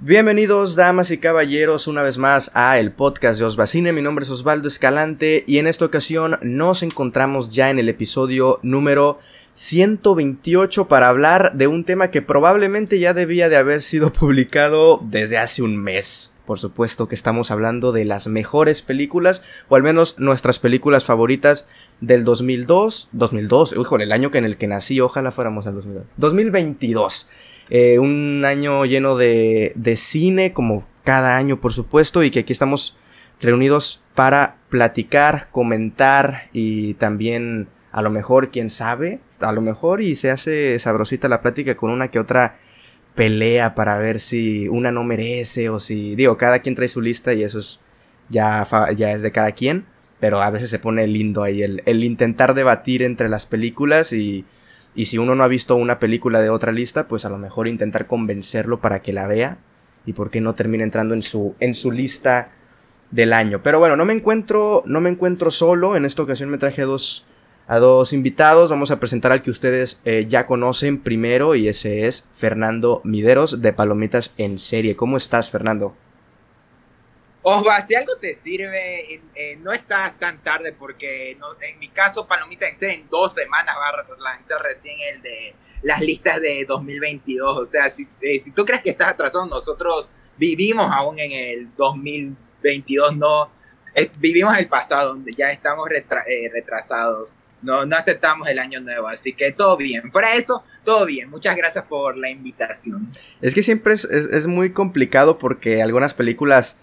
Bienvenidos damas y caballeros una vez más a el podcast de Osbacine, mi nombre es Osvaldo Escalante y en esta ocasión nos encontramos ya en el episodio número 128 para hablar de un tema que probablemente ya debía de haber sido publicado desde hace un mes. Por supuesto que estamos hablando de las mejores películas, o al menos nuestras películas favoritas del 2002, 2002, híjole, el año en el que nací, ojalá fuéramos en 2002, 2022. Eh, un año lleno de, de cine, como cada año por supuesto, y que aquí estamos reunidos para platicar, comentar y también a lo mejor, quién sabe, a lo mejor y se hace sabrosita la plática con una que otra pelea para ver si una no merece o si, digo, cada quien trae su lista y eso es ya, ya es de cada quien, pero a veces se pone lindo ahí el, el intentar debatir entre las películas y y si uno no ha visto una película de otra lista, pues a lo mejor intentar convencerlo para que la vea. Y por qué no termina entrando en su, en su lista del año. Pero bueno, no me encuentro, no me encuentro solo. En esta ocasión me traje dos, a dos invitados. Vamos a presentar al que ustedes eh, ya conocen primero. Y ese es Fernando Mideros de Palomitas en Serie. ¿Cómo estás, Fernando? Osva, si algo te sirve, eh, no estás tan tarde porque en mi caso Palomita en en dos semanas va a lanzar recién el de las listas de 2022. O sea, si, eh, si tú crees que estás atrasado, nosotros vivimos aún en el 2022, no eh, vivimos el pasado, donde ya estamos retrasados. No, no aceptamos el año nuevo, así que todo bien. Fuera eso, todo bien. Muchas gracias por la invitación. Es que siempre es, es muy complicado porque algunas películas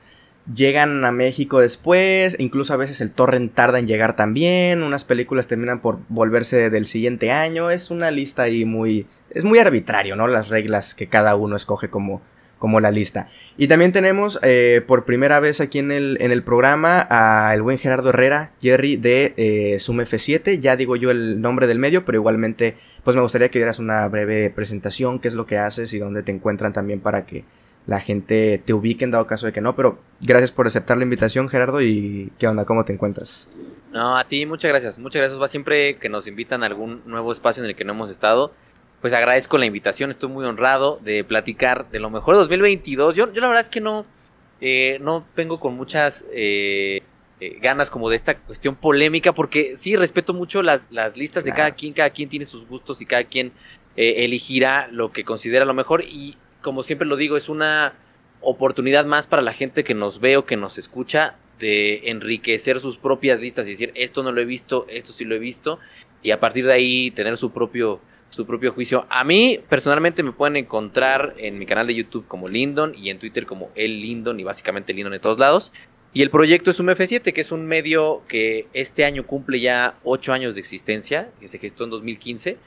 llegan a México después, incluso a veces el torrent tarda en llegar también, unas películas terminan por volverse del siguiente año, es una lista ahí muy, es muy arbitrario, ¿no? Las reglas que cada uno escoge como, como la lista. Y también tenemos eh, por primera vez aquí en el, en el programa a el buen Gerardo Herrera, Jerry de eh, Sum F7, ya digo yo el nombre del medio, pero igualmente pues me gustaría que dieras una breve presentación, qué es lo que haces y dónde te encuentran también para que la gente te ubique en dado caso de que no, pero gracias por aceptar la invitación, Gerardo, y qué onda, ¿cómo te encuentras? No, a ti muchas gracias, muchas gracias. Va siempre que nos invitan a algún nuevo espacio en el que no hemos estado, pues agradezco la invitación, estoy muy honrado de platicar de lo mejor de 2022. Yo, yo la verdad es que no, eh, no vengo con muchas eh, eh, ganas como de esta cuestión polémica, porque sí, respeto mucho las, las listas de cada quien, cada quien tiene sus gustos y cada quien elegirá lo que considera lo mejor y como siempre lo digo, es una oportunidad más para la gente que nos ve o que nos escucha de enriquecer sus propias listas y decir, esto no lo he visto, esto sí lo he visto, y a partir de ahí tener su propio, su propio juicio. A mí, personalmente, me pueden encontrar en mi canal de YouTube como Lindon y en Twitter como El Lindon y básicamente Lindon en todos lados. Y el proyecto es un F7, que es un medio que este año cumple ya 8 años de existencia, que se gestó en 2015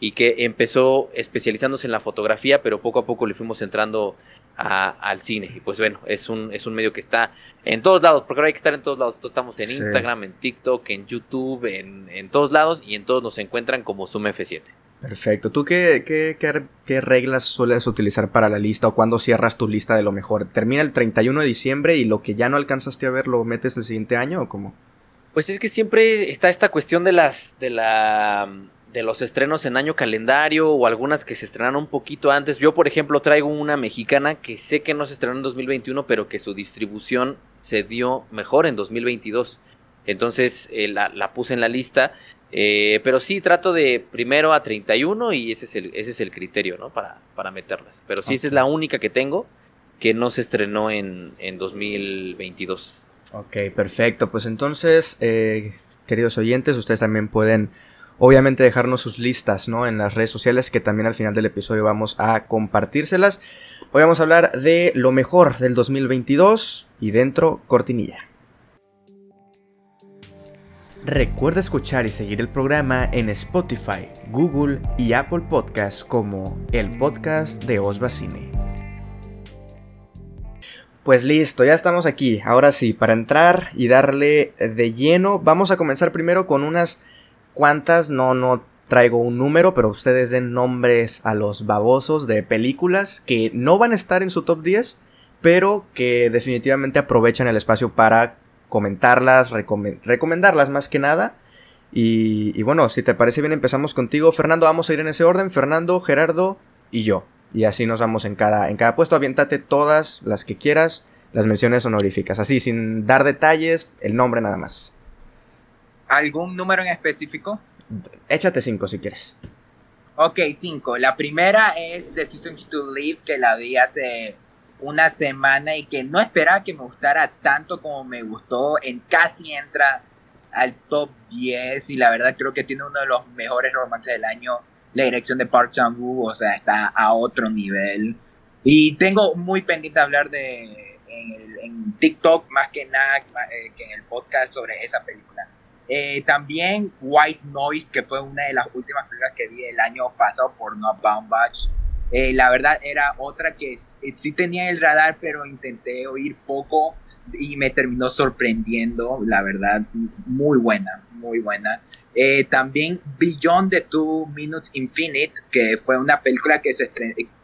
y que empezó especializándose en la fotografía, pero poco a poco le fuimos entrando al cine. Y pues bueno, es un, es un medio que está en todos lados, porque ahora hay que estar en todos lados. estamos en Instagram, en TikTok, en YouTube, en, en, todos lados, y en todos nos encuentran como Zoom F7. Perfecto. ¿Tú qué, qué, qué, reglas sueles utilizar para la lista o cuándo cierras tu lista de lo mejor? ¿Termina el 31 de diciembre y lo que ya no alcanzaste a ver lo metes el siguiente año o cómo? Pues es que siempre está esta cuestión de las de la de los estrenos en año calendario o algunas que se estrenaron un poquito antes. Yo, por ejemplo, traigo una mexicana que sé que no se estrenó en 2021, pero que su distribución se dio mejor en 2022. Entonces eh, la, puse en la lista. Eh, pero sí, trato de primero a 31 y ese es el, ese es el criterio, ¿no? Para, para meterlas. Pero sí, esa es la única que tengo que no se estrenó en, en 2022. Ok, perfecto. Pues entonces, eh, queridos oyentes, ustedes también pueden obviamente dejarnos sus listas, ¿no? En las redes sociales que también al final del episodio vamos a compartírselas. Hoy vamos a hablar de lo mejor del 2022 y dentro cortinilla. Recuerda escuchar y seguir el programa en Spotify, Google y Apple Podcasts como el podcast de Osbacine. Pues listo, ya estamos aquí. Ahora sí, para entrar y darle de lleno, vamos a comenzar primero con unas cuántas, no, no traigo un número, pero ustedes den nombres a los babosos de películas que no van a estar en su top 10, pero que definitivamente aprovechan el espacio para comentarlas, recomendarlas más que nada. Y, bueno, si te parece bien, empezamos contigo. Fernando, vamos a ir en ese orden. Fernando, Gerardo y yo. Y así nos vamos en cada, en cada puesto. Aviéntate todas las que quieras, las menciones honoríficas. Así, sin dar detalles, el nombre nada más. ¿Algún número en específico? Échate cinco si quieres. Ok, cinco. La primera es Decision to Live, que la vi hace una semana y que no esperaba que me gustara tanto como me gustó. En casi entra al top 10 y la verdad creo que tiene uno de los mejores romances del año. La dirección de Park Chan-wook, o sea, está a otro nivel. Y tengo muy pendiente hablar de en, TikTok más que nada eh, que en el podcast sobre esa película. Eh, también White Noise, que fue una de las últimas películas que vi el año pasado por Not Bound Batch. Eh, la verdad era otra que sí tenía el radar, pero intenté oír poco y me terminó sorprendiendo, la verdad, muy buena, muy buena. Eh, también Beyond the Two Minutes Infinite, que fue una película que, se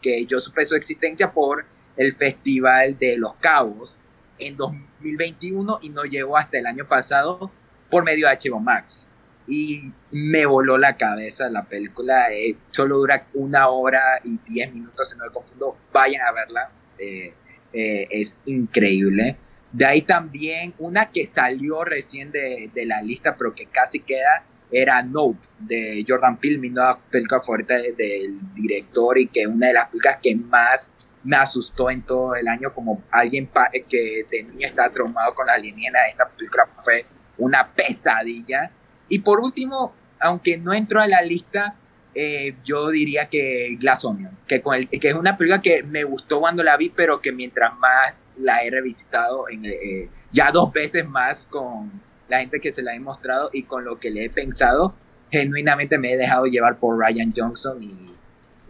que yo supe su existencia por el Festival de los Cabos en 2021 y no llegó hasta el año pasado por medio de HBO Max. Y me voló la cabeza la película. Eh, solo dura una hora y diez minutos, si no me confundo. Vayan a verla. Eh, eh, es increíble. De ahí también una que salió recién de, de, la lista, pero que casi queda, era Nope, de Jordan Peele, mi nueva película favorita del director y que una de las películas que más me asustó en todo el año como alguien que de niña está traumado con la alienígenas. Esta película fue una pesadilla. Y por último, aunque no entró a la lista, eh, yo diría que Glass Onion, que, que es una película que me gustó cuando la vi, pero que mientras más la he revisitado en, eh, ya dos veces más con la gente que se la he mostrado y con lo que le he pensado, genuinamente me he dejado llevar por Ryan Johnson y,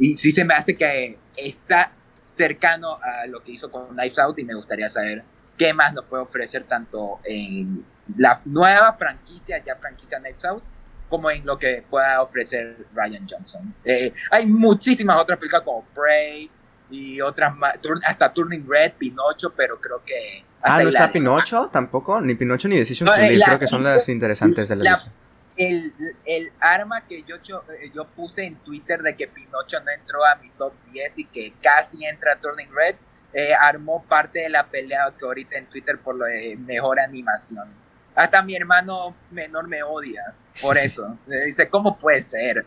y sí se me hace que está cercano a lo que hizo con Knives Out y me gustaría saber qué más nos puede ofrecer tanto en la nueva franquicia, ya franquicia Knives Out, como en lo que pueda ofrecer Ryan Johnson. Eh, hay muchísimas otras películas como Prey y otras más, hasta Turning Red, Pinocho, pero creo que... Ah, ¿no está Pinocho tampoco? Ni Pinocho ni Decision no, eh, creo que son las interesantes de la, lista. El, el, arma que yo, eh, yo puse en Twitter de que Pinocho no entró a mi top 10 y que casi entra a Turning Red, armó parte de la pelea que ahorita en Twitter por lo de mejor animación. Hasta mi hermano menor me odia por eso. Dice, ¿cómo puede ser?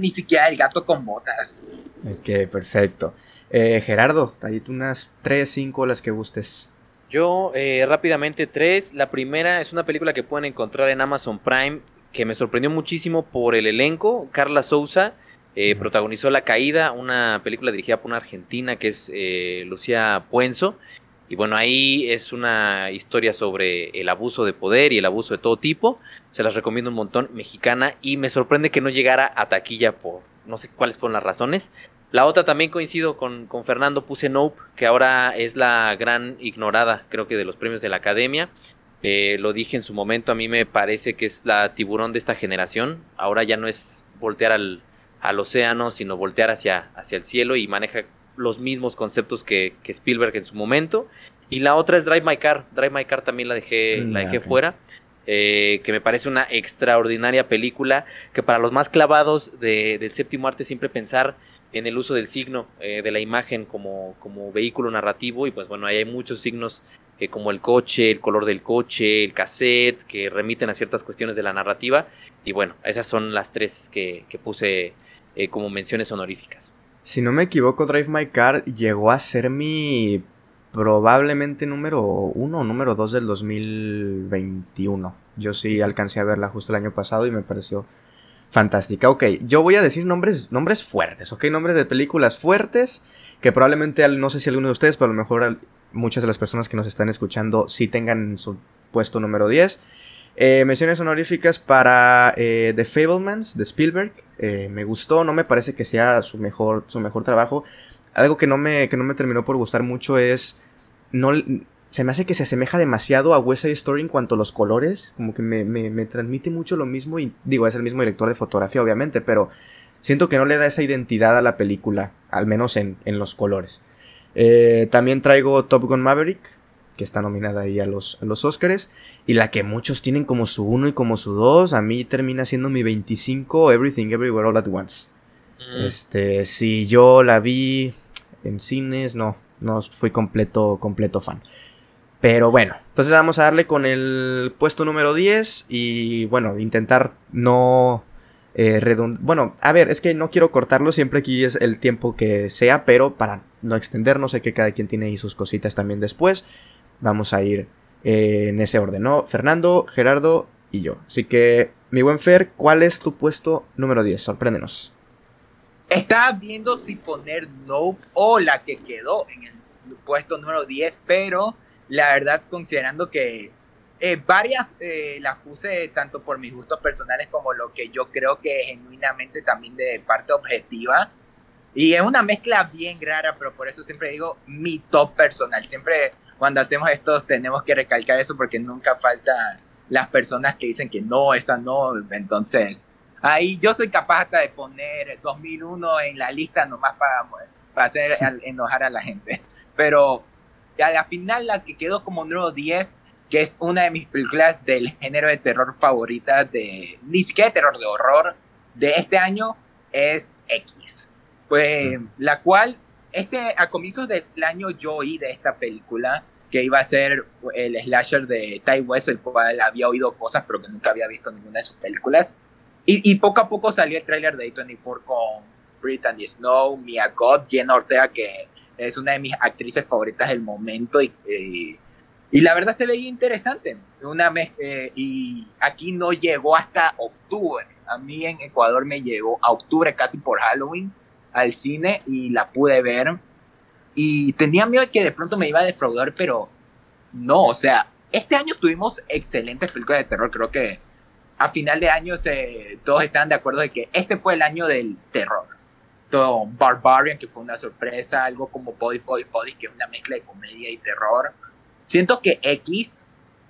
ni siquiera el gato con botas. Ok, perfecto. Eh, Gerardo, ahí tú unas 3, 5 las que gustes. Yo, eh, rápidamente, tres. La primera es una película que pueden encontrar en Amazon Prime que me sorprendió muchísimo por el elenco. Carla Souza eh, protagonizó La Caída, una película dirigida por una argentina que es Lucía Puenzo. Y bueno, ahí es una historia sobre el abuso de poder y el abuso de todo tipo. Se las recomiendo un montón, mexicana. Y me sorprende que no llegara a taquilla por no sé cuáles fueron las razones. La otra también coincido con, con Fernando, puse Nope, que ahora es la gran ignorada, creo que de los premios de la academia. Eh, lo dije en su momento, a mí me parece que es la tiburón de esta generación. Ahora ya no es voltear al, al océano, sino voltear hacia, hacia el cielo y maneja los mismos conceptos que, Spielberg en su momento. Y la otra es Drive My Car. Drive My Car también la dejé, la dejé fuera. Eh, que me parece una extraordinaria película. Que para los más clavados del séptimo arte, siempre pensar en el uso del signo eh, de la imagen como, como vehículo narrativo. Y pues bueno, ahí hay muchos signos eh, como el coche, el color del coche, el cassette, que remiten a ciertas cuestiones de la narrativa. Y bueno, esas son las tres que, que puse como menciones honoríficas. Si no me equivoco, Drive My Car llegó a ser mi probablemente número uno o número dos del 2021. Yo sí alcancé a verla justo el año pasado y me pareció fantástica. Ok, yo voy a decir nombres, nombres fuertes, ok, nombres de películas fuertes que probablemente, no sé si alguno de ustedes, pero a lo mejor muchas de las personas que nos están escuchando sí tengan su puesto número 10. Eh, menciones honoríficas para eh, The Fablemans de Spielberg. Eh, me gustó, no me parece que sea su mejor, su mejor trabajo. Algo que no, me, que no me terminó por gustar mucho es. No, se me hace que se asemeja demasiado a West Side Story en cuanto a los colores. Como que me, me, transmite mucho lo mismo. Y digo, es el mismo director de fotografía, obviamente, pero siento que no le da esa identidad a la película, al menos en, en los colores. también traigo Top Gun Maverick que está nominada ahí a los, a los Oscars. Y la que muchos tienen como su 1 y como su 2, a mí termina siendo mi 25, Everything Everywhere All At Once. Mm. Este, si yo la vi en cines, no, no fui completo, completo fan. Pero bueno, entonces vamos a darle con el puesto número 10 y bueno, intentar no eh, Bueno, a ver, es que no quiero cortarlo, siempre aquí es el tiempo que sea, pero para no extendernos, sé que cada quien tiene ahí sus cositas también después, vamos a ir eh, en ese orden, ¿no? Fernando, Gerardo y yo. Así que, mi buen Fer, ¿cuál es tu puesto número 10? Sorpréndenos. Estaba viendo si poner Nope o la que quedó en el puesto número 10, pero la verdad, considerando que eh, varias eh, las puse tanto por mis gustos personales como lo que yo creo que genuinamente también de parte objetiva. Y es una mezcla bien rara, pero por eso siempre digo mi top personal. Siempre cuando hacemos esto tenemos que recalcar eso porque nunca faltan las personas que dicen que no, esa no. Entonces, ahí yo soy capaz hasta de poner 2001 en la lista nomás para, para hacer enojar a la gente. Pero a la final la que quedó como número 10, que es una de mis películas del género de terror favoritas, de, ni siquiera de terror, de horror, de este año, es X. Pues la cual, este, a comienzos del año yo oí de esta película, que iba a ser el slasher de Ty West, el cual había oído cosas, pero que nunca había visto ninguna de sus películas. Y, y poco a poco salió el tráiler de A24 con Brittany Snow, Mia Goth, Jenna Ortega, que es una de mis actrices favoritas del momento y, eh, y la verdad se veía interesante. Una eh, y aquí no llegó hasta octubre. A mí en Ecuador me llegó a octubre casi por Halloween al cine y la pude ver. Y tenía miedo de que de pronto me iba a defraudar, pero no, o sea, este año tuvimos excelentes películas de terror. Creo que a final de año se, todos están de acuerdo de que este fue el año del terror. Barbarian, que fue una sorpresa, algo como Body Body Body, que es una mezcla de comedia y terror. Siento que X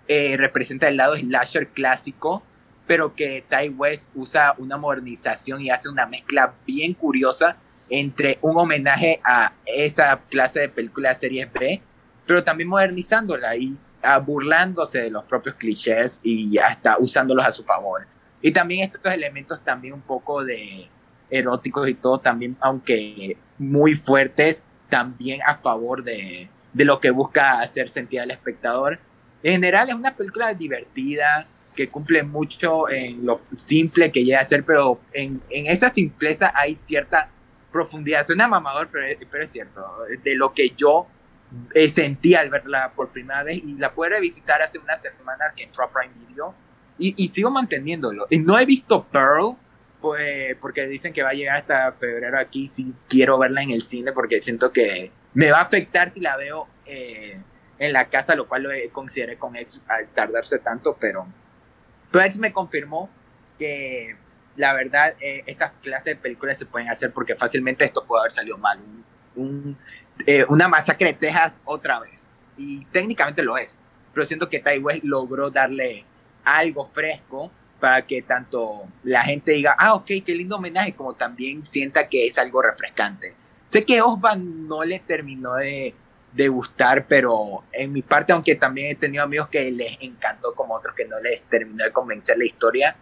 eh, representa el lado slasher clásico, pero que Ty West usa una modernización y hace una mezcla bien curiosa entre un homenaje a esa clase de películas series B, pero también modernizándola y ah, burlándose de los propios clichés y hasta usándolos a su favor. Y también estos elementos también un poco de eróticos y todo también, aunque muy fuertes, también a favor de, de lo que busca hacer sentir al espectador. En general es una película divertida, que cumple mucho en lo simple que llega a ser, pero en, en esa simpleza hay cierta profundidad. Suena mamador, pero, pero es cierto, de lo que yo eh, sentí al verla por primera vez y la pude revisitar hace unas semanas que entró a Prime Video y, y sigo manteniéndolo. Y no he visto Pearl, pues, porque dicen que va a llegar hasta febrero aquí, sí quiero verla en el cine porque siento que me va a afectar si la veo eh, en la casa, lo cual lo consideré con X al tardarse tanto, pero, pero X me confirmó que la verdad eh, estas clases de películas se pueden hacer porque fácilmente esto puede haber salido mal, un, eh, una masacre de Texas otra vez, y técnicamente lo es, pero siento que Tai logró darle algo fresco para que tanto la gente diga, ah, ok, qué lindo homenaje, como también sienta que es algo refrescante. Sé que Osvan no le terminó de, de, gustar, pero en mi parte, aunque también he tenido amigos que les encantó, como otros que no les terminó de convencer la historia,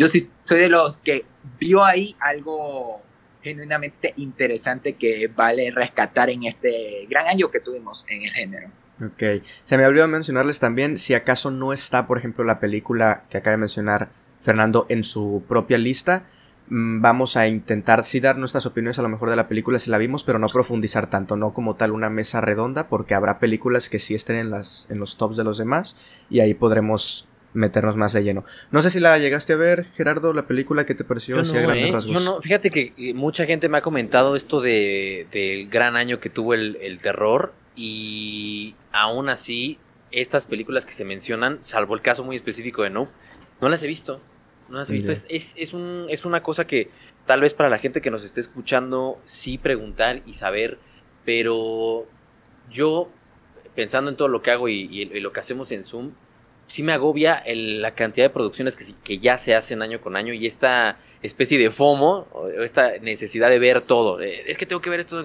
yo sí soy de los que vio ahí algo genuinamente interesante que vale rescatar en este gran año que tuvimos en el género. Ok, se me olvidó mencionarles también si acaso no está, por ejemplo, la película que acaba de mencionar Fernando en su propia lista. Mm, vamos a intentar sí dar nuestras opiniones a lo mejor de la película si la vimos, pero no profundizar tanto, no como tal una mesa redonda, porque habrá películas que sí estén en, las, en los tops de los demás y ahí podremos meternos más de lleno. No sé si la llegaste a ver, Gerardo, la película que te pareció yo no, ¿eh? Yo no, fíjate que eh, mucha gente me ha comentado esto de, del gran año que tuvo el, el terror y aún así estas películas que se mencionan, salvo el caso muy específico de No, no las he visto. No las he visto. Es, es, un, es una cosa que tal vez para la gente que nos esté escuchando sí preguntar y saber, pero yo, pensando en todo lo que hago y, lo que hacemos en Zoom, sí me agobia la cantidad de producciones que, que ya se hacen año con año y esta especie de FOMO, o esta necesidad de ver todo. Es que tengo que ver esto.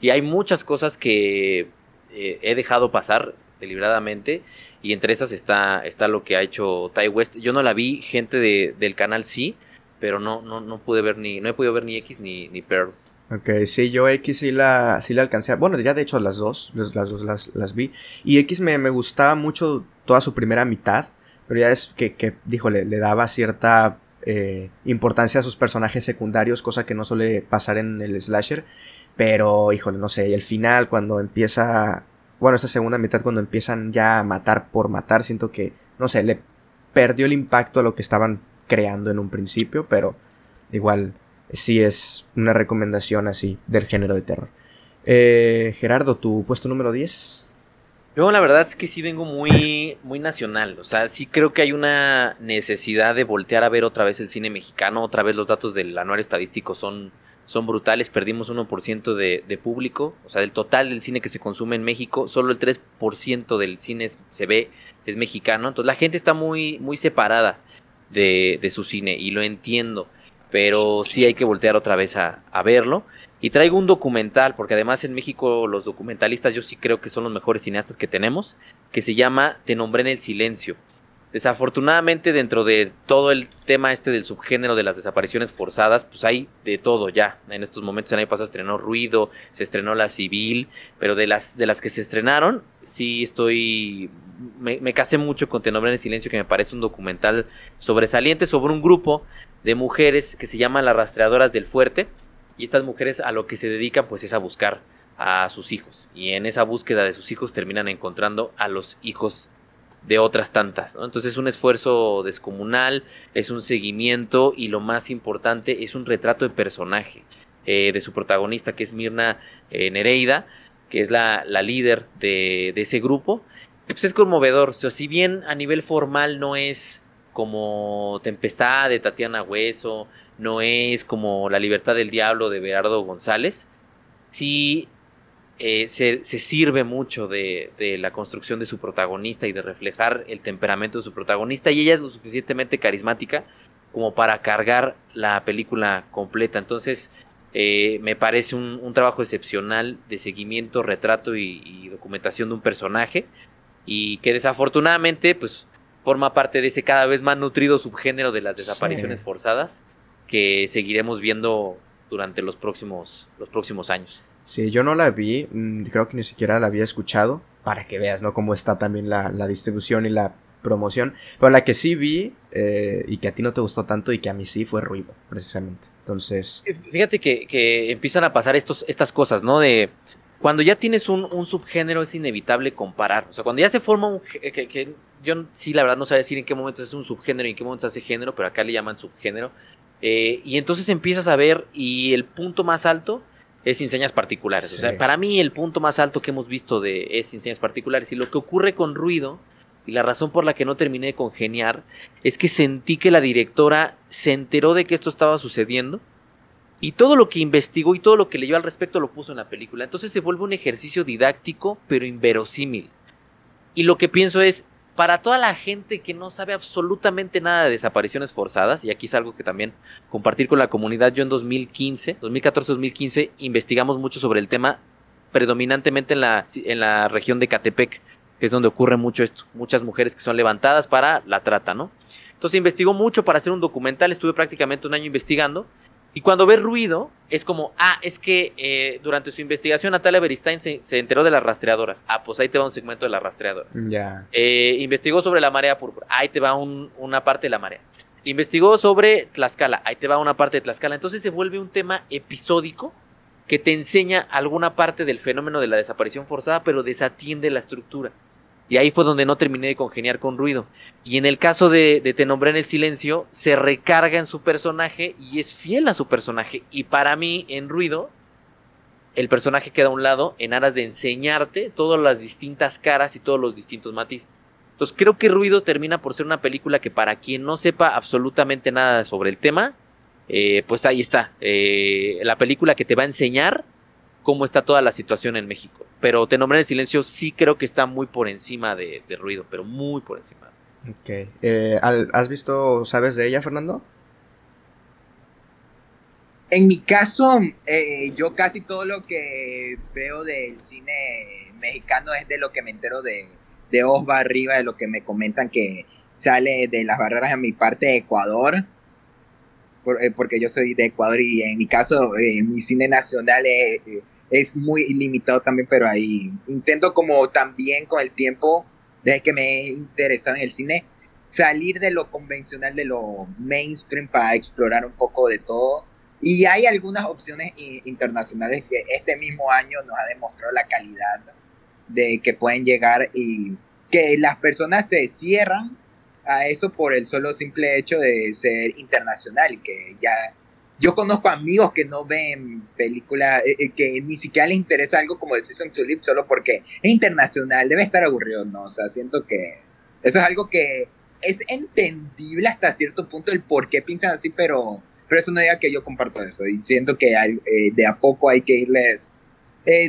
Y hay muchas cosas que eh, he dejado pasar deliberadamente. Y entre esas está, está lo que ha hecho Ty West. Yo no la vi, gente de, del canal sí, pero no, no, no pude ver ni, no he podido ver ni X ni, ni Pearl. Ok, sí, yo X sí la, sí la alcancé. Bueno, ya de hecho las dos, las dos las, las vi. Y X me, me, gustaba mucho toda su primera mitad, pero ya es que, que dijo, le, le daba cierta eh, importancia a sus personajes secundarios, cosa que no suele pasar en el slasher. Pero, híjole, no sé, el final, cuando empieza, bueno, esta segunda mitad, cuando empiezan ya a matar por matar, siento que, no sé, le perdió el impacto a lo que estaban creando en un principio, pero igual sí es una recomendación así del género de terror. Eh, Gerardo, tu puesto número 10. Yo la verdad es que sí vengo muy, muy nacional. O sea, sí creo que hay una necesidad de voltear a ver otra vez el cine mexicano. Otra vez los datos del anuario estadístico son, son brutales. Perdimos 1% de, de público. O sea, del total del cine que se consume en México, solo el 3% del cine se ve es mexicano. Entonces la gente está muy, muy separada de, de su cine y lo entiendo. Pero sí hay que voltear otra vez a, a verlo. Y traigo un documental, porque además en México los documentalistas yo sí creo que son los mejores cineastas que tenemos, que se llama Te nombré en el silencio. Desafortunadamente dentro de todo el tema este del subgénero de las desapariciones forzadas, pues hay de todo ya. En estos momentos el año pasado estrenó Ruido, se estrenó La Civil, pero de las, de las que se estrenaron, sí estoy... Me, casé mucho con Te en silencio, que me parece un documental sobresaliente sobre un grupo de mujeres que se llama Las Rastreadoras del Fuerte y estas mujeres a lo que se dedican pues es a buscar a sus hijos. Y en esa búsqueda de sus hijos terminan encontrando a los hijos de otras tantas. Entonces es un esfuerzo descomunal, es un seguimiento y lo más importante es un retrato de personaje eh, de su protagonista que es Mirna eh, Nereida, que es la, la líder de, de, ese grupo. Pues es conmovedor, si bien a nivel formal no es como Tempestad de Tatiana Hueso, no es como La libertad del diablo de Berardo González, sí eh, se, se, sirve mucho de, de, la construcción de su protagonista y de reflejar el temperamento de su protagonista y ella es lo suficientemente carismática como para cargar la película completa. Entonces eh, me parece un, un, trabajo excepcional de seguimiento, retrato y, documentación de un personaje y que desafortunadamente pues forma parte de ese cada vez más nutrido subgénero de las desapariciones sí. forzadas que seguiremos viendo durante los próximos, los próximos años. Sí, yo no la vi, mm, creo que ni siquiera la había escuchado, para que veas, ¿no? Cómo está también la, la distribución y la promoción. Pero la que sí vi, eh, y que a ti no te gustó tanto y que a mí sí, fue ruido, precisamente. Entonces... Fíjate que, que empiezan a pasar estos, estas cosas, ¿no? De cuando ya tienes un, un, subgénero es inevitable comparar. O sea, cuando ya se forma un... Que, que, yo sí, la verdad, no sé decir en qué momento es un subgénero y en qué momento se hace género, pero acá le llaman subgénero. Eh, y entonces empiezas a ver y el punto más alto es enseñas particulares. Sí. O sea, para mí el punto más alto que hemos visto de es enseñas particulares. Y lo que ocurre con ruido, y la razón por la que no terminé de congeniar, es que sentí que la directora se enteró de que esto estaba sucediendo. Y todo lo que investigó y todo lo que leyó al respecto lo puso en la película. Entonces se vuelve un ejercicio didáctico, pero inverosímil. Y lo que pienso es, para toda la gente que no sabe absolutamente nada de desapariciones forzadas, y aquí es algo que también compartir con la comunidad, yo en 2015, 2014-2015, investigamos mucho sobre el tema, predominantemente en la, en la región de Catepec, que es donde ocurre mucho esto, muchas mujeres que son levantadas para la trata, ¿no? Entonces investigó mucho para hacer un documental, estuve prácticamente un año investigando, y cuando ve ruido, es como, ah, es que eh, durante su investigación Natalia Beristain se, se, enteró de las rastreadoras. Ah, pues ahí te va un segmento de las rastreadoras. Ya. Eh, investigó sobre la marea púrpura. Ahí te va un, una parte de la marea. Investigó sobre Tlaxcala. Ahí te va una parte de Tlaxcala. Entonces se vuelve un tema episódico que te enseña alguna parte del fenómeno de la desaparición forzada, pero desatiende la estructura. Y ahí fue donde no terminé de congeniar con ruido. Y en el caso de, de, Te nombré en el silencio, se recarga en su personaje y es fiel a su personaje. Y para mí, en ruido, el personaje queda a un lado en aras de enseñarte todas las distintas caras y todos los distintos matices. Entonces creo que Ruido termina por ser una película que para quien no sepa absolutamente nada sobre el tema, eh, pues ahí está. Eh, la película que te va a enseñar cómo está toda la situación en México. Pero Te nombré en el silencio sí creo que está muy por encima de, de ruido, pero muy por encima. Ok. Eh, ¿Has visto, sabes de ella, Fernando? En mi caso, eh, yo casi todo lo que veo del cine mexicano es de lo que me entero de, de Osva arriba de lo que me comentan que sale de las barreras en mi parte de Ecuador, eh, porque yo soy de Ecuador y en mi caso eh, mi cine nacional es muy limitado también, pero ahí intento como también con el tiempo, desde que me he interesado en el cine, salir de lo convencional, de lo mainstream para explorar un poco de todo. Y hay algunas opciones internacionales que este mismo año nos ha demostrado la calidad de que pueden llegar y que las personas se cierran a eso por el solo simple hecho de ser internacional, que ya yo conozco amigos que no ven películas, eh, eh, que ni siquiera les interesa algo como The Season Tulip solo porque es internacional, debe estar aburrido, ¿no? O sea, siento que eso es algo que es entendible hasta cierto punto el por qué piensan así, pero, pero eso no diga que yo comparto eso. Y siento que eh, de a poco hay que irles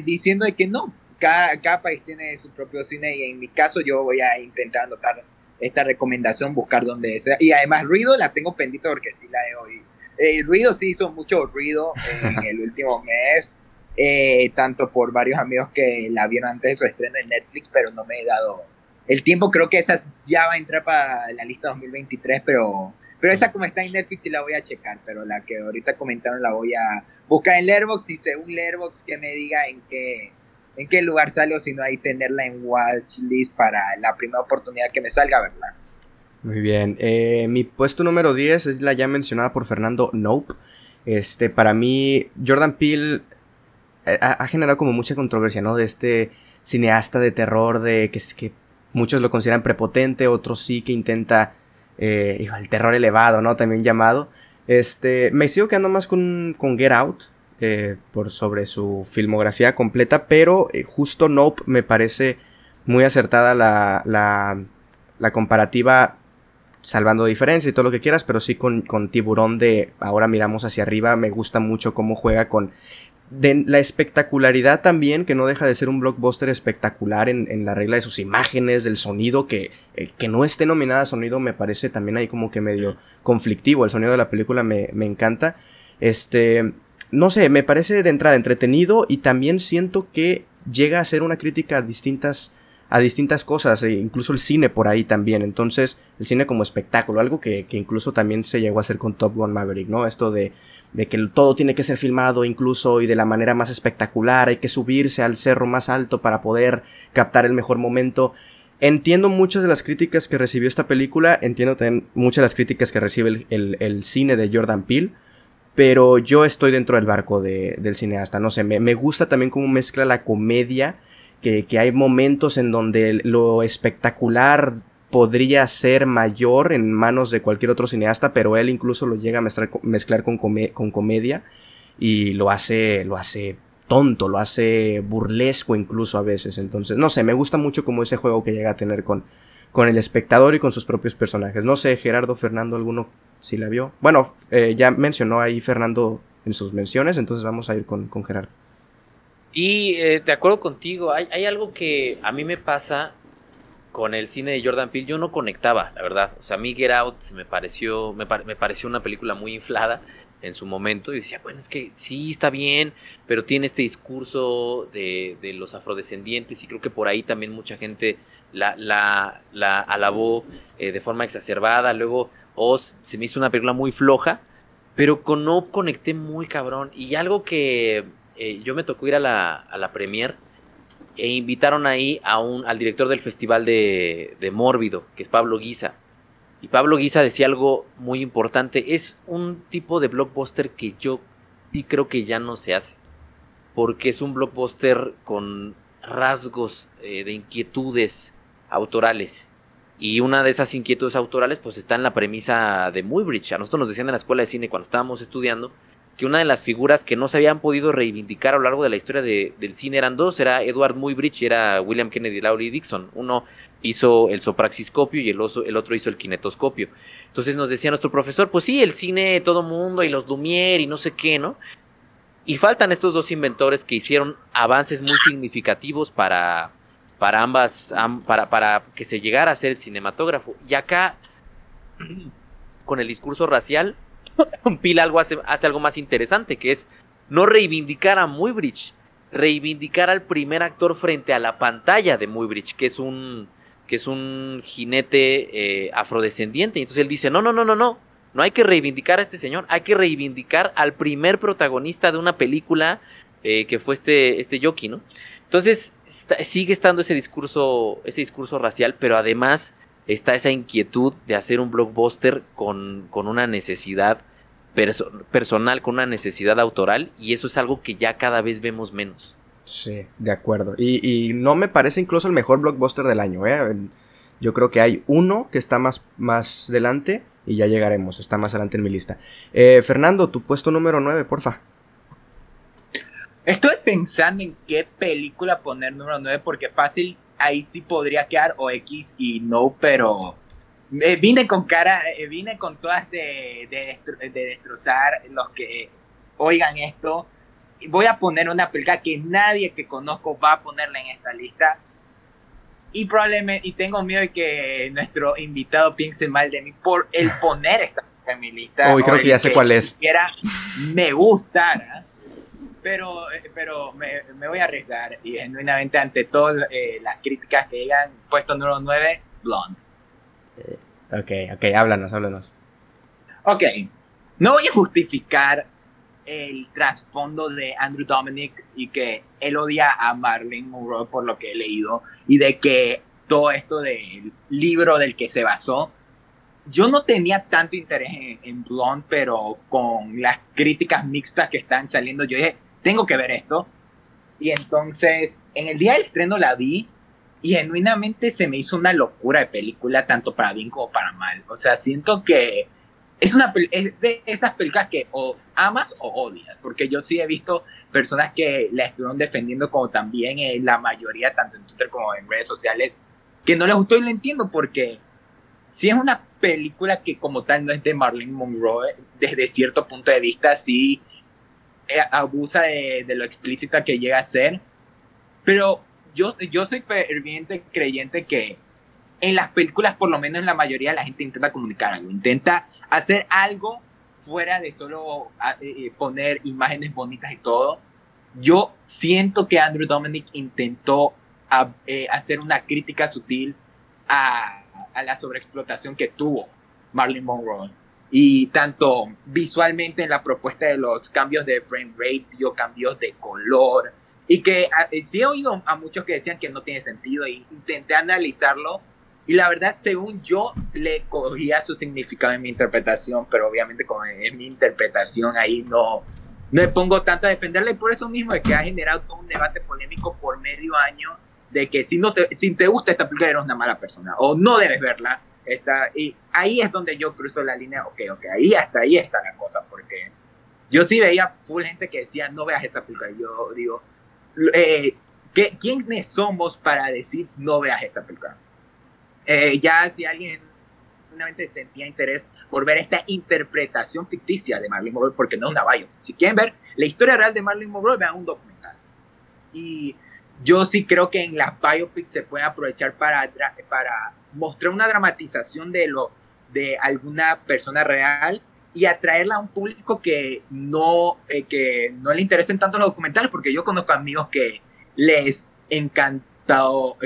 diciendo de que no, cada, cada país tiene su propio cine y en mi caso yo voy a intentar anotar esta recomendación, buscar donde sea. Y además, ruido la tengo pendiente porque sí la he oído. El eh, ruido sí hizo mucho ruido en el último mes, eh, tanto por varios amigos que la vieron antes de su estreno en Netflix, pero no me he dado el tiempo. Creo que esa ya va a entrar para la lista 2023, pero, pero esa como está en Netflix sí la voy a checar, pero la que ahorita comentaron la voy a buscar en Letterboxd y según Letterboxd que me diga en qué en qué lugar sale o si no ahí tenerla en watchlist para la primera oportunidad que me salga, ¿verdad? Muy bien. Eh, mi puesto número 10 es la ya mencionada por Fernando Nope. Este, para mí, Jordan Peele eh, ha, generado como mucha controversia, ¿no? De este cineasta de terror, de que, que muchos lo consideran prepotente, otros sí que intenta, eh, el terror elevado, ¿no? También llamado. Este, me sigo quedando más con, con Get Out, eh, por sobre su filmografía completa, pero eh, justo Nope me parece muy acertada la, la, la, comparativa, salvando diferencia y todo lo que quieras, pero sí con, con Tiburón de ahora miramos hacia arriba, me gusta mucho cómo juega con de la espectacularidad también, que no deja de ser un blockbuster espectacular en, en la regla de sus imágenes, del sonido, que, eh, que no esté nominada a sonido me parece también ahí como que medio conflictivo, el sonido de la película me, me encanta. Este, no sé, me parece de entrada entretenido y también siento que llega a ser una crítica a distintas a distintas cosas, e incluso el cine por ahí también. Entonces, el cine como espectáculo, algo que, que, incluso también se llegó a hacer con Top Gun Maverick, ¿no? Esto de, de que todo tiene que ser filmado incluso y de la manera más espectacular, hay que subirse al cerro más alto para poder captar el mejor momento. Entiendo muchas de las críticas que recibió esta película, entiendo también muchas de las críticas que recibe el, el, cine de Jordan Peele pero yo estoy dentro del barco de, del cineasta, no sé, me, me, gusta también cómo mezcla la comedia, que, hay momentos en donde lo espectacular podría ser mayor en manos de cualquier otro cineasta, pero él incluso lo llega a mezclar, con, con comedia y lo hace, lo hace tonto, lo hace burlesco incluso a veces, entonces, no sé, me gusta mucho como ese juego que llega a tener con, con el espectador y con sus propios personajes. No sé, Gerardo, Fernando, alguno si la vio. Bueno, eh, ya mencionó ahí Fernando en sus menciones, entonces vamos a ir con, Gerardo. Y eh, de acuerdo contigo, hay, hay, algo que a mí me pasa con el cine de Jordan Peele. Yo no conectaba, la verdad. O sea, a mí Get Out me pareció, me, me pareció una película muy inflada en su momento y decía, bueno, es que sí, está bien, pero tiene este discurso de, de los afrodescendientes y creo que por ahí también mucha gente la, la, la alabó eh, de forma exacerbada. Luego Oz se me hizo una película muy floja, pero no conecté muy cabrón. Y algo que eh, yo me tocó ir a la, a la premier e invitaron ahí a un, al director del festival de, de Mórbido, que es Pablo Guisa. Y Pablo Guisa decía algo muy importante. Es un tipo de blockbuster que yo sí creo que ya no se hace. Porque es un blockbuster con rasgos eh, de inquietudes autorales. Y una de esas inquietudes autorales pues está en la premisa de Muybridge. A nosotros nos decían en la escuela de cine cuando estábamos estudiando que una de las figuras que no se habían podido reivindicar a lo largo de la historia del cine eran dos, era Edward Muybridge y era William Kennedy Lowry Dixon. Uno hizo el sopraxiscopio y el, otro hizo el kinetoscopio. Entonces nos decía nuestro profesor, pues sí, el cine todo mundo y los Lumière y no sé qué, ¿no? Y faltan estos dos inventores que hicieron avances muy significativos para, para ambas, para, para que se llegara a ser el cinematógrafo. Y acá, con el discurso racial, Pil algo hace, algo más interesante, que es no reivindicar a Muybridge, reivindicar al primer actor frente a la pantalla de Muybridge, que es un que es un jinete eh, afrodescendiente. Entonces él dice, no, no, no, no, no, no hay que reivindicar a este señor, hay que reivindicar al primer protagonista de una película eh, que fue este, este Yoki, ¿no? Entonces sigue estando ese discurso, ese discurso racial, pero además está esa inquietud de hacer un blockbuster con, con una necesidad personal, con una necesidad autoral, y eso es algo que ya cada vez vemos menos. Sí, de acuerdo. Y, no me parece incluso el mejor blockbuster del año. ¿eh? Yo creo que hay uno que está más, más delante y ya llegaremos. Está más adelante en mi lista. Eh, Fernando, tu puesto número 9, porfa. Estoy pensando en qué película poner número 9 porque fácil ahí sí podría quedar o X y no, pero eh, vine con cara, vine con todas de, de, de destrozar los que oigan esto voy a poner una película que nadie que conozco va a ponerla en esta lista. Y probablemente, y tengo miedo de que nuestro invitado piense mal de mí por el poner esta en mi lista. Uy, creo que ya sé cuál es. me gustara. Pero, eh, pero me, me, voy a arriesgar y genuinamente ante todas eh, las críticas que digan, puesto número 9, Blonde. Eh, ok, ok, háblanos, háblanos. Ok, no voy a justificar el trasfondo de Andrew Dominic y que él odia a Marlene Monroe por lo que he leído y de que todo esto del libro del que se basó, yo no tenía tanto interés en, Blonde, pero con las críticas mixtas que están saliendo, yo dije, tengo que ver esto. Y entonces, en el día del estreno la vi y genuinamente se me hizo una locura de película, tanto para bien como para mal. O sea, siento que es una es de esas películas que o amas o odias, porque yo sí he visto personas que la estuvieron defendiendo como también en la mayoría, tanto en Twitter como en redes sociales, que no les gustó y lo entiendo porque si es una película que como tal no es de Marlene Monroe, desde cierto punto de vista sí eh, abusa de, de lo explícita que llega a ser, pero yo, yo soy ferviente creyente que en las películas, por lo menos en la mayoría, la gente intenta comunicar algo, intenta hacer algo fuera de solo ah, eh, eh, poner imágenes bonitas y todo. Yo siento que Andrew Dominic intentó ah, eh, hacer una crítica sutil a, a, la sobreexplotación que tuvo Marlene Monroe. Y tanto visualmente en la propuesta de los cambios de frame rate, dio cambios de color. Y que ah, sí he oído a muchos que decían que no tiene sentido y intenté analizarlo y la verdad, según yo, le cogía su significado en mi interpretación, pero obviamente como es mi interpretación, ahí no, no me pongo tanto a defenderla. Y por eso mismo es que ha generado todo un debate polémico por medio año de que si, no te, si te gusta esta película eres una mala persona o no debes verla. Está, y ahí es donde yo cruzo la línea, ok, ok, ahí hasta ahí está la cosa, porque yo sí veía full gente que decía, no veas esta película. Y yo digo, eh, ¿quiénes somos para decir no veas esta película? Eh, ya si alguien realmente sentía interés por ver esta interpretación ficticia de Marilyn Monroe, porque no es una bio. Si quieren ver la historia real de Marilyn Monroe, vean un documental. Y yo sí creo que en las biopics se puede aprovechar para, para mostrar una dramatización de, lo, de alguna persona real y atraerla a un público que no, eh, que no le interesen tanto los documentales, porque yo conozco amigos que les encanta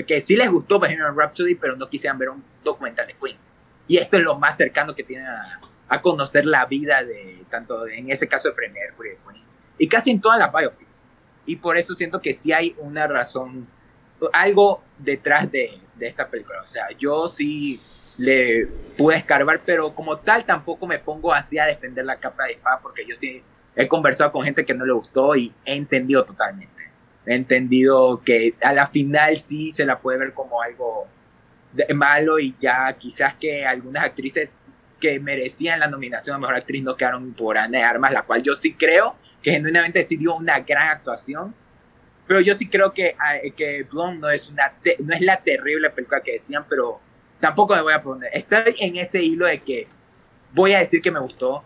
que sí les gustó Bohemian Rhapsody, pero no quisieran ver un documental de Queen. Y esto es lo más cercano que tienen a, conocer la vida de, tanto en ese caso de de Queen, y casi en todas las biopics. Y por eso siento que sí hay una razón, algo detrás de, de esta película. O sea, yo sí le pude escarbar, pero como tal tampoco me pongo así a defender la capa de espada, porque yo sí he conversado con gente que no le gustó y he entendido totalmente he entendido que a la final sí se la puede ver como algo malo y ya quizás que algunas actrices que merecían la nominación a Mejor Actriz no quedaron por Ana de Armas, la cual yo sí creo que genuinamente sí dio una gran actuación, pero yo sí creo que, que Blonde no es, una no es la terrible película que decían, pero tampoco me voy a poner. Estoy en ese hilo de que voy a decir que me gustó,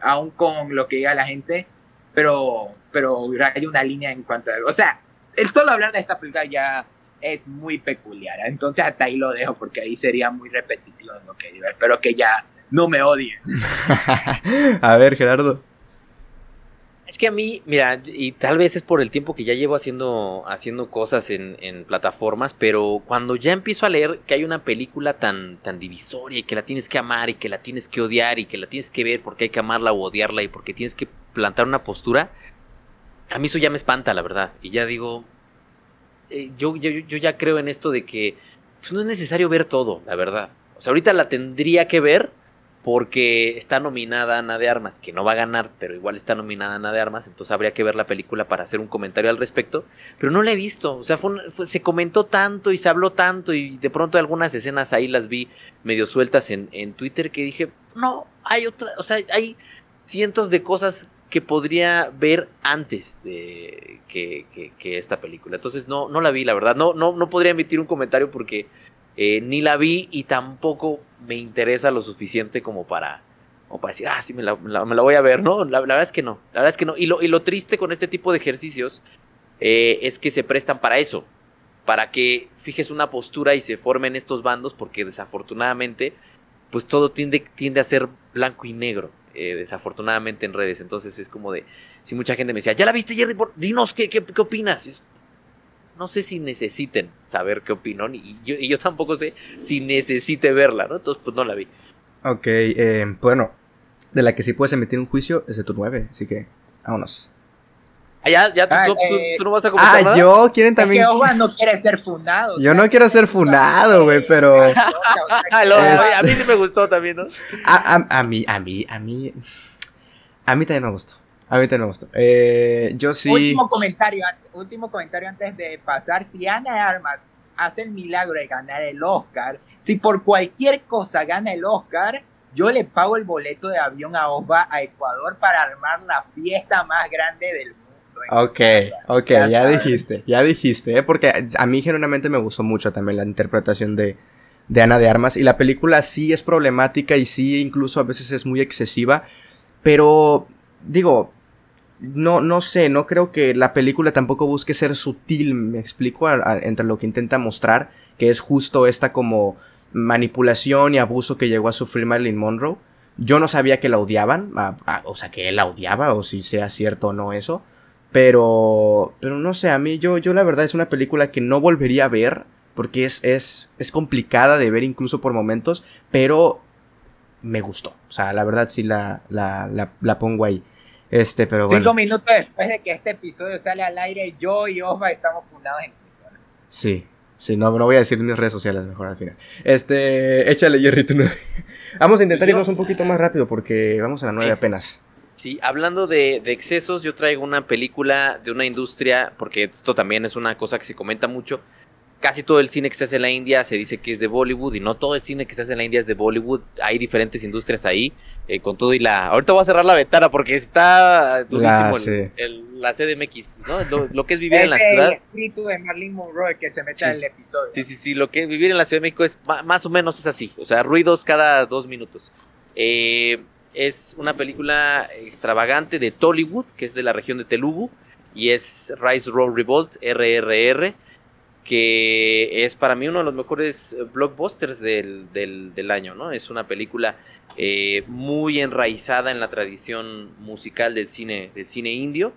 aún con lo que diga la gente, pero pero hay una línea en cuanto a... O sea, el solo hablar de esta película ya es muy peculiar. Entonces hasta ahí lo dejo porque ahí sería muy repetitivo en lo que digo. Espero que ya no me odien. a ver, Gerardo. Es que a mí, mira, y tal vez es por el tiempo que ya llevo haciendo, haciendo cosas en, en, plataformas, pero cuando ya empiezo a leer que hay una película tan, tan divisoria y que la tienes que amar y que la tienes que odiar y que la tienes que ver porque hay que amarla o odiarla y porque tienes que plantar una postura, a mí eso ya me espanta, la verdad. Y ya digo, eh, yo, yo, yo, ya creo en esto de que pues, no es necesario ver todo, la verdad. O sea, ahorita la tendría que ver porque está nominada Ana de Armas, que no va a ganar, pero igual está nominada Ana de Armas, entonces habría que ver la película para hacer un comentario al respecto, pero no la he visto, o sea, se comentó tanto y se habló tanto y de pronto algunas escenas ahí las vi medio sueltas en, en Twitter que dije, no, hay otra, o sea, hay cientos de cosas que podría ver antes de que, que, esta película. Entonces no, no la vi, la verdad. No, no, no podría emitir un comentario porque eh, ni la vi y tampoco me interesa lo suficiente como para, como para decir, ah, sí, me la, me la, voy a ver, ¿no? La, verdad es que no. La verdad es que no. Y lo, y lo triste con este tipo de ejercicios eh, es que se prestan para eso. Para que fijes una postura y se formen estos bandos porque desafortunadamente pues todo tiende, tiende a ser blanco y negro. Eh, desafortunadamente en redes. Entonces es como de, si mucha gente me decía, ¿ya la viste Jerry? Dinos qué, qué, qué opinas. No sé si necesiten saber qué opino y yo, y yo tampoco sé si necesite verla, ¿no? Entonces pues no la vi. Ok, eh, bueno, de la que sí puedes emitir un juicio es de tu 9, así que vámonos. Ah, ya, ya, tú, eh, no vas a comentar Ah, yo, quieren también... Es que no quiere ser fundado. Yo no quiero ser fundado, güey, pero... a mí sí me gustó también, ¿no? A, a, a, mí, a mí, a mí... A mí también me gustó. A mí me gustó. Eh, yo sí... Último comentario, último comentario antes de pasar. Si Ana de Armas hace el milagro de ganar el Oscar, si por cualquier cosa gana el Oscar, yo le pago el boleto de avión a Osva a Ecuador para armar la fiesta más grande del mundo Ok, ok, ya, dijiste, ya dijiste, ¿eh? porque a mí genuinamente me gustó mucho también la interpretación de, de Ana de Armas y la película sí es problemática y sí incluso a veces es muy excesiva, pero digo, no, no sé, no creo que la película tampoco busque ser sutil, me explico, entre lo que intenta mostrar, que es justo esta como manipulación y abuso que llegó a sufrir Marilyn Monroe. Yo no sabía que la odiaban, o sea, que él la odiaba, o si sea cierto o no eso. Pero, pero no sé, a mí yo, yo la verdad es una película que no volvería a ver porque es, es, es complicada de ver incluso por momentos, pero me gustó. O sea, la verdad sí la, la, la, pongo ahí. Este, pero Cinco minutos después de que este episodio sale al aire, yo y Osva estamos fundados en Twitter. Sí, sí, no, no voy a decir mis redes sociales mejor al final. Este, échale Jerry, tú no. Vamos a intentar irnos un poquito más rápido porque vamos a la nueve apenas. Sí, hablando de, excesos, yo traigo una película de una industria, porque esto también es una cosa que se comenta mucho. Casi todo el cine que se hace en la India se dice que es de Bollywood y no todo el cine que se hace en la India es de Bollywood. Hay diferentes industrias ahí, eh, con todo y la... Ahorita voy a cerrar la ventana porque está durísimo la, CDMX, ¿no? Lo, que es vivir en la ciudad. Es el espíritu de Marlene Monroe que se mete en el episodio. Sí, sí, sí, lo que es vivir en la Ciudad de México es más o menos es así, o sea, ruidos cada dos minutos. Eh, es una película extravagante de Tollywood, que es de la región de Telugu, y es Rise Roll Revolt, RRR, que es para mí uno de los mejores blockbusters del, del, año, ¿no? Es una película eh, muy enraizada en la tradición musical del cine, del cine indio,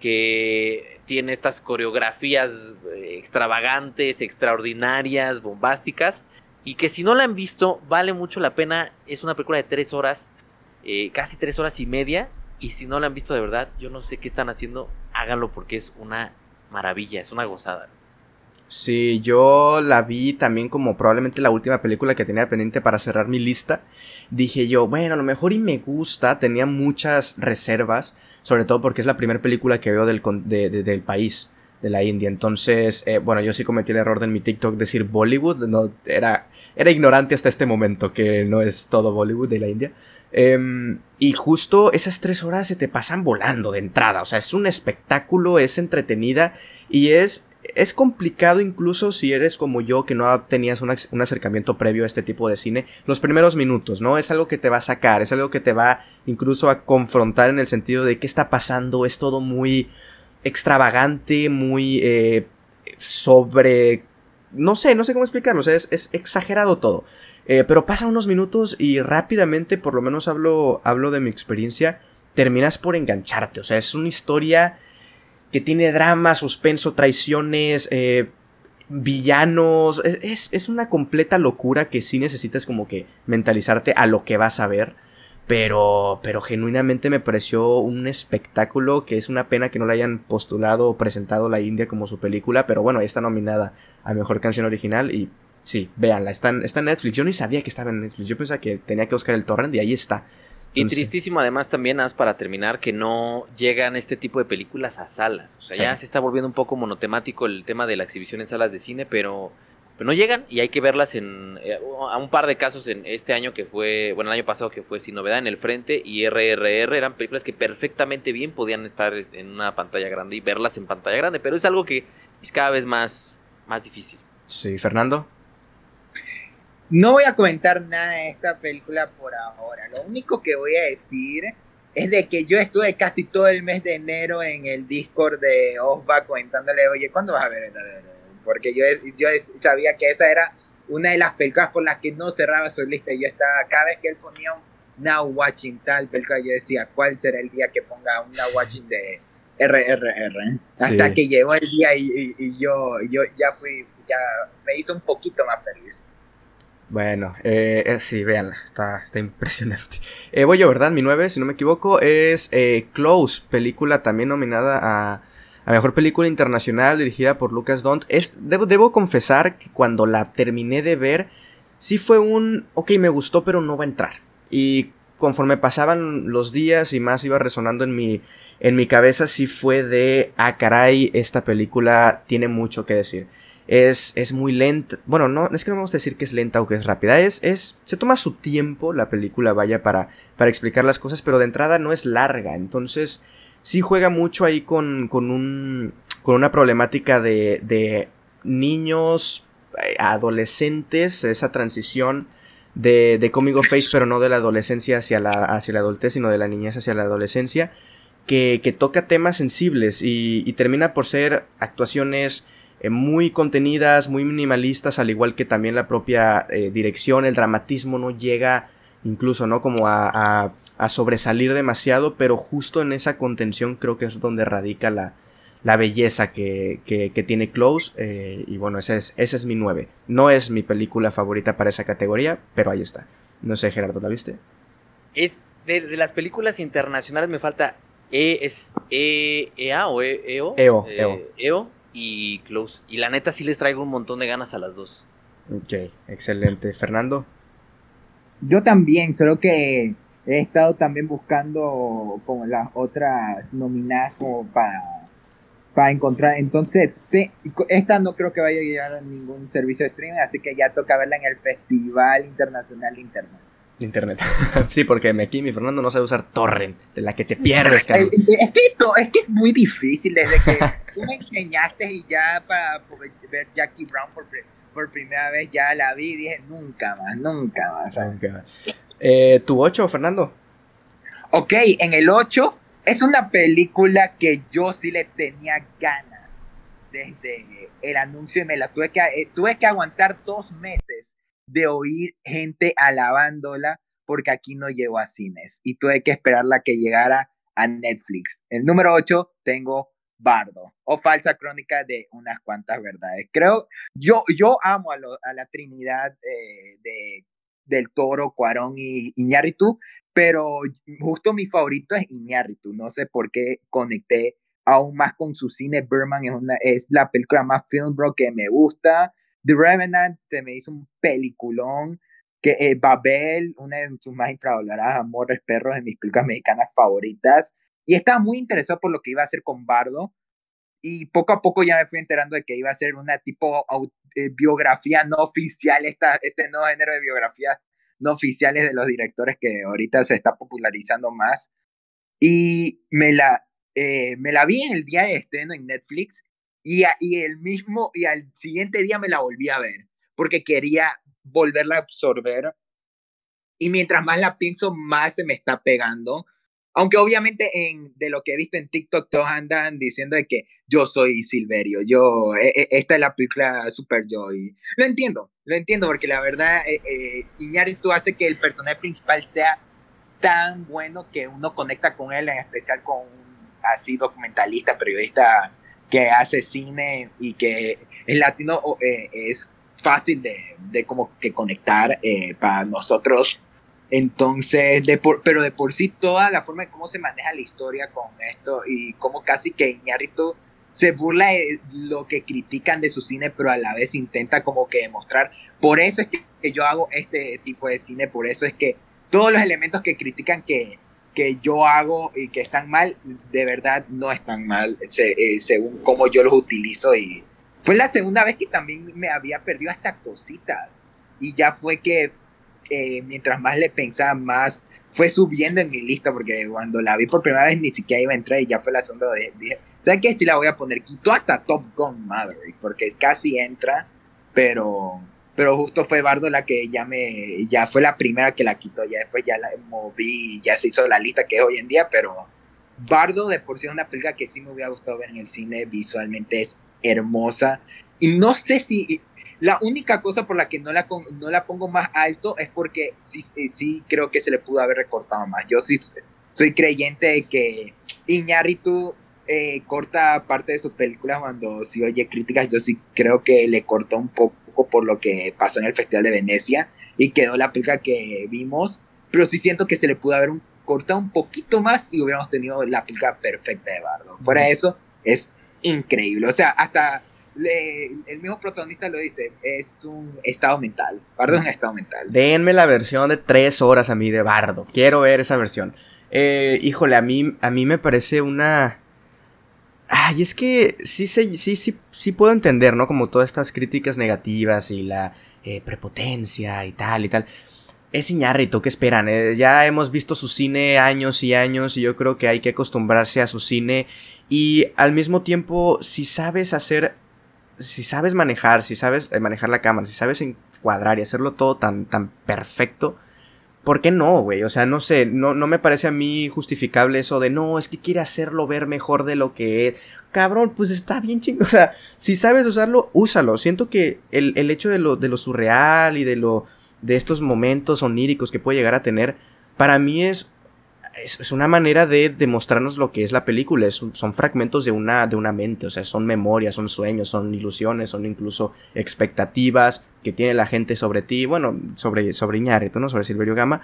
que tiene estas coreografías eh, extravagantes, extraordinarias, bombásticas, y que si no la han visto, vale mucho la pena. Es una película de tres horas eh, casi tres horas y media. Y si no la han visto de verdad, yo no sé qué están haciendo, háganlo porque es una maravilla, es una gozada. Sí, yo la vi también como probablemente la última película que tenía pendiente para cerrar mi lista. Dije yo, bueno, a lo mejor y me gusta, tenía muchas reservas, sobre todo porque es la primera película que veo del, del país de la India. Entonces, eh, bueno, yo sí cometí el error de en mi TikTok decir Bollywood. No, era, era ignorante hasta este momento que no es todo Bollywood de la India. Em, y justo esas tres horas se te pasan volando de entrada. O sea, es un espectáculo, es entretenida y es, es complicado incluso si eres como yo que no tenías un, acercamiento previo a este tipo de cine. Los primeros minutos, ¿no? Es algo que te va a sacar, es algo que te va incluso a confrontar en el sentido de qué está pasando. Es todo muy extravagante, muy eh, sobre... No sé, no sé cómo explicarlo, o sea, es, exagerado todo. Eh, pero pasan unos minutos y rápidamente, por lo menos hablo, hablo de mi experiencia, terminas por engancharte. O sea, es una historia que tiene drama, suspenso, traiciones, eh, villanos. Es, es, una completa locura que sí necesitas como que mentalizarte a lo que vas a ver. Pero, pero genuinamente me pareció un espectáculo que es una pena que no le hayan postulado o presentado la India como su película. Pero bueno, ahí está nominada a Mejor Canción Original y sí, véanla, está en, está en Netflix. Yo ni sabía que estaba en Netflix, yo pensaba que tenía que buscar el torrent y ahí está. Y tristísimo además también, haz para terminar, que no llegan este tipo de películas a salas. O sea, ya se está volviendo un poco monotemático el tema de la exhibición en salas de cine, pero, pero no llegan y hay que verlas en eh, a un par de casos en este año que fue, bueno, el año pasado que fue Sin Novedad en el Frente y RRR, eran películas que perfectamente bien podían estar en una pantalla grande y verlas en pantalla grande, pero es algo que es cada vez más, más difícil. Sí, Fernando. No voy a comentar nada de esta película por ahora. Lo único que voy a decir es de que yo estuve casi todo el mes de enero en el Discord de Osva comentándole, oye, ¿cuándo vas a ver? Porque yo, yo sabía que esa era una de las películas por las que no cerraba su lista. Y yo estaba, cada vez que él ponía un Now Watching tal película, yo decía, ¿cuál será el día que ponga un Now Watching de RRR? Hasta que llegó el día y, y, yo, yo ya fui, ya me hizo un poquito más feliz. Bueno, eh, eh, sí, véanla, está, está impresionante. Eh, voy yo, ¿verdad? Mi 9, si no me equivoco, es eh, Close, película también nominada a, a, Mejor Película Internacional, dirigida por Lucas Dont. Es, debo, debo confesar que cuando la terminé de ver, sí fue un, ok, me gustó, pero no va a entrar. Y conforme pasaban los días y más iba resonando en mi, en mi cabeza, sí fue de, ah, caray, esta película tiene mucho que decir es, es muy lenta. Bueno, no, es que no vamos a decir que es lenta o que es rápida. Es, es, se toma su tiempo la película, vaya, para, para explicar las cosas, pero de entrada no es larga. Entonces, sí juega mucho ahí con, con, un, con una problemática de, de niños, eh, adolescentes, esa transición de, de comic face, pero no de la adolescencia hacia la, hacia la adultez, sino de la niñez hacia la adolescencia, que, que toca temas sensibles y, y termina por ser actuaciones eh, muy contenidas, muy minimalistas, al igual que también la propia eh, dirección, el dramatismo no llega incluso, ¿no? Como a, a, sobresalir demasiado, pero justo en esa contención creo que es donde radica la, la belleza que, que, tiene Close. Eh, y bueno, ese es, ese es mi 9. No es mi película favorita para esa categoría, pero ahí está. No sé, Gerardo, ¿la viste? Es de, las películas internacionales me falta E, es e, EA o e, EO. EO, EO. EO y Close. Y la neta sí les traigo un montón de ganas a las dos. Ok, excelente. Fernando. Yo también, solo que he estado también buscando como las otras nominadas como para, para encontrar. Entonces, esta no creo que vaya a llegar a ningún servicio de streaming, así que ya toca verla en el Festival Internacional de Internet. Internet. sí, porque aquí mi Fernando no sabe usar torrent, de la que te pierdes, Es, es, que, es que es muy difícil desde que tú me enseñaste y ya para ver Jackie Brown por, por primera vez ya la vi y dije nunca más, nunca más. Nunca más. Eh, ¿Tu 8, Fernando? Ok, en el 8 es una película que yo sí le tenía ganas desde el anuncio y me la tuve que, eh, tuve que aguantar dos meses de oír gente alabándola porque aquí no llegó a cines y tuve que esperarla que llegara a Netflix. El número 8 tengo Bardo o Falsa Crónica de unas cuantas verdades. Creo, yo, yo amo a, la Trinidad eh, de, del Toro, Cuarón y Iñárritu, pero justo mi favorito es Iñárritu. No sé por qué conecté aún más con su cine. Berman es, una, es la película más film bro que me gusta. The Revenant se me hizo un peliculón. Que eh, Babel, una de sus más infravaloradas amores perros de mis películas mexicanas favoritas. Y estaba muy interesado por lo que iba a hacer con Bardo. Y poco a poco ya me fui enterando de que iba a ser una tipo eh, biografía no oficial, esta, este nuevo género de biografías no oficiales de los directores que ahorita se está popularizando más. Y me la, eh, me la vi en el día de estreno en Netflix y, y el mismo, y al siguiente día me la volví a ver, porque quería volverla a absorber. Y mientras más la pienso, más se me está pegando. Aunque obviamente en, de lo que he visto en TikTok todos andan diciendo de que yo soy Silverio, yo, e, e, esta es la película Super Joy. Lo entiendo, lo entiendo porque la verdad, eh, eh, hace que el personaje principal sea tan bueno que uno conecta con él, en especial con un así documentalista, periodista que hace cine y que es latino, eh, es fácil de, de, como que conectar eh, para nosotros. Entonces, de por, pero de por sí toda la forma de cómo se maneja la historia con esto y cómo casi que Iñárritu se burla de lo que critican de su cine, pero a la vez intenta como que demostrar. Por eso es que, yo hago este tipo de cine, por eso es que todos los elementos que critican que, que yo hago y que están mal, de verdad no están mal, eh, según cómo yo los utilizo. Y fue la segunda vez que también me había perdido hasta cositas. Y ya fue que eh, mientras más le pensaba, más fue subiendo en mi lista, porque cuando la vi por primera vez ni siquiera iba a entrar y ya fue la segunda vez. Dije, ¿sabes qué? Sí la voy a poner. Quitó hasta Top Gun Maverick, porque casi entra, pero pero justo fue Bardo la que ya me ya fue la primera que la quitó ya después ya la moví ya se hizo la lista que es hoy en día pero Bardo de por sí es una película que sí me hubiera gustado ver en el cine visualmente es hermosa y no sé si la única cosa por la que no la, no la pongo más alto es porque sí, eh, sí creo que se le pudo haber recortado más. Yo sí soy creyente de que Iñárritu eh, corta parte de sus películas cuando sí oye críticas. Yo sí creo que le cortó un poco por lo que pasó en el Festival de Venecia y quedó la película que vimos, pero sí siento que se le pudo haber cortado un poquito más y hubiéramos tenido la película perfecta de Bardo. Fuera de eso, es increíble. O sea, hasta el mismo protagonista lo dice, es un estado mental. Bardo es un estado mental. Denme la versión de tres horas a mí de Bardo. Quiero ver esa versión. Eh, híjole, a mí, a mí me parece una Ay, es que sí, sí, sí, sí, puedo entender, ¿no? Como todas estas críticas negativas y la eh, prepotencia y tal y tal. Es Iñárritu, ¿qué esperan? Eh, ya hemos visto su cine años y años y yo creo que hay que acostumbrarse a su cine y al mismo tiempo, si sabes hacer, si sabes manejar, si sabes eh, manejar la cámara, si sabes encuadrar y hacerlo todo tan, tan perfecto, ¿Por qué no, güey? O sea, no sé, no, no me parece a mí justificable eso de no, es que quiere hacerlo ver mejor de lo que es. Cabrón, pues está bien chingo. O sea, si sabes usarlo, úsalo. Siento que el, el hecho de lo, de lo surreal y de lo. de estos momentos oníricos que puede llegar a tener. Para mí es es, una manera de demostrarnos lo que es la película. son fragmentos de una, de una mente, o sea, son memorias, son sueños, son ilusiones, son incluso expectativas que tiene la gente sobre ti, bueno, sobre, sobre ¿no? Sobre Silverio Gama.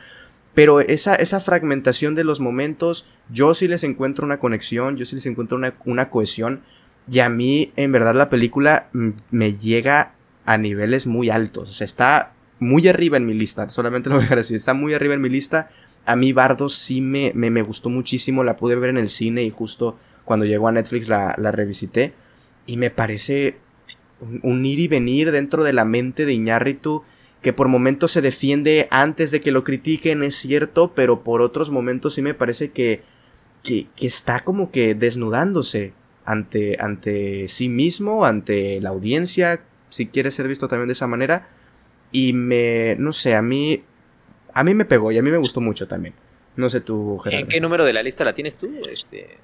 Pero esa, esa fragmentación de los momentos, yo sí les encuentro una conexión, yo sí les encuentro una, una cohesión. Y a mí, en verdad, la película me llega a niveles muy altos. O sea, está muy arriba en mi lista. Solamente lo voy a dejar así. Está muy arriba en mi lista a mí Bardo sí me, me, gustó muchísimo, la pude ver en el cine y justo cuando llegó a Netflix la, la revisité y me parece un, ir y venir dentro de la mente de Iñárritu que por momentos se defiende antes de que lo critiquen, es cierto, pero por otros momentos sí me parece que, que, que está como que desnudándose ante, ante sí mismo, ante la audiencia, si quiere ser visto también de esa manera. Y me, no sé, a mí a mí me pegó y a mí me gustó mucho también. No sé tú, Gerardo. ¿En qué número de la lista la tienes tú? Este...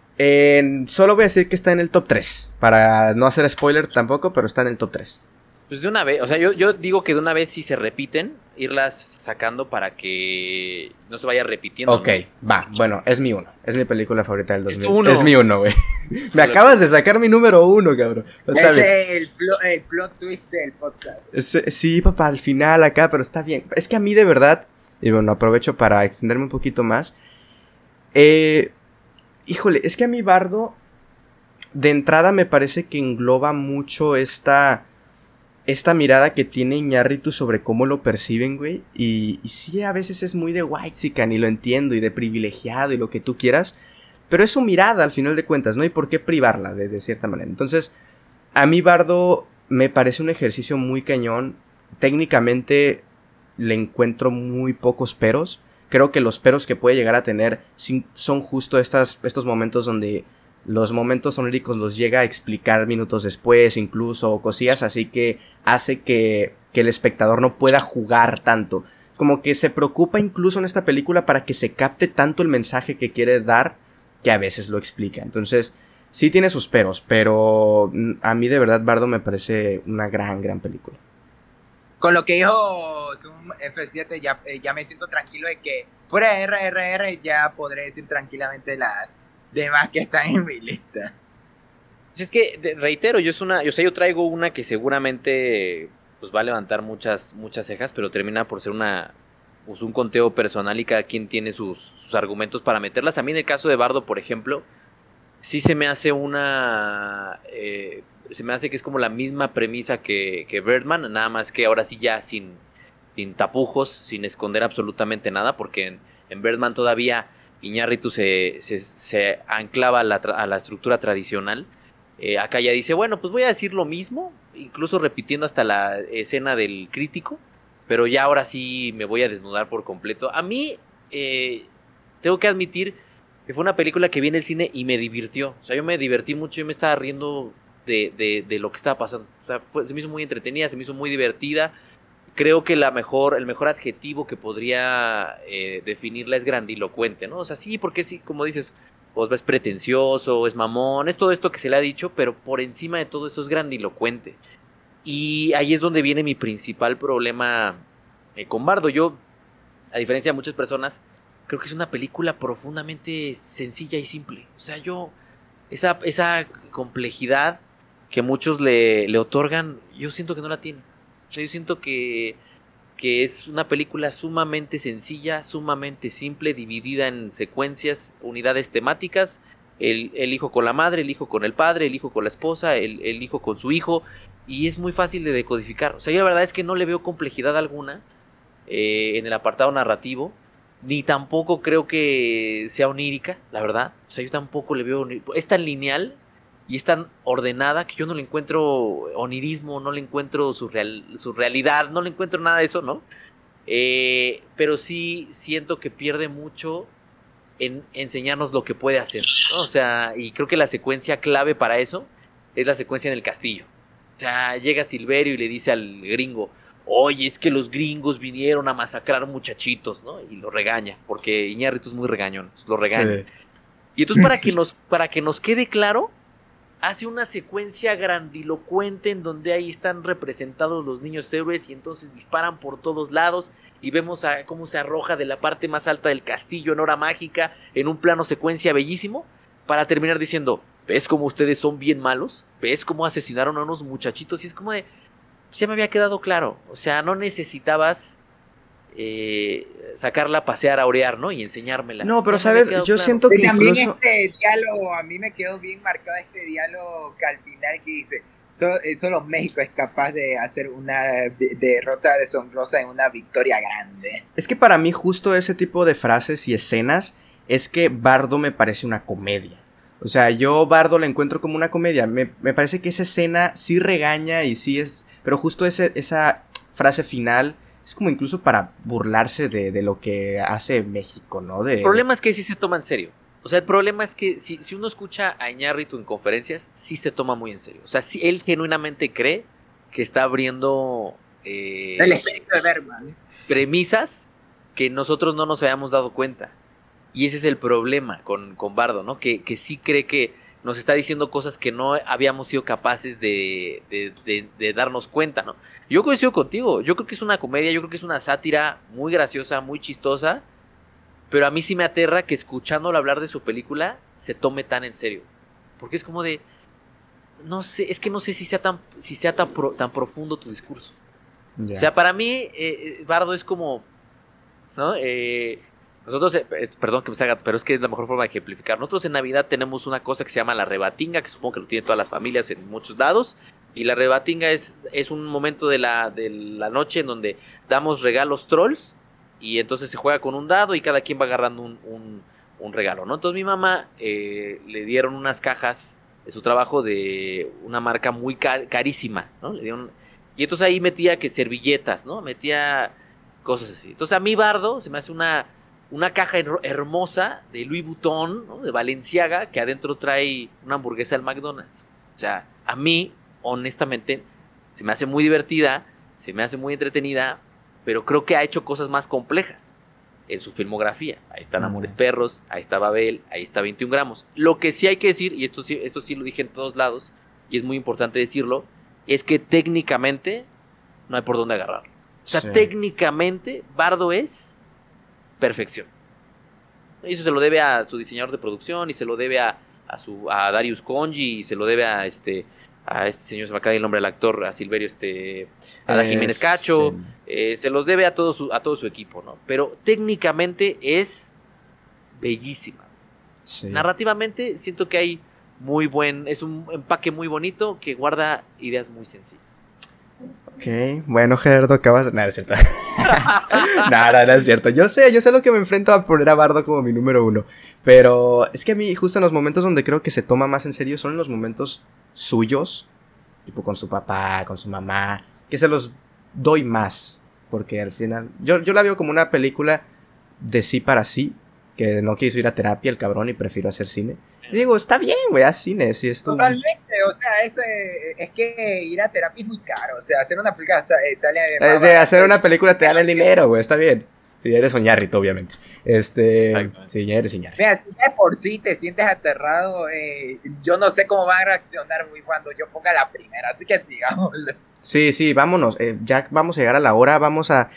solo voy a decir que está en el top 3. Para no hacer spoiler tampoco, pero está en el top 3. Pues de una vez, o sea, yo, yo digo que de una vez si se repiten, irlas sacando para que no se vaya repitiendo. Ok, va, bueno, es mi uno. Es mi película favorita del 2000. Es, mi uno, güey. Me acabas de sacar mi número uno, cabrón. Ese es el, el, plot twist del podcast. sí, papá, al final acá, pero está bien. Es que a mí de verdad y bueno, aprovecho para extenderme un poquito más. Eh, híjole, es que a mi bardo, de entrada me parece que engloba mucho esta, esta mirada que tiene Iñárritu sobre cómo lo perciben, güey. Y, y sí, a veces es muy de white y lo entiendo, y de privilegiado y lo que tú quieras. Pero es su mirada al final de cuentas, ¿no? hay por qué privarla de, de cierta manera. Entonces, a mí Bardo me parece un ejercicio muy cañón. Técnicamente le encuentro muy pocos peros. Creo que los peros que puede llegar a tener son justo estos momentos donde los momentos oníricos los llega a explicar minutos después, incluso cosillas así que hace que, que el espectador no pueda jugar tanto. Como que se preocupa incluso en esta película para que se capte tanto el mensaje que quiere dar que a veces lo explica. Entonces, sí tiene sus peros, pero a mí de verdad Bardo me parece una gran, gran película con lo que dijo Zoom F7 ya, eh, ya me siento tranquilo de que fuera de RRR ya podré decir tranquilamente las demás que están en mi lista. Es que, reitero, yo es una, yo sé, yo traigo una que seguramente pues va a levantar muchas, muchas cejas, pero termina por ser una, pues, un conteo personal y cada quien tiene sus, sus, argumentos para meterlas. A mí en el caso de Bardo, por ejemplo, sí se me hace una, eh, se me hace que es como la misma premisa que, que Birdman, nada más que ahora sí ya sin, sin tapujos, sin esconder absolutamente nada, porque en, en Birdman todavía Iñárritu se, se, se anclaba a la, a la estructura tradicional eh, acá ya dice, bueno, pues voy a decir lo mismo, incluso repitiendo hasta la escena del crítico, pero ya ahora sí me voy a desnudar por completo. A mí, eh, tengo que admitir que fue una película que vi en el cine y me divirtió. O sea, yo me divertí mucho, yo me estaba riendo de, de, lo que estaba pasando. Se me hizo muy entretenida, se me hizo muy divertida. Creo que la mejor, el mejor adjetivo que podría eh, definirla es grandilocuente, ¿no? O sea, sí, porque sí, como dices, o es pretencioso, es mamón, es todo esto que se le ha dicho, pero por encima de todo eso es grandilocuente. Y ahí es donde viene mi principal problema eh, con Bardo. Yo, a diferencia de muchas personas, creo que es una película profundamente sencilla y simple. O sea, yo, esa, esa complejidad que muchos le, otorgan, yo siento que no la tiene. O sea, yo siento que que es una película sumamente sencilla, sumamente simple, dividida en secuencias, unidades temáticas, el, el, hijo con la madre, el hijo con el padre, el hijo con la esposa, el, el, hijo con su hijo, y es muy fácil de decodificar. O sea, yo la verdad es que no le veo complejidad alguna eh, en el apartado narrativo, ni tampoco creo que sea onírica, la verdad. O sea, yo tampoco le veo... Es tan lineal y es tan ordenada que yo no le encuentro onirismo, no le encuentro su, real, su realidad, no le encuentro nada de eso, ¿no? Eh, pero sí siento que pierde mucho en enseñarnos lo que puede hacer, ¿no? O sea, y creo que la secuencia clave para eso es la secuencia en el castillo. O sea, llega Silverio y le dice al gringo, oye, es que los gringos vinieron a masacrar muchachitos, ¿no? Y lo regaña, porque Iñárritu es muy regañón, lo regaña. Sí. Y entonces para que, nos, para que nos quede claro, hace una secuencia grandilocuente en donde ahí están representados los niños héroes y entonces disparan por todos lados y vemos a cómo se arroja de la parte más alta del castillo en hora mágica en un plano secuencia bellísimo para terminar diciendo, ¿ves cómo ustedes son bien malos? ¿Ves cómo asesinaron a unos muchachitos? Y es como de, ya me había quedado claro, o sea, no necesitabas eh, sacarla a pasear a orear, ¿no? Y enseñármela. No, pero sabes, yo claro. siento que también incluso... este diálogo, a mí me quedó bien marcado este diálogo que al final que dice, solo, solo México es capaz de hacer una derrota deshonrosa en una victoria grande. Es que para mí justo ese tipo de frases y escenas es que Bardo me parece una comedia. O sea, yo Bardo la encuentro como una comedia. Me, me parece que esa escena sí regaña y sí es... Pero justo ese, esa frase final es como incluso para burlarse de, de, lo que hace México, ¿no? De... El problema es que sí se toma en serio. O sea, el problema es que si, si uno escucha a Iñárritu en conferencias, sí se toma muy en serio. O sea, si él genuinamente cree que está abriendo... Eh, el espíritu de Berman. Premisas que nosotros no nos habíamos dado cuenta. Y ese es el problema con, con Bardo, ¿no? Que, que sí cree que nos está diciendo cosas que no habíamos sido capaces de, de, de, de, darnos cuenta, ¿no? Yo coincido contigo, yo creo que es una comedia, yo creo que es una sátira muy graciosa, muy chistosa, pero a mí sí me aterra que escuchándolo hablar de su película se tome tan en serio, porque es como de, no sé, es que no sé si sea tan, si sea tan, pro, tan profundo tu discurso. Yeah. O sea, para mí, eh, Bardo es como, ¿no? Eh, nosotros, eh, perdón que me salga, pero es que es la mejor forma de ejemplificar. Nosotros en Navidad tenemos una cosa que se llama la rebatinga, que supongo que lo tienen todas las familias en muchos lados. Y la rebatinga es, es un momento de la, de la noche en donde damos regalos trolls y entonces se juega con un dado y cada quien va agarrando un, un, regalo, ¿no? Entonces mi mamá eh, le dieron unas cajas de su trabajo de una marca muy car carísima, ¿no? Le dieron, y entonces ahí metía que servilletas, ¿no? Metía cosas así. Entonces a mí Bardo se me hace una una caja hermosa de Louis Vuitton, ¿no? de Valenciaga, que adentro trae una hamburguesa del McDonald's. O sea, a mí, honestamente, se me hace muy divertida, se me hace muy entretenida, pero creo que ha hecho cosas más complejas en su filmografía. Ahí están Amores Perros, ahí está Babel, ahí está 21 gramos. Lo que sí hay que decir, y esto sí, esto sí lo dije en todos lados, y es muy importante decirlo, es que técnicamente no hay por dónde agarrarlo. O sea, técnicamente, Bardo es perfección. Eso se lo debe a su diseñador de producción y se lo debe a, a su, a Darius Conji y se lo debe a este a este señor, se me acaba el nombre del actor, a Silverio, este, a Jiménez Cacho, eh, se los debe a todo, su, a todo su equipo, ¿no? Pero técnicamente es bellísima. Narrativamente siento que hay muy buen, es un empaque muy bonito que guarda ideas muy sencillas. Ok, bueno Gerardo, acabas... Nada, es cierto. nada, no es cierto. Yo sé, yo sé lo que me enfrento a poner a Bardo como mi número uno. Pero es que a mí, justo en los momentos donde creo que se toma más en serio, son en los momentos suyos. Tipo con su papá, con su mamá. Que se los doy más. Porque al final. Yo, yo la veo como una película de sí para sí. Que no quiso ir a terapia el cabrón y prefiero hacer cine digo, está bien, güey, haz cine, si es Totalmente, o sea, es, es, que ir a terapia es muy caro, o sea, hacer una película eh, sale... Es hacer una película te dan el dinero, güey, está bien. Si eres soñarrito, obviamente. Este. Si eres soñarrito. Mira, si de por sí te sientes aterrado, eh, yo no sé cómo van a reaccionar güey, cuando yo ponga la primera. Así que sigamos. Sí, sí, vámonos. Eh, ya vamos a llegar a la hora. Vamos a.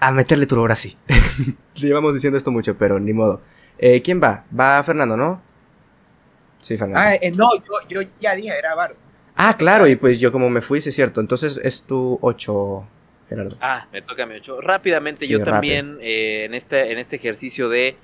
A meterle tu hora sí. Llevamos diciendo esto mucho, pero ni modo. Eh, ¿Quién va? Va Fernando, ¿no? Sí, Fernando. Ah, eh, no, yo, ya dije, era Bardo. Ah, claro, y pues yo como me fui, sí es cierto. Entonces es tu 8, Gerardo. Ah, me toca mi 8. Rápidamente, yo también eh, en, este, en este ejercicio de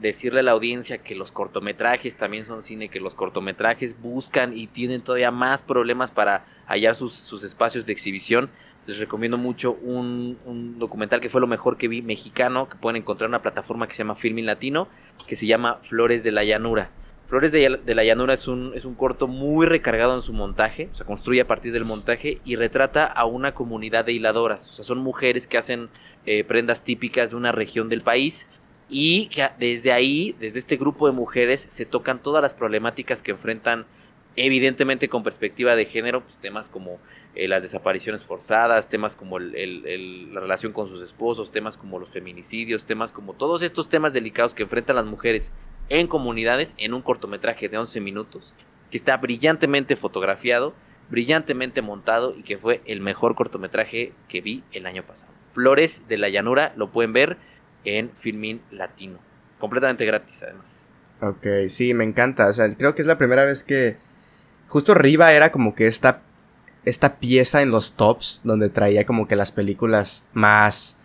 decirle a la audiencia que los cortometrajes también son cine, que los cortometrajes buscan y tienen todavía más problemas para hallar sus, espacios de exhibición. Les recomiendo mucho un, un, documental que fue lo mejor que vi mexicano, que pueden encontrar en una plataforma que se llama Filming Latino, que se llama Flores de la Llanura. Flores de, la Llanura es un, es un corto muy recargado en su montaje, se construye a partir del montaje y retrata a una comunidad de hiladoras, o sea, son mujeres que hacen eh, prendas típicas de una región del país y que desde ahí, desde este grupo de mujeres, se tocan todas las problemáticas que enfrentan, evidentemente con perspectiva de género, pues, temas como eh, las desapariciones forzadas, temas como la relación con sus esposos, temas como los feminicidios, temas como todos estos temas delicados que enfrentan las mujeres en comunidades en un cortometraje de 11 minutos que está brillantemente fotografiado, brillantemente montado y que fue el mejor cortometraje que vi el año pasado. Flores de la Llanura lo pueden ver en Filmin Latino, completamente gratis además. Ok, sí, me encanta, o sea, creo que es la primera vez que justo Riva era como que esta esta pieza en los tops donde traía como que las películas más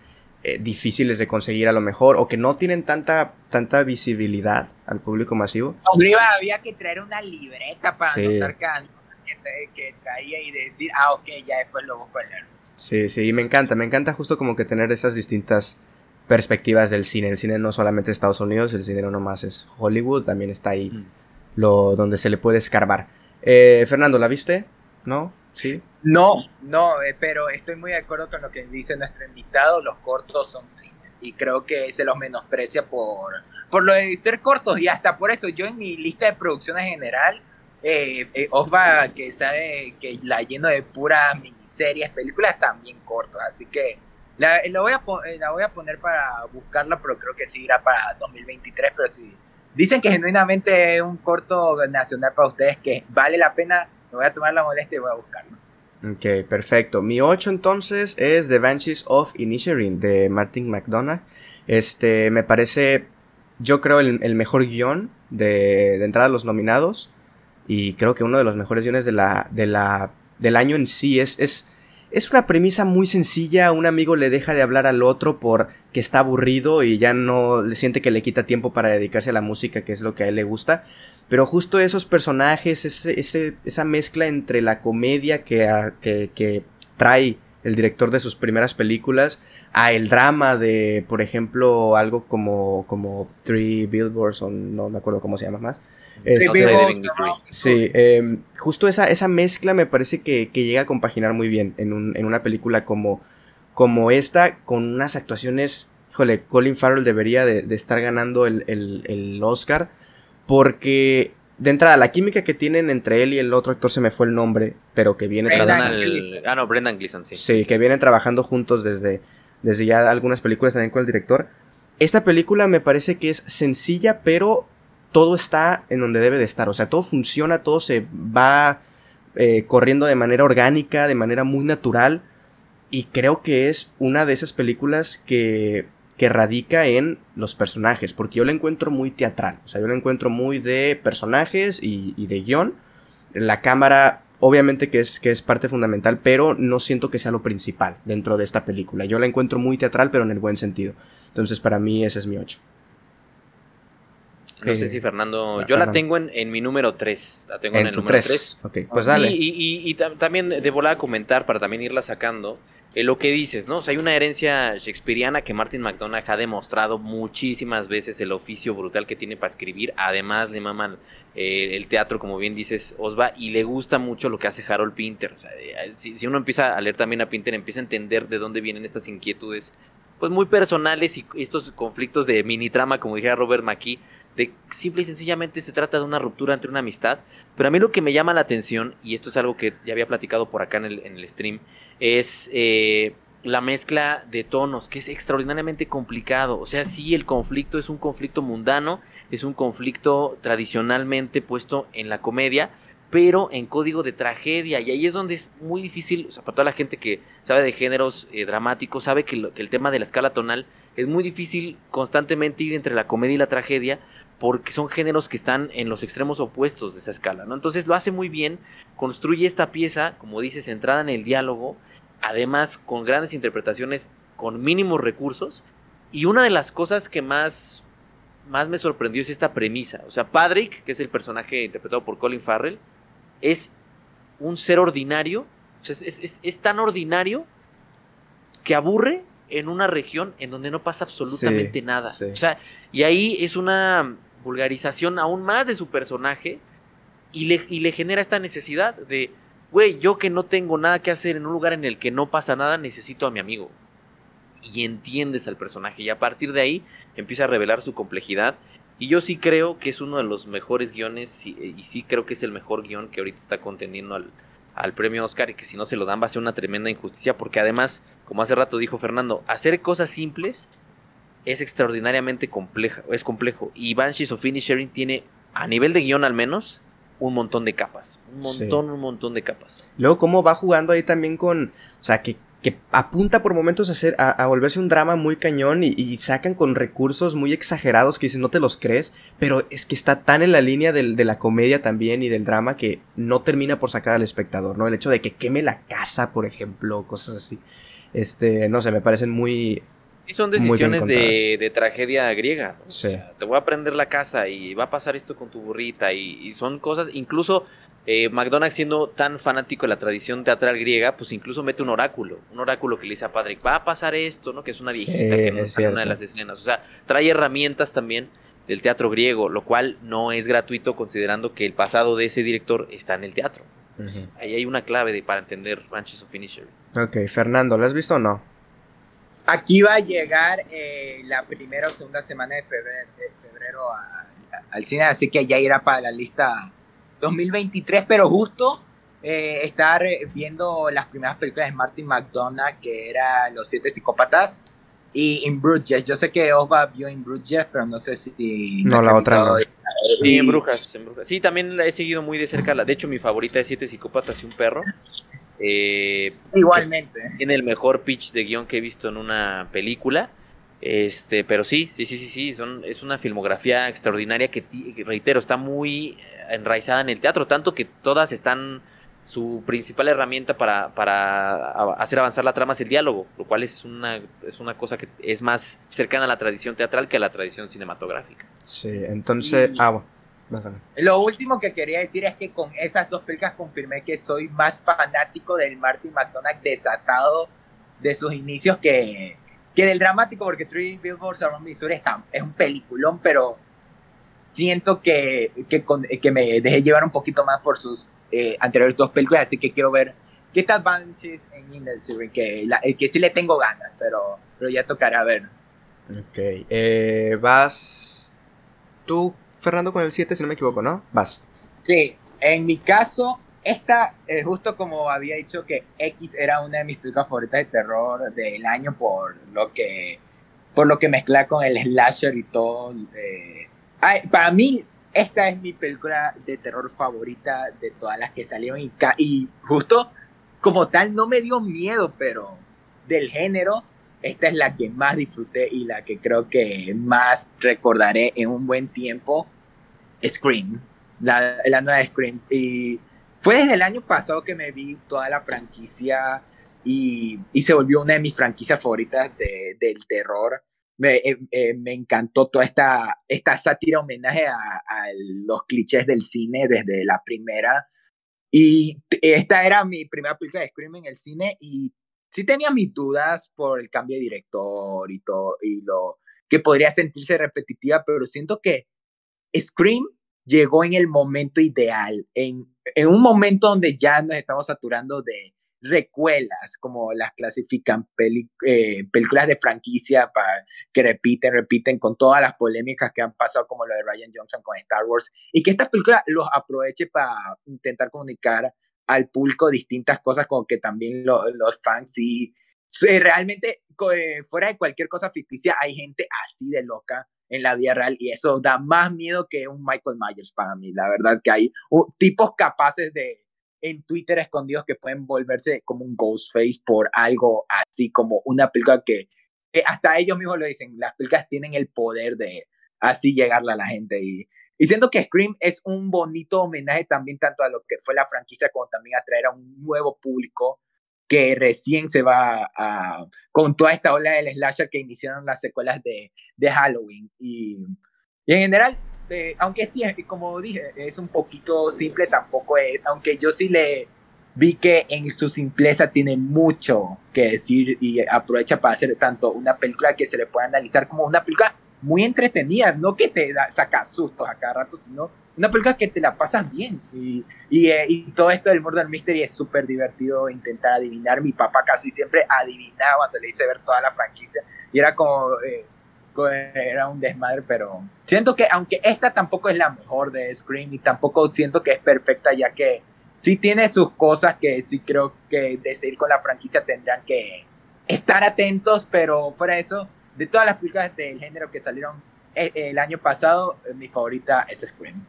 eh, difíciles de conseguir a lo mejor o que no tienen tanta, tanta visibilidad al público masivo. había que traer una libreta para anotar cada que, que, traía y decir, ah, ok, ya después lo busco en el... Sí, sí, y me encanta, me encanta justo como que tener esas distintas perspectivas del cine. El cine no solamente es Estados Unidos, el cine no nomás es Hollywood, también está ahí mm. lo, donde se le puede escarbar. Eh, Fernando, ¿la viste? ¿No? ¿Sí? No, no, eh, pero estoy muy de acuerdo con lo que dice nuestro invitado, los cortos son cine. Y creo que se los menosprecia por, por lo de ser cortos y hasta por eso yo en mi lista de producción en general, eh, eh que sabe que la lleno de puras miniseries, películas también cortos, así que la, voy a, eh, la voy a poner para buscarla, pero creo que sí irá para 2023, pero si dicen que genuinamente es un corto nacional para ustedes que vale la pena voy a tomar la molestia y voy a buscarlo. Ok, perfecto. Mi 8 entonces es The Banshees of Inisherin de Martin McDonagh. Este, me parece, yo creo, el, mejor guion de, de entrada a los nominados. Y creo que uno de los mejores guiones de la, de la, del año en sí. Es, es, es una premisa muy sencilla. Un amigo le deja de hablar al otro porque está aburrido y ya no le siente que le quita tiempo para dedicarse a la música, que es lo que a él le gusta. Pero justo esos personajes, ese, esa mezcla entre la comedia que, que, trae el director de sus primeras películas a el drama de, por ejemplo, algo como, como Three Billboards, o no me acuerdo cómo se llama más. Este, sí, em, justo esa, esa mezcla me parece que, llega a compaginar muy bien en, un, en una película como, como esta, con unas actuaciones, híjole, Colin Farrell debería de, estar ganando el, el, el Oscar porque de entrada, la química que tienen entre él y el otro actor se me fue el nombre, pero que viene trabajando. Ah, no, Brendan Gleeson, sí. Sí, que vienen trabajando juntos desde, desde ya algunas películas también con el director. Esta película me parece que es sencilla, pero todo está en donde debe de estar. O sea, todo funciona, todo se va eh, corriendo de manera orgánica, de manera muy natural. y creo que es una de esas películas que, que radica en los personajes, porque yo la encuentro muy teatral, o sea, yo la encuentro muy de personajes y, y de guion. La cámara obviamente que es, que es parte fundamental, pero no siento que sea lo principal dentro de esta película. Yo la encuentro muy teatral, pero en el buen sentido. Entonces, para mí, ese es mi 8. No sé eh, si Fernando. Yo la tengo en, mi número 3. La tengo en, el número 3. Ok, pues dale. y, también de volada a comentar para también irla sacando. Eh, lo que dices, ¿no? O sea, hay una herencia shakespeariana que Martin McDonagh ha demostrado muchísimas veces el oficio brutal que tiene para escribir. Además, le maman eh, el teatro, como bien dices, Osva, y le gusta mucho lo que hace Harold Pinter. Sea, si, uno empieza a leer también a Pinter, empieza a entender de dónde vienen estas inquietudes, pues muy personales y estos conflictos de mini trama, como dijera Robert McKee, de simple y sencillamente se trata de una ruptura entre una amistad. Pero a mí lo que me llama la atención, y esto es algo que ya había platicado por acá en el stream, es eh, la mezcla de tonos, que es extraordinariamente complicado. O sea, sí, el conflicto es un conflicto mundano, es un conflicto tradicionalmente puesto en la comedia, pero en código de tragedia. Y ahí es donde es muy difícil, o sea, para toda la gente que sabe de géneros eh, dramáticos, sabe que, que el tema de la escala tonal es muy difícil constantemente ir entre la comedia y la tragedia, porque son géneros que están en los extremos opuestos de esa escala, ¿no? Entonces lo hace muy bien, construye esta pieza, como dices, centrada en el diálogo, además con grandes interpretaciones, con mínimos recursos, y una de las cosas que más, más me sorprendió es esta premisa, o sea, Patrick, que es el personaje interpretado por Colin Farrell, es un ser ordinario, es, tan ordinario que aburre en una región en donde no pasa absolutamente nada. O sea, y ahí es una vulgarización aún más de su personaje y le, y le genera esta necesidad de, güey, yo que no tengo nada que hacer en un lugar en el que no pasa nada, necesito a mi amigo. Y entiendes al personaje y a partir de ahí empieza a revelar su complejidad. Y yo sí creo que es uno de los mejores guiones y, sí creo que es el mejor guion que ahorita está contendiendo al, al premio Oscar y que si no se lo dan va a ser una tremenda injusticia porque además, como hace rato dijo Fernando, hacer cosas simples es extraordinariamente compleja, es complejo. Y Banshees of Sharing tiene, a nivel de guion al menos, un montón de capas. Un montón, un montón de capas. Luego, cómo va jugando ahí también con. O sea, que, que apunta por momentos a, hacer, a, volverse un drama muy cañón y, sacan con recursos muy exagerados que dices, no te los crees. Pero es que está tan en la línea del, de la comedia también y del drama que no termina por sacar al espectador, ¿no? El hecho de que queme la casa, por ejemplo, cosas así. Este, no sé, me parecen muy, y son decisiones de, tragedia griega. te voy a prender la casa y va a pasar esto con tu burrita. Y, son cosas, incluso eh, McDonald's siendo tan fanático de la tradición teatral griega, pues incluso mete un oráculo. Un oráculo que le dice a Patrick, va a pasar esto, ¿no? Que es una viejita que no está en una de las escenas. O sea, trae herramientas también del teatro griego, lo cual no es gratuito considerando que el pasado de ese director está en el teatro. Ahí hay una clave de, para entender Ranches of Finisher. Ok, Fernando, ¿lo has visto o no? Aquí va a llegar eh, la primera o segunda semana de febrero, al cine, así que ya irá para la lista 2023, pero justo eh, estar viendo las primeras películas de Martin McDonagh, que era Los Siete Psicópatas, y In Bruges. Yo sé que Osva vio In Bruges, pero no sé si... No, la otra no. Sí, en Brujas, en Brujas. Sí, también la he seguido muy de cerca. De hecho, mi favorita es Siete Psicópatas y un Perro. Eh, Igualmente. Tiene el mejor pitch de guion que he visto en una película. Este, pero sí, sí, sí, sí, sí, son, es una filmografía extraordinaria que, reitero, está muy enraizada en el teatro, tanto que todas están, su principal herramienta para, para hacer avanzar la trama es el diálogo, lo cual es una, es una cosa que es más cercana a la tradición teatral que a la tradición cinematográfica. Sí, entonces, ah, lo último que quería decir es que con esas dos películas confirmé que soy más fanático del Martin McDonagh desatado de sus inicios que, que del dramático, porque Three Billboards Around Missouri está, es un peliculón, pero siento que, que, que, me dejé llevar un poquito más por sus eh, anteriores dos películas, así que quiero ver qué tal Banshees en Industry, que, la, que sí le tengo ganas, pero, pero ya tocará ver. Ok, eh, vas tú Fernando, con el 7, si no me equivoco, ¿no? Vas. Sí, en mi caso, esta, eh, justo como había dicho que X era una de mis películas favoritas de terror del año por lo que, por lo que mezcla con el slasher y todo. Eh, para mí, esta es mi película de terror favorita de todas las que salieron y, y justo como tal no me dio miedo, pero del género, esta es la que más disfruté y la que creo que más recordaré en un buen tiempo. Scream, la, la nueva Scream. Y fue desde el año pasado que me vi toda la franquicia y, y se volvió una de mis franquicias favoritas de, del terror. Me, eh, eh, me, encantó toda esta, esta sátira homenaje a, a, los clichés del cine desde la primera. Y esta era mi primera película de Scream en el cine y sí tenía mis dudas por el cambio de director y todo, y lo que podría sentirse repetitiva, pero siento que Scream llegó en el momento ideal, en, en un momento donde ya nos estamos saturando de recuelas, como las clasifican eh, películas de franquicia para, que repiten, repiten con todas las polémicas que han pasado, como lo de Ryan Johnson con Star Wars, y que esta película los aproveche para intentar comunicar al público distintas cosas, como que también los fans sí, realmente eh, fuera de cualquier cosa ficticia, hay gente así de loca en la vida real y eso da más miedo que un Michael Myers para mí. La verdad es que hay tipos capaces de en Twitter escondidos que pueden volverse como un Ghostface por algo así como una película que hasta ellos mismos lo dicen, las películas tienen el poder de así llegarle a la gente y, y siento que Scream es un bonito homenaje también tanto a lo que fue la franquicia como también atraer a un nuevo público que recién se va a, con toda esta ola del slasher que iniciaron las secuelas de, de Halloween. Y, y en general eh, aunque sí, como dije, es un poquito simple, tampoco es, aunque yo sí le vi que en su simpleza tiene mucho que decir y aprovecha para hacer tanto una película que se le puede analizar como una película muy entretenida, no que te da, saca sustos a cada rato, sino una película que te la pasas bien. Y, y, eh, y todo esto del Murder Mystery es súper divertido intentar adivinar. Mi papá casi siempre adivinaba cuando le hice ver toda la franquicia. Y era como, eh, era un desmadre, pero siento que aunque esta tampoco es la mejor de Scream y tampoco siento que es perfecta ya que sí tiene sus cosas que sí creo que de seguir con la franquicia tendrían que estar atentos, pero fuera de eso, de todas las películas del género que salieron eh, el año pasado, eh, mi favorita es Scream.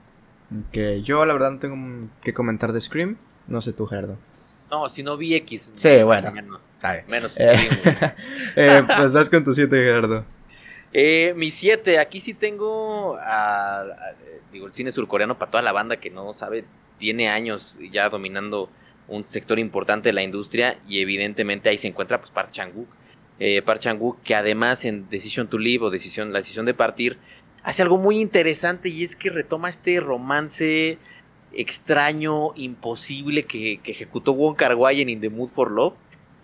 Que yo la verdad no tengo que comentar de Scream, no sé tú, Gerdo. No, si no vi X. Sí, bueno. Menos eh, eh, pues vas con tu 7, Gerardo. Eh, mi 7, aquí sí tengo a, digo, el cine surcoreano para toda la banda que no sabe, tiene años ya dominando un sector importante de la industria y evidentemente ahí se encuentra pues Park Chang-wook. Eh, Park Chang-wook que además en Decision to Live o decisión, la decisión de partir hace algo muy interesante y es que retoma este romance extraño, imposible que, ejecutó Wong Kar en In the Mood for Love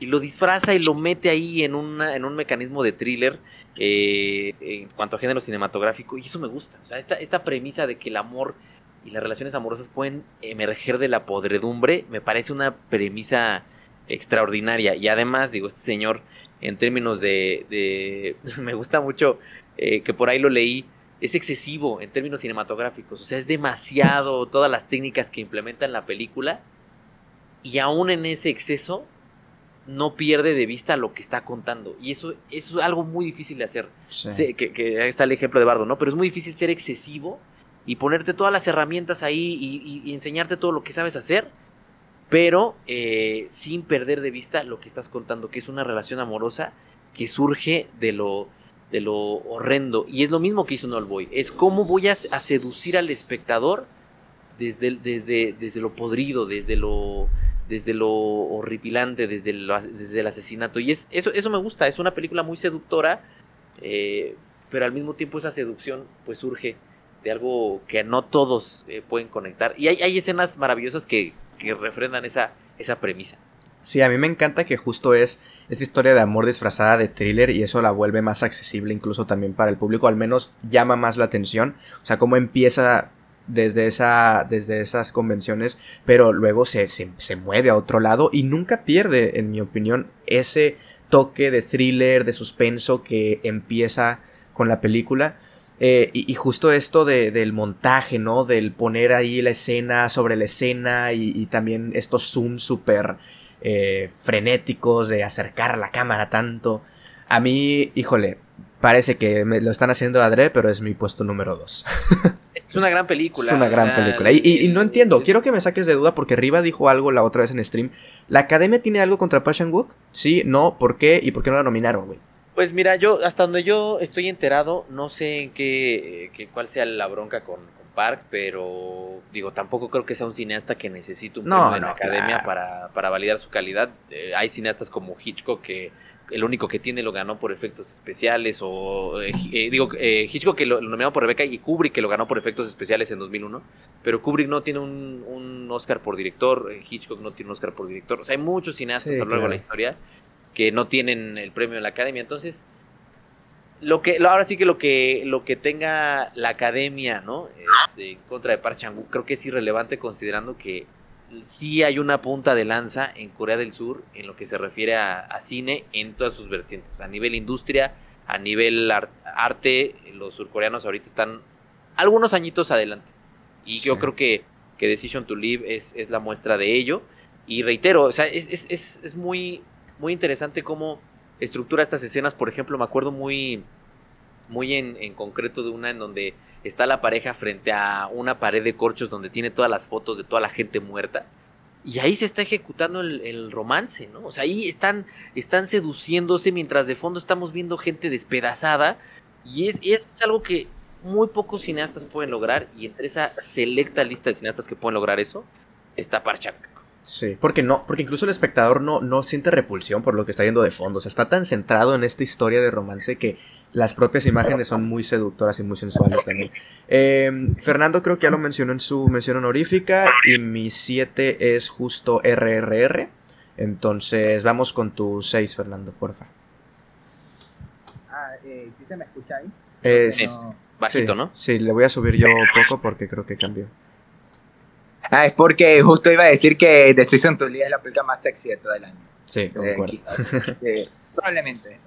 y lo disfraza y lo mete ahí en, en un mecanismo de thriller eh, en cuanto a género cinematográfico y eso me gusta. O sea, esta, premisa de que el amor y las relaciones amorosas pueden emerger de la podredumbre me parece una premisa extraordinaria y además digo este señor en términos de, de me gusta mucho eh, que por ahí lo leí es excesivo en términos cinematográficos o sea es demasiado todas las técnicas que implementa en la película y aún en ese exceso no pierde de vista lo que está contando. Y eso, es algo muy difícil de hacer. que, ahí está el ejemplo de Bardo, ¿no? Pero es muy difícil ser excesivo y ponerte todas las herramientas ahí y, enseñarte todo lo que sabes hacer, pero eh, sin perder de vista lo que estás contando, que es una relación amorosa que surge de lo, de lo horrendo. Y es lo mismo que hizo No Boy. Es cómo voy a, seducir al espectador desde, desde, desde lo podrido, desde lo desde lo horripilante, desde el, desde el asesinato. Y es, eso, eso me gusta, es una película muy seductora, eh, pero al mismo tiempo esa seducción pues surge de algo que no todos eh, pueden conectar. Y hay, hay escenas maravillosas que, que, refrendan esa, esa premisa. Sí, a mí me encanta que justo es esta historia de amor disfrazada de thriller y eso la vuelve más accesible incluso también para el público, al menos llama más la atención. O sea, cómo empieza desde, esa, desde esas convenciones, pero luego se, se, mueve a otro lado y nunca pierde, en mi opinión, ese toque de thriller, de suspenso que empieza con la película. Eh, y, justo esto de, del montaje, ¿no? Del poner ahí la escena sobre la escena y, también estos zooms súper eh, frenéticos de acercar a la cámara tanto. A mí, híjole, parece que me lo están haciendo adre, pero es mi puesto número 2. Es una gran película. Es una gran película. Y, no entiendo, quiero que me saques de duda porque Riva dijo algo la otra vez en stream. ¿La academia tiene algo contra Passion Wook? Sí, no, ¿por qué? ¿Y por qué no la nominaron, güey? Pues mira, yo, hasta donde yo estoy enterado, no sé en qué, cuál sea la bronca con, Park, pero digo, tampoco creo que sea un cineasta que necesite un premio en la academia para, para, validar su calidad. Eh, hay cineastas como Hitchcock que el único que tiene lo ganó por efectos especiales, o eh, eh, digo, Hitchcock que lo, nominó por Rebecca y Kubrick que lo ganó por efectos especiales en 2001, pero Kubrick no tiene un, un Oscar por director, Hitchcock no tiene un Oscar por director, o sea, hay muchos cineastas a lo largo de la historia que no tienen el premio en la academia, entonces lo que ahora sí que lo que lo que tenga la academia no este, en contra de Park Chan creo que es irrelevante considerando que sí hay una punta de lanza en Corea del Sur en lo que se refiere a, cine en todas sus vertientes a nivel industria a nivel arte los surcoreanos ahorita están algunos añitos adelante. Y yo creo que, que Decision to Live es, es, la muestra de ello. Y reitero o sea es, es, es muy muy interesante cómo estructura estas escenas. Por ejemplo, me acuerdo muy, muy en, concreto de una en donde está la pareja frente a una pared de corchos donde tiene todas las fotos de toda la gente muerta. Y ahí se está ejecutando el, romance, ¿no? O sea, ahí están, están seduciéndose mientras de fondo estamos viendo gente despedazada. Y es, es algo que muy pocos cineastas pueden lograr. Y entre esa selecta lista de cineastas que pueden lograr eso, está Parchak. Sí, porque no, porque incluso el espectador no, no siente repulsión por lo que está viendo de fondo. O sea, está tan centrado en esta historia de romance que las propias imágenes son muy seductoras y muy sensuales también. Em, Fernando creo que ya lo mencionó en su mención honorífica. Y mi 7 es justo RRR. Entonces, vamos con tu 6, Fernando, porfa. Ah, eh, ¿sí se me escucha ahí? Es, bajito, ¿no? Sí, le voy a subir yo poco porque creo que cambió. Ah, es porque justo iba a decir que Decision to Live es la película más sexy de todo el año. Sí, eh, concuerdo. Eh, probablemente.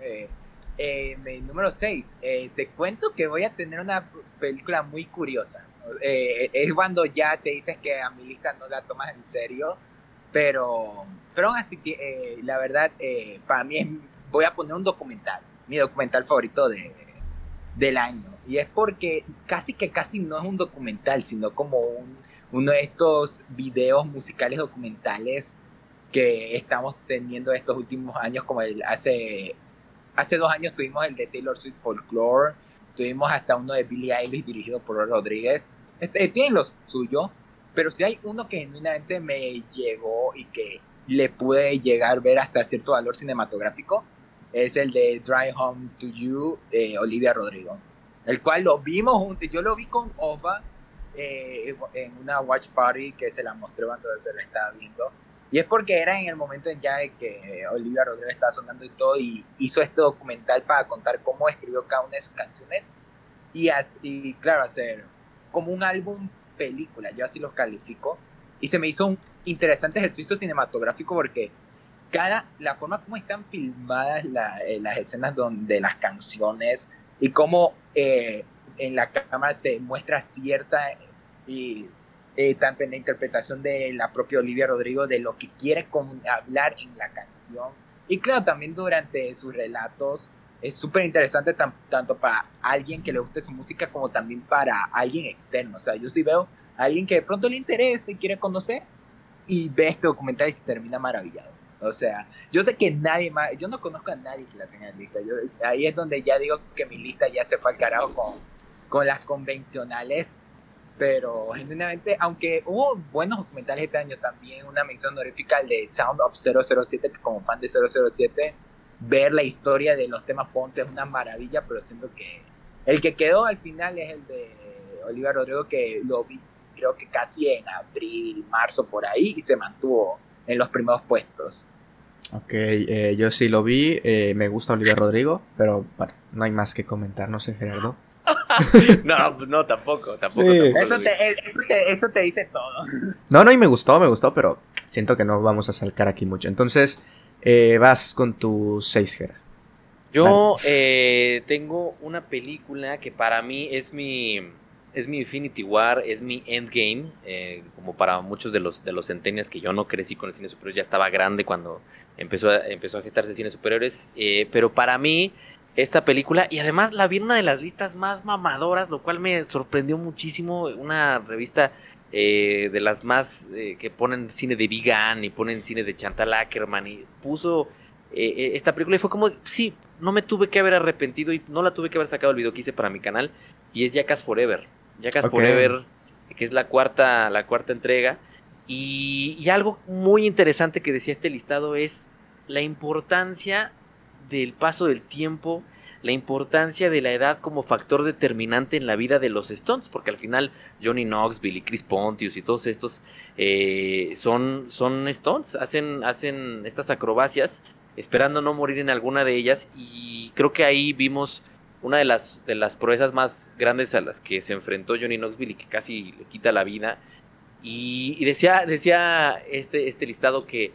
Eh, número 6. te cuento que voy a tener una película muy curiosa. es cuando ya te dices que a mi lista no la tomas en serio. Pero, pero así que la verdad, para mí voy a poner un documental. Mi documental favorito de, del año. Y es porque casi que casi no es un documental, sino como un uno de estos videos musicales documentales que estamos teniendo estos últimos años, como el hace, hace dos años tuvimos el de Taylor Swift Folklore, tuvimos hasta uno de Billie Eilish dirigido por Rodríguez. Este, tienen lo suyo, pero si hay uno que genuinamente me llegó y que le pude llegar a ver hasta cierto valor cinematográfico, es el de Drive Home to You de Olivia Rodrigo, el cual lo vimos juntos, yo lo vi con Ova eh, en una watch party que se la mostré cuando se la estaba viendo. Y es porque era en el momento en ya que Olivia Rodrigo estaba sonando y todo, y hizo este documental para contar cómo escribió cada una de sus canciones. Y, así, claro, hacer como un álbum película, yo así los califico. Y se me hizo un interesante ejercicio cinematográfico porque cada, la forma como están filmadas eh, las escenas donde las canciones y cómo eh, en la cámara se muestra cierta y eh, tanto en la interpretación de la propia Olivia Rodrigo de lo que quiere hablar en la canción. Y claro también durante sus relatos es súper interesante tanto para alguien que le guste su música como también para alguien externo. O sea yo sí veo a alguien que de pronto le interesa y quiere conocer y ve este documental y se termina maravillado. O sea, yo sé que nadie más, yo no conozco a nadie que la tenga en lista. Yo, ahí es donde ya digo que mi lista ya se fue al carajo con, con las convencionales, pero genuinamente, aunque hubo buenos documentales este año también, una mención honorífica al de Sound of 007, que como fan de 007, ver la historia de los temas Ponte es una maravilla, pero siento que el que quedó al final es el de Oliver Rodrigo, que lo vi creo que casi en abril, marzo, por ahí, y se mantuvo en los primeros puestos. Ok, eh, yo sí lo vi, eh, me gusta Oliver Rodrigo, pero bueno, no hay más que comentar, no sé, Gerardo. no, no, tampoco, tampoco. Eso, te, dice todo. No, no, y me gustó, me gustó, pero siento que no vamos a salcar aquí mucho. Entonces, eh, vas con tu 6 Ger. Yo eh, tengo una película que para mí es mi es mi Infinity War, es mi Endgame, eh, como para muchos de los de los centenias que yo no crecí con el cine superior, ya estaba grande cuando empezó a, empezó a gestarse el cine superiores, pero para mí esta película y además la vi en una de las listas más mamadoras, lo cual me sorprendió muchísimo. Una revista eh, de las más eh, que ponen cine de Vigan y ponen cine de Chantal Ackerman y puso eh, esta película y fue como, sí, no me tuve que haber arrepentido y no la tuve que haber sacado el video que hice para mi canal y es Jackass Forever. Jackass Forever, que es la cuarta, la cuarta entrega. Y, y algo muy interesante que decía este listado es la importancia del paso del tiempo, la importancia de la edad como factor determinante en la vida de los Stones, porque al final Johnny Knoxville y Chris Pontius y todos estos eh, son, son Stones, hacen, hacen estas acrobacias esperando no morir en alguna de ellas y creo que ahí vimos una de las, de las proezas más grandes a las que se enfrentó Johnny Knoxville y que casi le quita la vida. Y, y decía, decía este, este listado que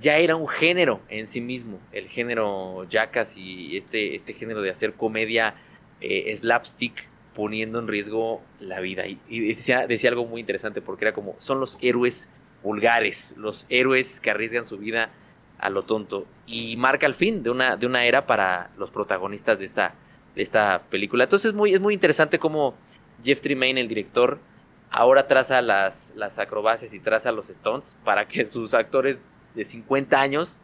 ya era un género en sí mismo, el género jackass y este, este género de hacer comedia eh, slapstick poniendo en riesgo la vida. Y, decía, decía, algo muy interesante porque era como, son los héroes vulgares, los héroes que arriesgan su vida a lo tonto. Y marca el fin de una, de una era para los protagonistas de esta, de esta película. Entonces es muy, es muy interesante cómo Jeff Tremaine, el director, ahora traza las, las acrobacias y traza los stunts para que sus actores de 50 años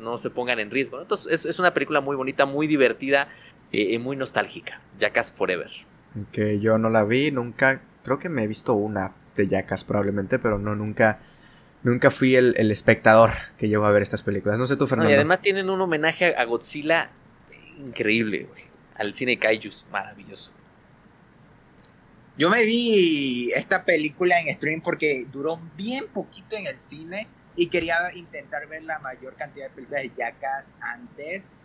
no se pongan en riesgo. Entonces es, una película muy bonita, muy divertida y muy nostálgica. Jackass Forever. Que yo no la vi, nunca, creo que me he visto una de Jackass probablemente, pero no, nunca, nunca fui el, espectador que llegó a ver estas películas. No sé tú, Fernando. y además tienen un homenaje a Godzilla increíble, Al cine Kaijus, maravilloso. Yo me vi esta película en stream porque duró bien poquito en el cine y quería intentar ver la mayor cantidad de películas de Jackass antes.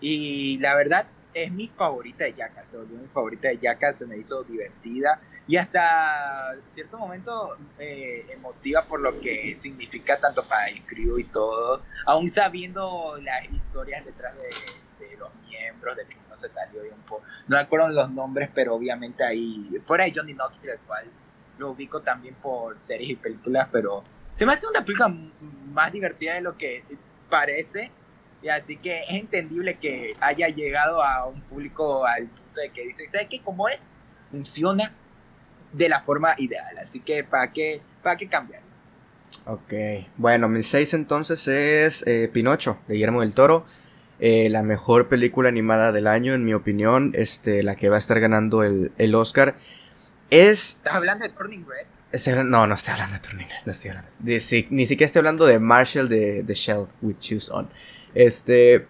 Y la verdad es mi favorita de Jackass, se volvió mi favorita de Jackass, se me hizo divertida y hasta cierto momento eh, emotiva por lo que significa tanto para el crew y todos, aún sabiendo las historias detrás de, los miembros, de que no se salió y un poco, no me acuerdo los nombres, pero obviamente ahí, fuera de Johnny Knoxville, el cual lo ubico también por series y películas, pero se me hace una película más divertida de lo que parece. Y así que es entendible que haya llegado a un público al punto de que dice, ¿sabes qué? ¿Cómo es? Funciona de la forma ideal. Así que, ¿para qué, para qué cambiar? Ok, bueno, mi 6 entonces es eh, Pinocho, de Guillermo del Toro. Eh, la mejor película animada del año, en mi opinión, este, la que va a estar ganando el, el Oscar. Es... ¿Estás hablando de Turning Red? no, no estoy hablando de Turning no estoy hablando. ni siquiera estoy hablando de Marshall de, de Shell with Shoes On. Este,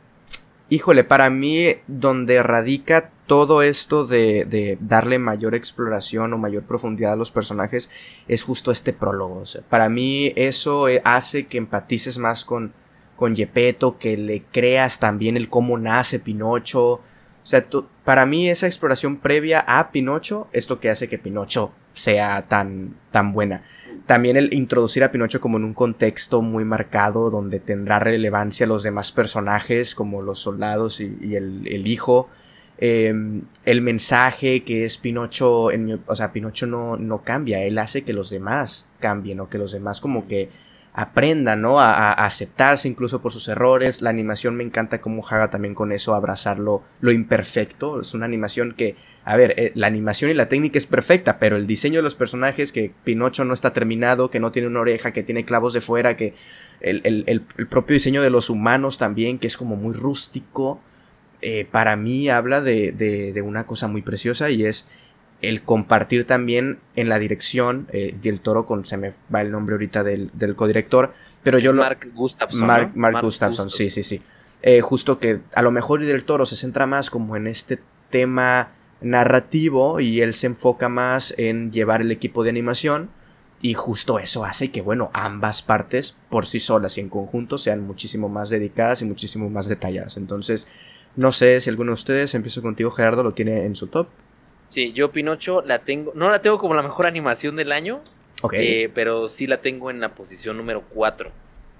híjole, para mí, donde radica todo esto de, de, darle mayor exploración o mayor profundidad a los personajes es justo este prólogo. para mí eso eh, hace que empatices más con, con Gepetto, que le creas también el cómo nace Pinocho. O sea, para mí esa exploración previa a Pinocho es lo que hace que Pinocho sea tan, tan buena. También el introducir a Pinocho como en un contexto muy marcado donde tendrá relevancia los demás personajes como los soldados y, el, hijo. Em, el mensaje que es Pinocho, en o sea, Pinocho no, no cambia, él hace que los demás cambien o que los demás como que aprendan, ¿no? A, aceptarse incluso por sus errores. La animación me encanta cómo Haga también con eso abrazar lo, imperfecto. Es una animación que, a ver, eh, la animación y la técnica es perfecta, pero el diseño de los personajes, que Pinocho no está terminado, que no tiene una oreja, que tiene clavos de fuera, que el, propio diseño de los humanos también, que es como muy rústico, eh, para mí habla de una cosa muy preciosa y es el compartir también en la dirección eh, del toro con se me va el nombre ahorita del, del codirector pero yo Mark Gustafson Mark, Mark, Gustafson sí sí sí. Eh, justo que a lo mejor del toro se centra más como en este tema narrativo y él se enfoca más en llevar el equipo de animación y justo eso hace que bueno ambas partes por sí solas y en conjunto sean muchísimo más dedicadas y muchísimo más detalladas. Entonces no sé si alguno de ustedes empiezo contigo Gerardo lo tiene en su top Sí, yo Pinocho la tengo, no la tengo como la mejor animación del año, eh, pero sí la tengo en la posición número 4.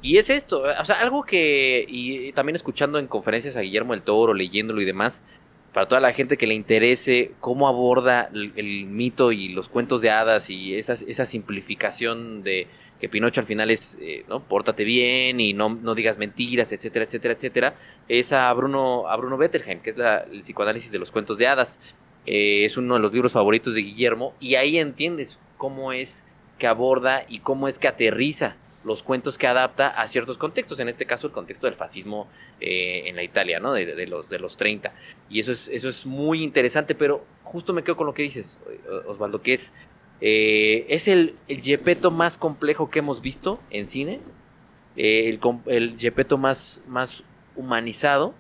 Y es esto, o sea, algo que, y también escuchando en conferencias a Guillermo del Toro, leyéndolo y demás, para toda la gente que le interese cómo aborda el, mito y los cuentos de hadas y esa, esa simplificación de que Pinocho al final es, eh, ¿no? Pórtate bien y no, no, digas mentiras, etcétera, etcétera, etcétera, es a Bruno, a Bruno Bettelheim, que es el psicoanálisis de los cuentos de hadas. Eh, es uno de los libros favoritos de Guillermo y ahí entiendes cómo es que aborda y cómo es que aterriza los cuentos que adapta a ciertos contextos, en este caso el contexto del fascismo eh, en la Italia, ¿no? De, los, de los 30. Y eso es, eso es muy interesante, pero justo me quedo con lo que dices, Osvaldo, que es, eh, es el, el más complejo que hemos visto en cine, eh, el, el más, más humanizado,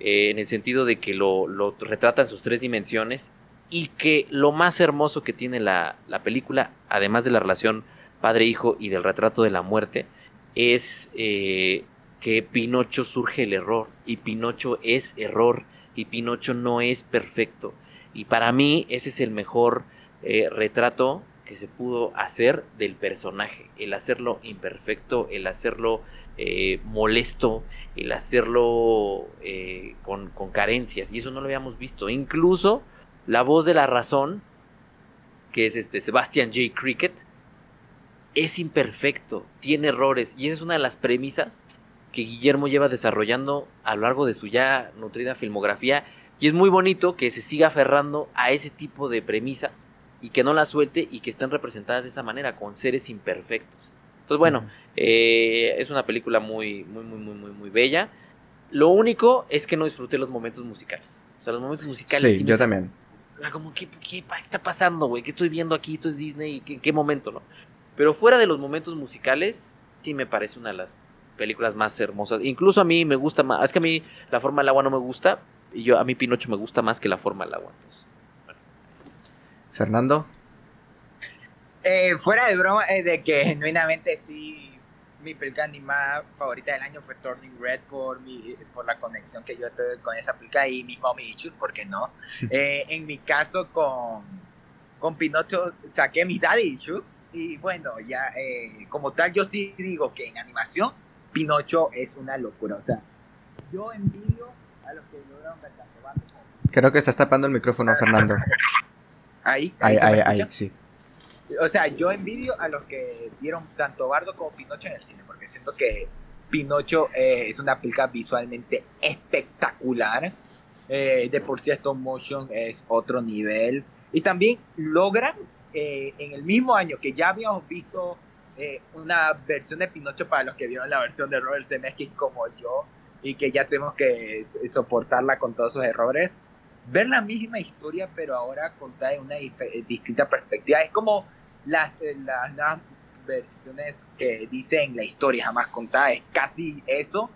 en el sentido de que lo, lo, retrata en sus tres dimensiones y que lo más hermoso que tiene la, la película, además de la relación padre-hijo y del retrato de la muerte, es eh, que Pinocho surge el error y Pinocho es error y Pinocho no es perfecto. Y para mí ese es el mejor eh, retrato que se pudo hacer del personaje, el hacerlo imperfecto, el hacerlo eh, molesto, el hacerlo con, con, carencias, y eso no lo habíamos visto. Incluso la voz de la razón, que es este Sebastian J. Cricket, es imperfecto, tiene errores, y esa es una de las premisas que Guillermo lleva desarrollando a lo largo de su ya nutrida filmografía, y es muy bonito que se siga aferrando a ese tipo de premisas y que no las suelte y que estén representadas de esa manera, con seres imperfectos. Entonces, bueno, eh, es una película muy, muy, muy, muy, muy, muy bella. Lo único es que no disfruté los momentos musicales. O sea, los momentos musicales. Sí, yo también. Era como, ¿qué, qué está pasando, güey? ¿Qué estoy viendo aquí? Esto es Disney. ¿En qué momento, no? Pero fuera de los momentos musicales, sí me parece una de las películas más hermosas. Incluso a mí me gusta más. Es que a mí la forma del agua no me gusta. Y yo a mí Pinocho me gusta más que la forma del agua. Fernando. Eh, fuera de broma, eh, de que genuinamente sí, mi película animada favorita del año fue Turning Red por mi, por la conexión que yo tuve con esa película y mi mommy issues, ¿por qué no? Eh, en mi caso con, con Pinocho saqué mis daddy issues y bueno, ya eh, como tal, yo sí digo que en animación, Pinocho es una locura. O sea, yo envidio a los que lograron ver tanto Bardo Creo que estás tapando el micrófono, Fernando. Ahí, ahí, ahí, ahí, sí. O sea, yo envidio a los que vieron tanto Bardo como Pinocho en el cine, porque siento que Pinocho eh, es una película visualmente espectacular. Eh, de por sí, stop motion es otro nivel. Y también logran eh, en el mismo año que ya habíamos visto eh, una versión de Pinocho para los que vieron la versión de Robert Zemeckis como yo y que ya tenemos que soportarla con todos sus errores, ver la misma historia pero ahora contada en una distinta perspectiva es como las, eh, las, versiones que dicen la historia jamás contada, es casi eso,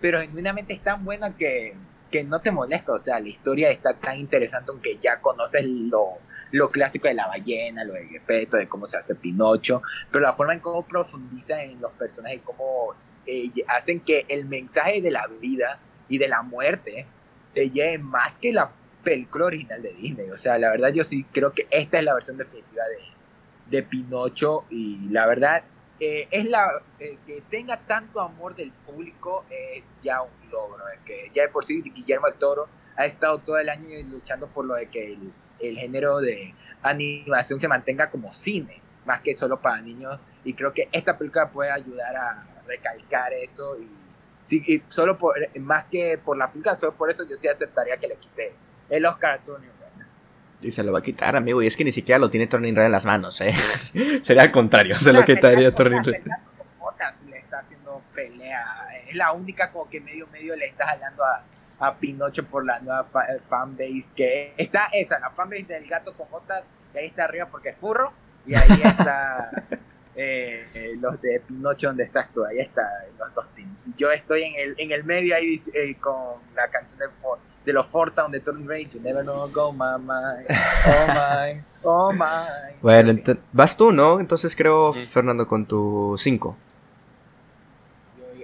pero genuinamente es tan buena que, que no te molesta, o sea, la historia está tan interesante aunque ya conoces lo lo clásico de la ballena, lo de Gepetto, de cómo se hace Pinocho, pero la forma en cómo profundiza en los personajes, cómo eh, hacen que el mensaje de la vida y de la muerte te lleve más que la película original de Disney. O sea, la verdad yo sí creo que esta es la versión definitiva de, de Pinocho y la verdad eh, es la eh, que tenga tanto amor del público es ya un logro, que ya de por sí Guillermo del Toro ha estado todo el año luchando por lo de que el género de animación se mantenga como cine, más que solo para niños. Y creo que esta película puede ayudar a recalcar eso y, sí, solo por, más que por la película, solo por eso yo sí aceptaría que le quite el Oscar a Turning Red. Y se lo va a quitar, amigo, y es que ni siquiera lo tiene Turning Red en las manos, ¿eh? Sería al contrario, se lo quitaría Turning Red. Le está haciendo pelea, es la única como que medio medio le está jalando a, a Pinocho por la nueva eh, fanbase que está esa, la fanbase del gato con botas, y ahí está arriba porque es furro, y ahí está eh, eh, los de Pinocho donde estás tú, ahí está los dos teams. Yo estoy en el, en el medio ahí con la canción de, de los Four Town de Turn Rage, You Never Know Go My Mind, Oh My, Oh My. Bueno, vas tú, ¿no? Entonces creo, Fernando, con tu 5.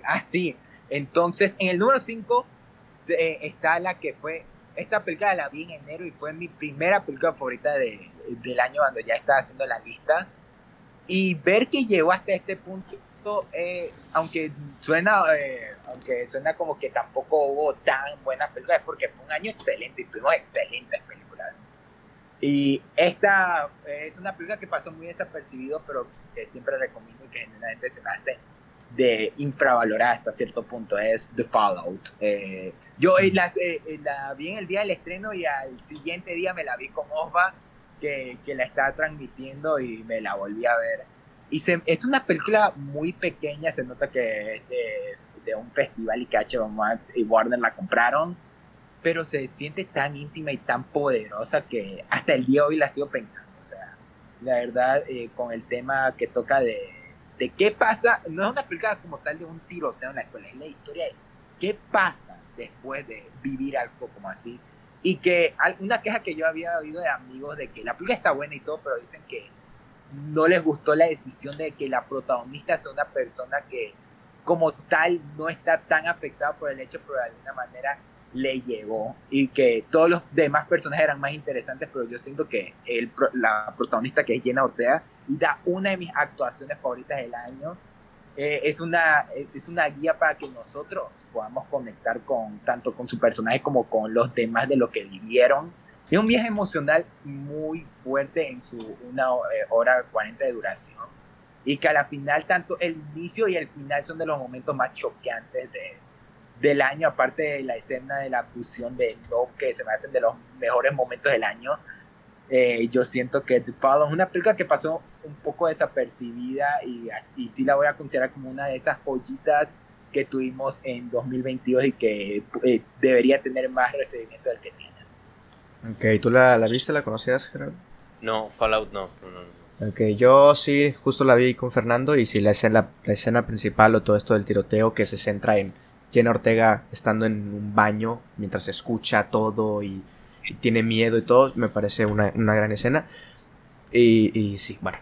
Ah, sí. Entonces, en el número 5 eh, está la que fue, esta película la vi en enero y fue mi primera película favorita del año cuando ya estaba haciendo la lista. Y ver que llegó hasta este punto eh, aunque suena eh, aunque suena como que tampoco hubo tan buenas películas, porque fue un año excelente y tuvimos excelentes películas. Y esta es una película que pasó muy desapercibido, pero que siempre recomiendo y que generalmente se me hace de infravalorada hasta cierto punto, es The Fallout. Eh, yo la vi en el día del estreno y al siguiente día me la vi con Osva, que, que la estaba transmitiendo y me la volví a ver. Y se, es una película muy pequeña, se nota que es de, de un festival y Max y Warner la compraron, pero se siente tan íntima y tan poderosa que hasta el día de hoy la sigo pensando. O sea, la verdad, eh, con el tema que toca de, de qué pasa, no es una película como tal de un tiroteo en la escuela, es la historia de qué pasa después de vivir algo como así. Y que una queja que yo había oído de amigos de que la película está buena y todo, pero dicen que no les gustó la decisión de que la protagonista sea una persona que como tal no está tan afectada por el hecho, pero de alguna manera le llegó y que todos los demás personajes eran más interesantes, pero yo siento que el, la protagonista que es Jenna Ortega y da una de mis actuaciones favoritas del año. Eh, es, una, es una guía para que nosotros podamos conectar con tanto con su personaje como con los demás de lo que vivieron. Es un viaje emocional muy fuerte en su una eh, hora 40 de duración y que a la final tanto el inicio y el final son de los momentos más choqueantes de, del año, aparte de la escena de la abducción de no que se me hacen de los mejores momentos del año. Eh, yo siento que The es una película que pasó un poco desapercibida y, y sí la voy a considerar como una de esas joyitas que tuvimos en 2022 y que eh, debería tener más recibimiento del que tiene. Ok, ¿tú la, la viste, la conocías, Gerardo? No, Fallout no, no, no. Ok, yo sí, justo la vi con Fernando y sí, la escena, la escena principal o todo esto del tiroteo que se centra en Jenna Ortega estando en un baño mientras escucha todo y, tiene miedo y todo, me parece una, gran escena. Y, y, sí, bueno,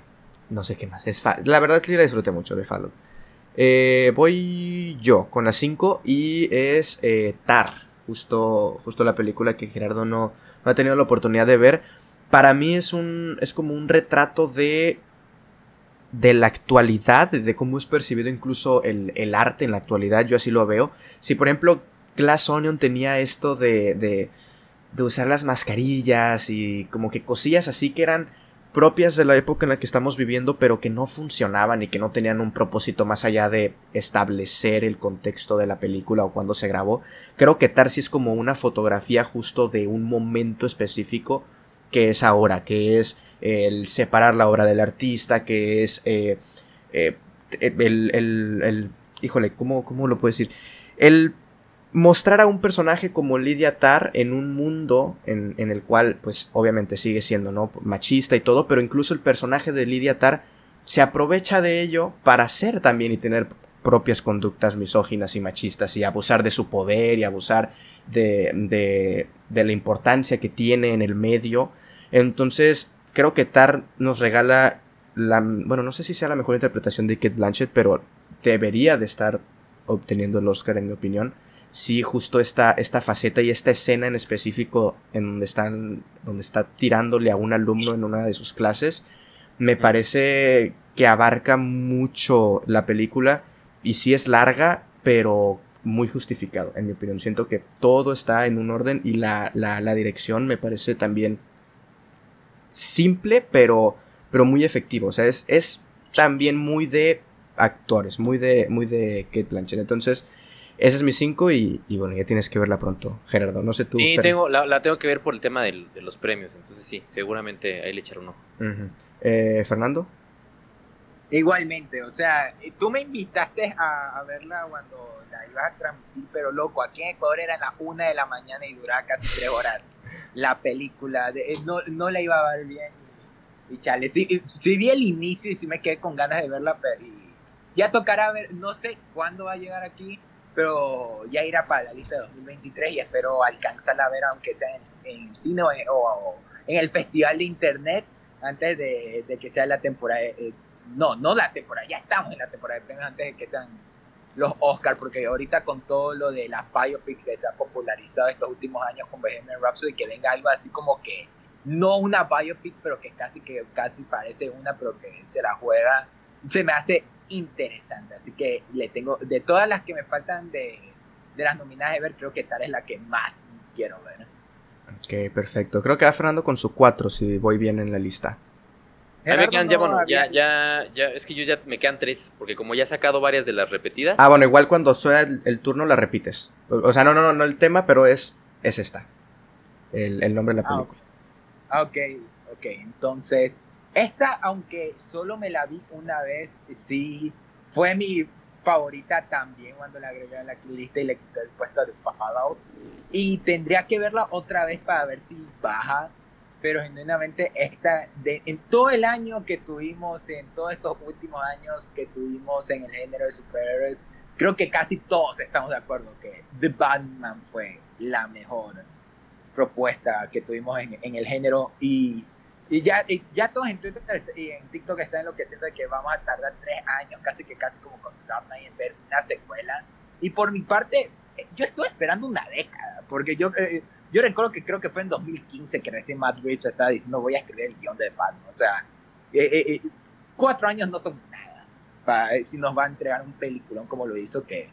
no sé qué más. Es la verdad es que la disfruté mucho de Fallout. Eh, voy yo con la 5 y es eh, Tar, justo, justo la película que Gerardo no, no ha tenido la oportunidad de ver para mí es un. es como un retrato de. de la actualidad, de cómo es percibido incluso el, el arte en la actualidad. Yo así lo veo. Si por ejemplo Glass Onion tenía esto de. de. de usar las mascarillas y como que cosillas así que eran propias de la época en la que estamos viviendo, pero que no funcionaban y que no tenían un propósito más allá de establecer el contexto de la película o cuando se grabó. Creo que Tarsi es como una fotografía justo de un momento específico que es ahora, que es el separar la obra del artista, que es eh, eh, el, el, híjole, ¿cómo, ¿cómo lo puedo decir? El mostrar a un personaje como Lydia Tarr en un mundo en, el cual, pues obviamente sigue siendo, ¿no? Machista y todo, pero incluso el personaje de Lydia Tarr se aprovecha de ello para ser también y tener propias conductas misóginas y machistas y abusar de su poder y abusar de, de, de la importancia que tiene en el medio entonces, creo que Tar nos regala la. Bueno, no sé si sea la mejor interpretación de Kate Blanchett, pero debería de estar obteniendo el Oscar, en mi opinión. Sí, justo esta, esta faceta y esta escena en específico en donde están. donde está tirándole a un alumno en una de sus clases. Me parece que abarca mucho la película. Y sí es larga, pero muy justificado, en mi opinión. Siento que todo está en un orden y la, la, la dirección me parece también simple, pero, pero muy efectivo. O sea, es, es también muy de actores, muy de, muy de Kate Blanchett. Entonces, ese es mi 5 y, bueno, ya tienes que verla pronto, Gerardo. No sé tú. Sí, tengo, la, tengo que ver por el tema de los premios. Entonces, sí, seguramente ahí le echaré un ojo. Eh, Fernando. Igualmente, o sea, tú me invitaste a, verla cuando la ibas a transmitir, pero loco, aquí en Ecuador era las 1 de la mañana y duraba casi 3 horas la película. De, eh, no, no la iba a ver bien. Y, chale, sí, vi el inicio y sí me quedé con ganas de verla, pero ya tocará ver, no sé cuándo va a llegar aquí, pero ya irá para la lista de 2023 y espero alcanzarla a ver, aunque sea en, el cine o, en el festival de internet, antes de, que sea la temporada. Eh, no, no la temporada, ya estamos en la temporada de premios antes de que sean los Oscars, porque ahorita con todo lo de las biopics que se ha popularizado estos últimos años con Bohemian Rhapsody, que venga algo así como que no una biopic, pero que casi que casi parece una, pero que se la juega, se me hace interesante. Así que le tengo, de todas las que me faltan de, de las nominadas de ver, creo que tal es la que más quiero ver. Ok, perfecto. Creo que va Fernando con su 4 si voy bien en la lista. A mí me quedan ya, bueno, ya, ya, ya, es que yo ya me quedan tres, porque como ya he sacado varias de las repetidas. Ah, bueno, igual cuando sea el, turno la repites. O, sea, no, no, no, no el tema, pero es, es esta. El, el nombre de la ah, película. Ah, ok, ok. Entonces, esta, aunque solo me la vi una vez, sí, fue mi favorita también cuando la agregué a la lista y le quité el puesto de Fallout. Y tendría que verla otra vez para ver si baja. Pero genuinamente esta, en todo el año que tuvimos, en todos estos últimos años que tuvimos en el género de superhéroes, creo que casi todos estamos de acuerdo que The Batman fue la mejor propuesta que tuvimos en, en el género. Y y ya, ya todos en Twitter y en TikTok están enloqueciendo de que vamos a tardar tres años, casi que casi como con Dark Knight, en ver una secuela. Y por mi parte, eh, yo estoy esperando una década, porque yo, eh, yo recuerdo que creo que fue en 2015 que recién Matt Reeves estaba diciendo voy a escribir el guion de Batman. O sea, eh, cuatro años no son nada para, si nos va a entregar un peliculón como lo hizo que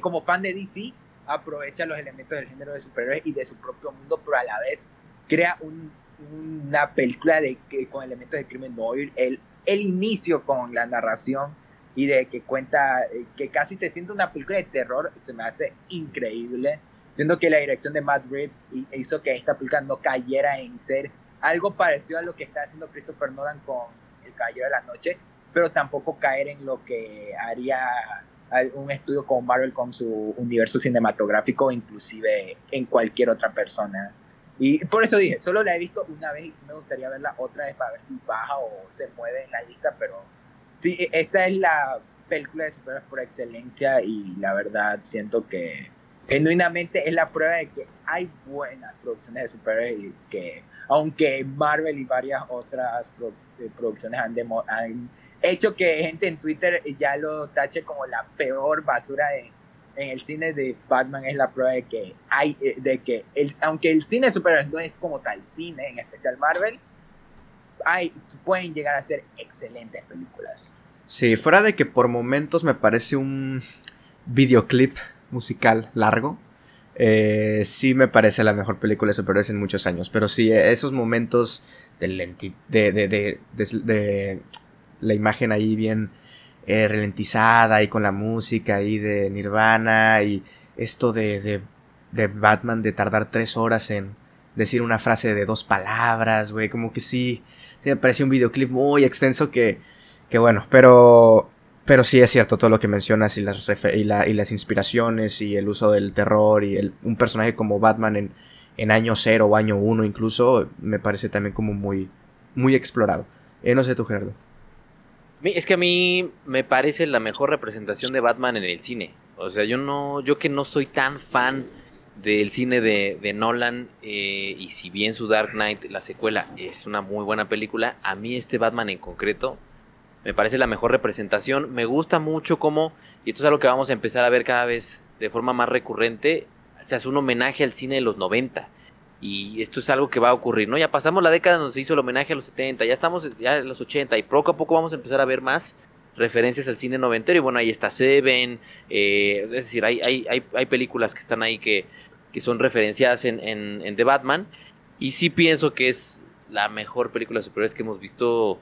como fan de DC aprovecha los elementos del género de superhéroes y de su propio mundo, pero a la vez crea un una película de, que, con elementos de crimen no el, el inicio con la narración y de que cuenta, eh, que casi se siente una película de terror, se me hace increíble, siendo que la dirección de Matt Reeves hizo que esta película no cayera en ser algo parecido a lo que está haciendo Christopher Nolan con El Caballero de la Noche, pero tampoco caer en lo que haría un estudio como Marvel con su universo cinematográfico, inclusive en cualquier otra persona y por eso dije, solo la he visto una vez y sí me gustaría verla otra vez para ver si baja o se mueve en la lista, pero sí, e, esta es la película de superhéroes por excelencia y la verdad siento que genuinamente es la prueba de que hay buenas producciones de superhéroes y que aunque Marvel y varias otras eh, producciones han, han hecho que gente en Twitter ya lo tache como la peor basura de en el cine de Batman es la prueba de que hay, eh, de que aunque el cine de superhéroes no es como tal cine, en especial Marvel, hay, pueden llegar a ser excelentes películas. Sí, fuera de que por momentos me parece un videoclip musical largo. Eh, sí me parece la mejor película de superhéroes en muchos años. Pero sí, esos momentos de, de, de, de, de la imagen ahí bien eh, ralentizada y con la música ahí de Nirvana y esto de, de, Batman de tardar tres horas en decir una frase de dos palabras, güey, como que sí, me parece un videoclip muy extenso que, que bueno, pero, pero sí es cierto todo lo que mencionas y las, y, la, y las inspiraciones y el uso del terror y el, un personaje como Batman en, en año cero o año uno incluso, me parece también como muy, muy explorado. Eh, no sé tú, Gerardo. Es que a mí me parece la mejor representación de Batman en el cine. O sea, yo no, yo que no soy tan fan del cine de, Nolan eh, y si bien su Dark Knight, la secuela, es una muy buena película, a mí este Batman en concreto me parece la mejor representación. Me gusta mucho cómo, y esto es algo que vamos a empezar a ver cada vez de forma más recurrente, se hace un homenaje al cine de los 90. Y esto es algo que va a ocurrir, ¿no? Ya pasamos la década donde se hizo el homenaje a los 70, ya estamos ya en los 80 y poco a poco vamos a empezar a ver más referencias al cine noventero. Y bueno, ahí está Seven, eh, es decir, hay, hay, hay, hay, películas que están ahí que, que son referenciadas en, en, The Batman. Y sí pienso que es la mejor película de superhéroes que hemos visto.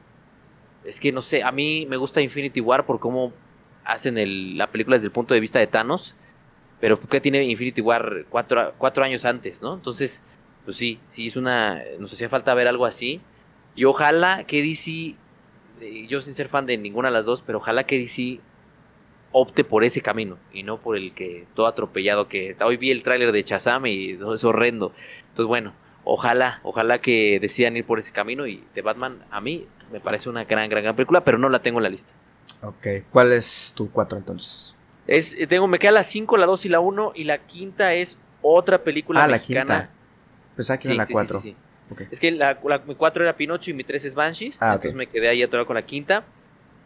Es que no sé, a mí me gusta Infinity War por cómo hacen el, la película desde el punto de vista de Thanos. Pero que tiene Infinity War cuatro, cuatro años antes, ¿no? Entonces pues sí, sí es una, nos hacía falta ver algo así. Y ojalá que DC, eh, yo sin ser fan de ninguna de las dos, pero ojalá que DC opte por ese camino y no por el que todo atropellado que hoy vi el tráiler de Shazam y es horrendo. Entonces bueno, ojalá, ojalá que decidan ir por ese camino y de Batman a mí me parece una gran, gran, gran película, pero no la tengo en la lista. Ok, ¿cuál es tu cuatro entonces? Es, eh, tengo, me queda la 5, la 2 y la 1 y la quinta es otra película ah, mexicana. La quinta. Pues aquí en la 4. Es que la, mi 4 era Pinocho y mi 3 es Banshees. Ah, entonces me quedé ahí atorado con la quinta.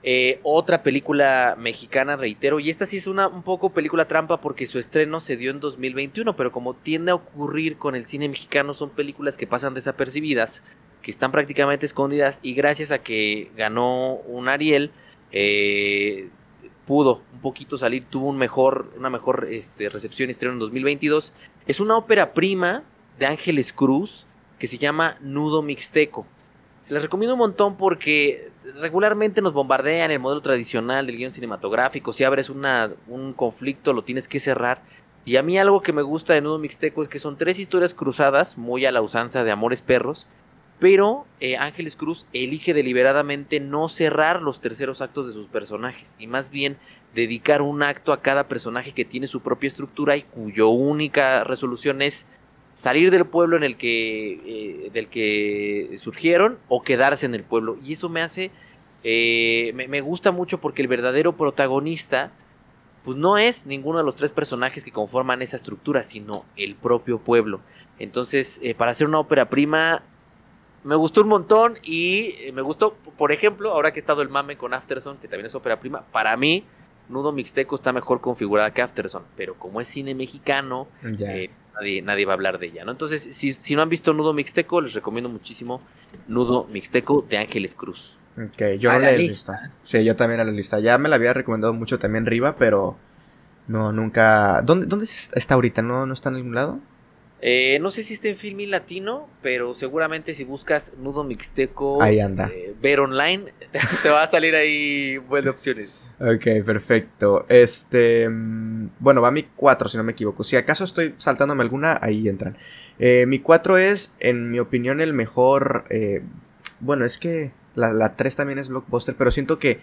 Eh, otra película mexicana, reitero, y esta sí es una un poco película trampa porque su estreno se dio en 2021, pero como tiende a ocurrir con el cine mexicano, son películas que pasan desapercibidas, que están prácticamente escondidas, y gracias a que ganó un Ariel, eh, pudo un poquito salir, tuvo un mejor, una mejor este, recepción y estreno en 2022. Es una ópera prima de Ángeles Cruz que se llama Nudo Mixteco. Se les recomiendo un montón porque regularmente nos bombardean el modelo tradicional del guion cinematográfico. Si abres una, un conflicto, lo tienes que cerrar. Y a mí algo que me gusta de Nudo Mixteco es que son tres historias cruzadas, muy a la usanza de Amores Perros, pero eh, Ángeles Cruz elige deliberadamente no cerrar los terceros actos de sus personajes y más bien dedicar un acto a cada personaje que tiene su propia estructura y cuyo única resolución es salir del pueblo en el que eh, del que surgieron o quedarse en el pueblo. Y eso me hace eh, me, me, gusta mucho porque el verdadero protagonista pues no es ninguno de los tres personajes que conforman esa estructura sino el propio pueblo. Entonces para hacer una ópera prima me gustó un montón y eh, me gustó, por ejemplo, ahora que he estado el mame con Afterson, que también es ópera prima, para mí Nudo Mixteco está mejor configurada que Afterson, pero como es cine mexicano, eh, nadie, va a hablar de ella, ¿no? Entonces, si, si, no han visto Nudo Mixteco, les recomiendo muchísimo Nudo Mixteco de Ángeles Cruz. Ok, yo no la he visto. Sí, yo también a la lista. Ya me la había recomendado mucho también Riva, pero no, nunca... ¿Dónde, dónde está ahorita? ¿No, ¿No está en ningún lado? Eh, no sé si está en Filmin Latino, pero seguramente si buscas Nudo Mixteco ahí anda. Eh, ver online, te va a salir ahí buenas opciones. Ok, perfecto. Este. Mm, bueno, va mi 4, si no me equivoco. Si acaso estoy saltándome alguna, ahí entran. Eh, mi 4 es, en mi opinión, el mejor. bueno, es que la, 3 también es blockbuster, pero siento que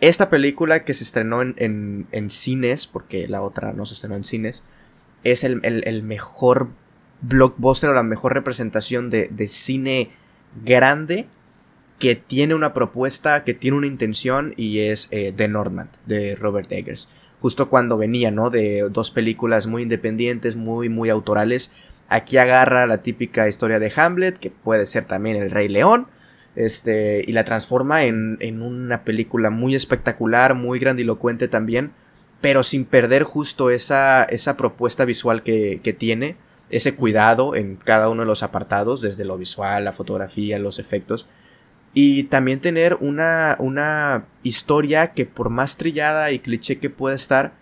esta película que se estrenó en, en, cines, porque la otra no se estrenó en cines, es el, el, el mejor blockbuster o la mejor representación de, cine grande que tiene una propuesta, que tiene una intención y es eh, The de Robert Eggers. Justo cuando venía, ¿no? De dos películas muy independientes, muy, muy autorales. Aquí agarra la típica historia de Hamlet, que puede ser también El Rey León, este, y la transforma en, en una película muy espectacular, muy grandilocuente también, pero sin perder justo esa, esa propuesta visual que, que tiene ese cuidado en cada uno de los apartados, desde lo visual, la fotografía, los efectos. Y también tener una, una historia que por más trillada y cliché que pueda estar,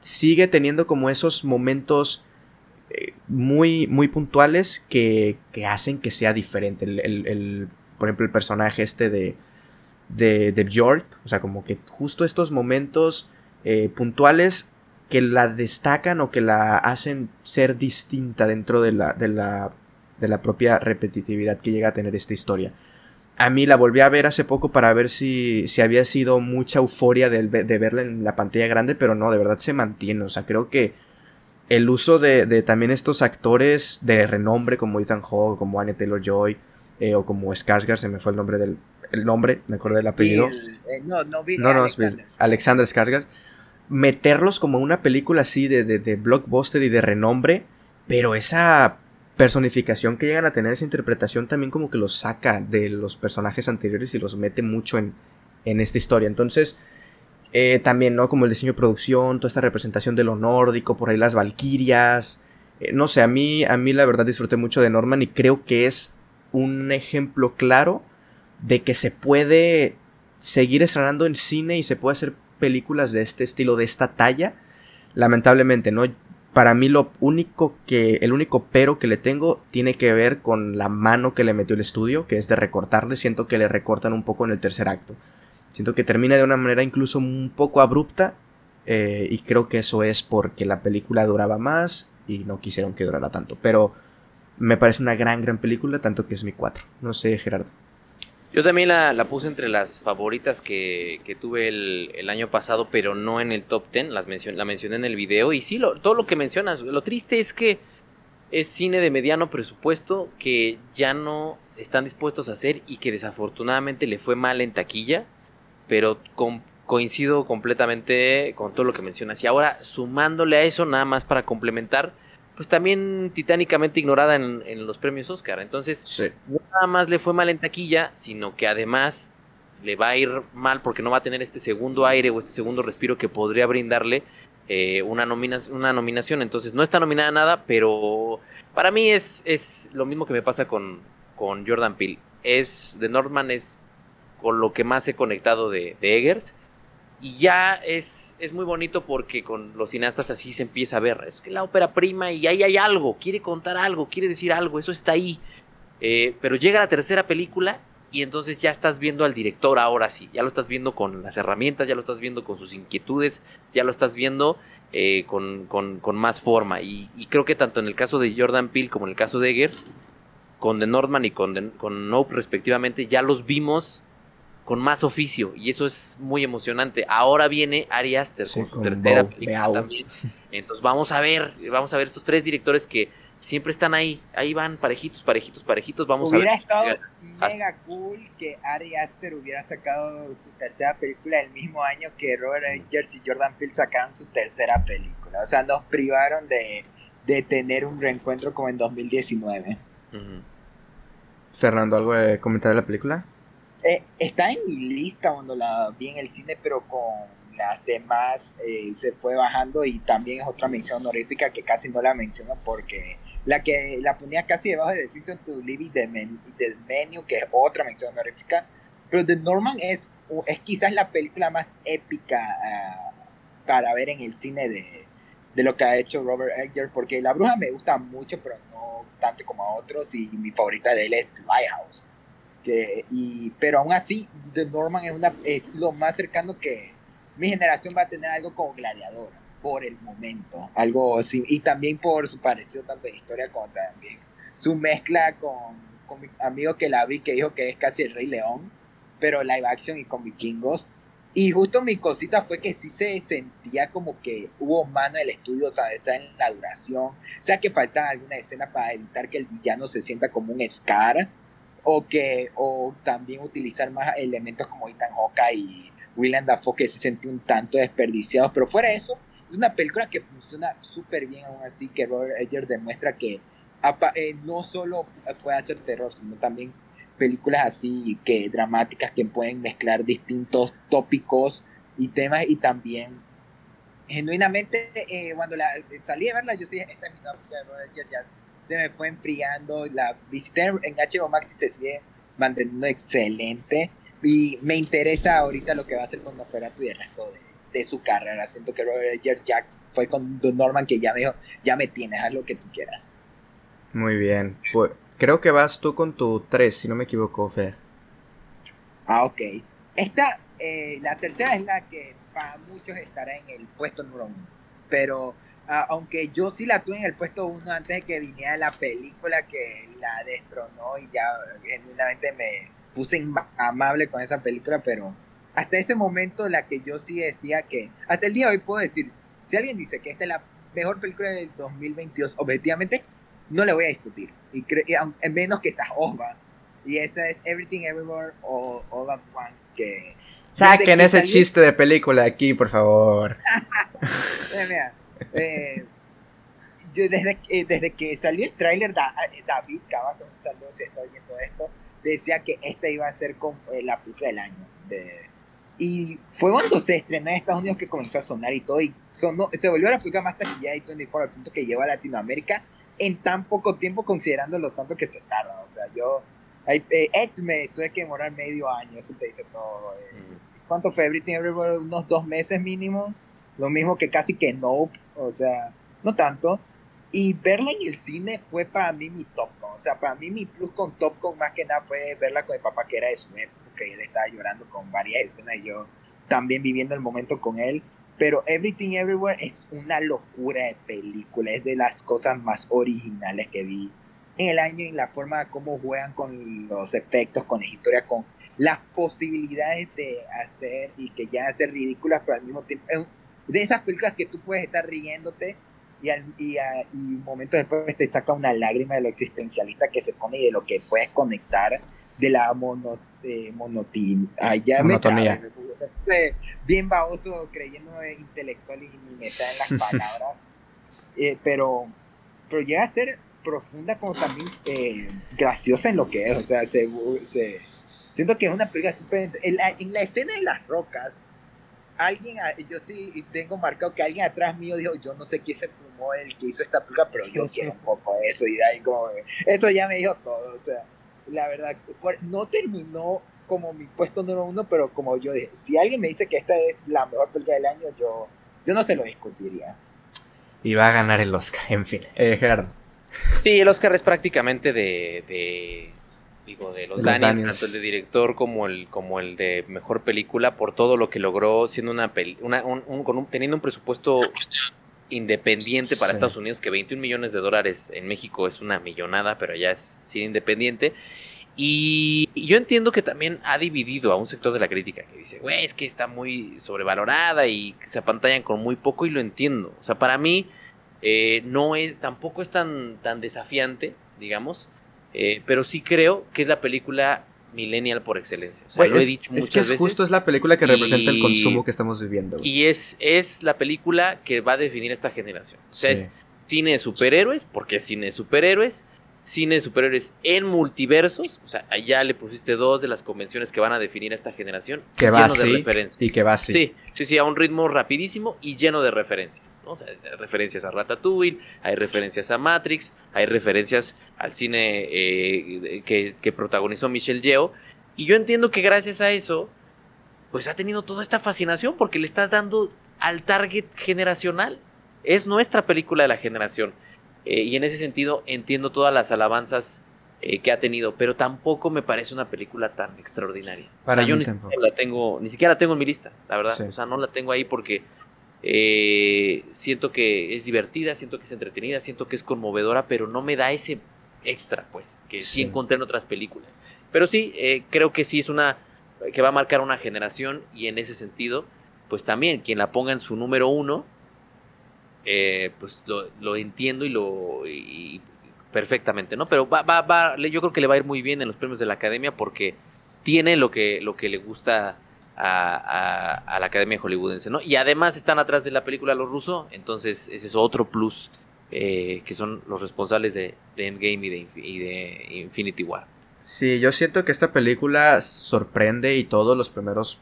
sigue teniendo como esos momentos eh, muy, muy puntuales que, que, hacen que sea diferente. El, por ejemplo, el personaje este de, de, de Bjork, o sea, como que justo estos momentos eh, puntuales que la destacan o que la hacen ser distinta dentro de la, de la, de la propia repetitividad que llega a tener esta historia. A mí la volví a ver hace poco para ver si, si había sido mucha euforia de, de, verla en la pantalla grande, pero no, de verdad se mantiene. O sea, creo que el uso de, de también estos actores de renombre como Ethan Hawke, como Anne Taylor Joy, eh, o como Skarsgård, se me fue el nombre del el nombre, me acordé del apellido. Eh, no, no, no, no, Alexander. Alexander Skarsgård meterlos como una película así de, de, blockbuster y de renombre, pero esa personificación que llegan a tener, esa interpretación también como que los saca de los personajes anteriores y los mete mucho en, en esta historia. Entonces, eh, también, ¿no? Como el diseño de producción, toda esta representación de lo nórdico, por ahí las valquirias. Eh, no sé, a mí, a mí la verdad disfruté mucho de Norman y creo que es un ejemplo claro de que se puede seguir estrenando en cine y se puede hacer películas de este estilo, de esta talla. Lamentablemente, ¿no? Para mí lo único que, el único pero que le tengo tiene que ver con la mano que le metió el estudio, que es de recortarle. Siento que le recortan un poco en el tercer acto. Siento que termina de una manera incluso un poco abrupta. Eh, y creo que eso es porque la película duraba más y no quisieron que durara tanto. Pero me parece una gran, gran película, tanto que es mi 4. No sé, Gerardo. Yo también la, puse entre las favoritas que, tuve el, año pasado, pero no en el top 10. Las la mencioné en el video. Y sí, todo lo que mencionas. Lo triste es que es cine de mediano presupuesto que ya no están dispuestos a hacer y que desafortunadamente le fue mal en taquilla. Pero coincido completamente con todo lo que mencionas. Y ahora, sumándole a eso, nada más para complementar pues también titánicamente ignorada en, los premios Oscar. Entonces, no nada más le fue mal en taquilla, sino que además le va a ir mal porque no va a tener este segundo aire o este segundo respiro que podría brindarle eh, una, una nominación. Entonces, no está nominada nada, pero para mí es, es lo mismo que me pasa con, con Jordan Peele. Es, The Northman es con lo que más he conectado de, de Eggers. Y ya es, es muy bonito porque con los cineastas así se empieza a ver. Es que la ópera prima y ahí hay algo, quiere contar algo, quiere decir algo, eso está ahí. Eh, pero llega la tercera película y entonces ya estás viendo al director ahora sí, ya lo estás viendo con las herramientas, ya lo estás viendo con sus inquietudes, ya lo estás viendo eh, con, con, con, más forma. Y, y, creo que tanto en el caso de Jordan Peele como en el caso de Eggers, con The Northman y con, con Nope respectivamente, ya los vimos con más oficio y eso es muy emocionante. Ahora viene Ari Aster con su tercera película también. Entonces vamos a ver, vamos a ver estos tres directores que siempre están ahí, ahí van parejitos, parejitos, parejitos. Vamos hubiera a ver. estado mega cool que Ari Aster hubiera sacado su tercera película el mismo año que Robert Eggers y Jordan Peele sacaron su tercera película. O sea, nos privaron de, de tener un reencuentro como en 2019. Uh -huh. Fernando, ¿algo de comentar de la película? Eh, está en mi lista cuando la vi en el cine, pero con las demás eh, se fue bajando y también es otra mención honorífica que casi no la menciono porque la que la ponía casi debajo de Decision to Live y The, Men, The Menu, que es otra mención honorífica, pero The Norman es, es quizás la película más épica uh, para ver en el cine de, de lo que ha hecho Robert Eggers, porque La Bruja me gusta mucho, pero no tanto como a otros, y mi favorita de él es Lighthouse. Y, pero aún así, The Norman es, una, es lo más cercano que mi generación va a tener algo como Gladiador, por el momento. Algo así, y también por su parecido tanto de historia como también su mezcla con, con mi amigo que la vi, que dijo que es casi el Rey León, pero live action y con vikingos. Y justo mi cosita fue que sí se sentía como que hubo mano en el estudio, ¿sabes? En la duración. O sea, que falta alguna escena para evitar que el villano se sienta como un Scar. O que, o también utilizar más elementos como Ethan Hawke y William Dafoe que se sentía un tanto desperdiciados. Pero fuera de eso, es una película que funciona súper bien aún así, que Robert Eggers demuestra que eh, no solo puede hacer terror, sino también películas así que dramáticas que pueden mezclar distintos tópicos y temas y también genuinamente eh, cuando la, salí a verla yo sí esta es mi película de Robert Eggers se me fue enfriando la visité en HBO Max y se sigue manteniendo excelente y me interesa ahorita lo que va a hacer con Nosferatu y el resto de, de su carrera siento que Robert ya fue con Don Norman que ya me dijo ya me tienes haz lo que tú quieras muy bien pues Creo que vas tú con tu 3, si no me equivoco, Fer. Ah, ok. Esta, eh, la tercera es la que para muchos estará en el puesto número uno. Pero uh, aunque yo sí la tuve en el puesto uno antes de que viniera la película que la destronó y ya genuinamente me puse amable con esa película, pero hasta ese momento la que yo sí decía que, hasta el día de hoy puedo decir, si alguien dice que esta es la mejor película del 2022, objetivamente, no le voy a discutir. Y, y a menos que esa Osva. Y esa es Everything Everywhere All, All at Once. Que Saquen ese salió... chiste de película aquí, por favor. Mira, eh, yo desde, eh, desde, que salió el tráiler, da, David Cavazos, un saludo si está oyendo esto, decía que esta iba a ser con, eh, la película del año. De, y fue cuando se estrenó en Estados Unidos que comenzó a sonar y todo. Y sonó, se volvió la película más taquillada de 24 al punto que llegó a Latinoamérica en tan poco tiempo considerando lo tanto que se tarda. O sea, yo, eh, ex me tuve que demorar medio año, eso te dice todo. Eh. Mm. ¿Cuánto fue Everything Everywhere? Unos dos meses mínimo. Lo mismo que casi que Nope, o sea, no tanto. Y verla en el cine fue para mí mi Top Gun. O sea, para mí mi plus con Top Gun más que nada fue verla con mi papá que era de su época, que él estaba llorando con varias escenas y yo también viviendo el momento con él. Pero Everything Everywhere es una locura de película, es de las cosas más originales que vi en el año y la forma de cómo juegan con los efectos, con la historia, con las posibilidades de hacer y que ya hacer ridículas, pero al mismo tiempo, de esas películas que tú puedes estar riéndote y, al, y, a, y un momento después te saca una lágrima de lo existencialista que se pone y de lo que puedes conectar de la mono, monotin, ah, ya monotonía. Me trae, bien baboso creyendo intelectual y ni me en las palabras. eh, pero, pero llega a ser profunda como también eh, graciosa en lo que es. O sea, se, se siento que es una película súper... En, en, la escena de las rocas, alguien, yo sí tengo marcado que alguien atrás mío dijo, yo no sé quién se fumó el que hizo esta película, pero yo quiero un poco eso. Y de ahí como, eso ya me dijo todo. O sea, la verdad, no terminó como mi puesto número uno, pero como yo dije, si alguien me dice que esta es la mejor película del año, yo, yo no se lo discutiría. Y va a ganar el Oscar, en fin. Eh, Gerardo. Sí, el Oscar es prácticamente de, de digo, de los, De los Daniels, Daniels. tanto el de director como el, como el de mejor película, por todo lo que logró siendo una, peli- una un- un- con un- teniendo un presupuesto independiente para Sí. Estados Unidos, que 21 millones de dólares en México es una millonada, pero allá es sí independiente. Y yo entiendo que también ha dividido a un sector de la crítica que dice, güey, es que está muy sobrevalorada y se apantallan con muy poco y lo entiendo. O sea, para mí eh, no es, tampoco es tan, tan desafiante, digamos, eh, pero sí creo que es la película millennial por excelencia. O sea, Güey, lo he es, dicho es muchas que es veces. justo es la película que representa el consumo que estamos viviendo. Y es, es la película que va a definir esta generación. O sea, Sí. es cine de superhéroes, porque es cine de superhéroes, cine de superhéroes en multiversos, o sea, allá le pusiste dos de las convenciones que van a definir a esta generación. Que va así referencias. y que va así. Sí, sí, sí, a un ritmo rapidísimo y lleno de referencias. ¿no? O sea, hay referencias a Ratatouille, hay referencias a Matrix, hay referencias al cine eh, que, que protagonizó Michelle Yeoh. Y yo entiendo que gracias a eso, pues ha tenido toda esta fascinación porque le estás dando al target generacional. Es nuestra película de la generación. Eh, y en ese sentido entiendo todas las alabanzas eh, que ha tenido, pero tampoco me parece una película tan extraordinaria. Para o sea, yo ni siquiera la tengo, ni siquiera la tengo en mi lista, la verdad. Sí. O sea, no la tengo ahí porque eh, siento que es divertida, siento que es entretenida, siento que es conmovedora, pero no me da ese extra, pues, que sí, Sí. encontré en otras películas. Pero sí, creo que sí es una que va a marcar una generación y en ese sentido, pues también quien la ponga en su número uno, eh, pues lo, entiendo y lo perfectamente, ¿no? Pero va, va, va, yo creo que le va a ir muy bien en los premios de la academia porque tiene lo que, lo que le gusta a, la academia hollywoodense, ¿no? Y además están atrás de la película los rusos, entonces ese es otro plus eh, que son los responsables de, Endgame y de, y de Infinity War. Sí, yo siento que esta película sorprende y todos los primeros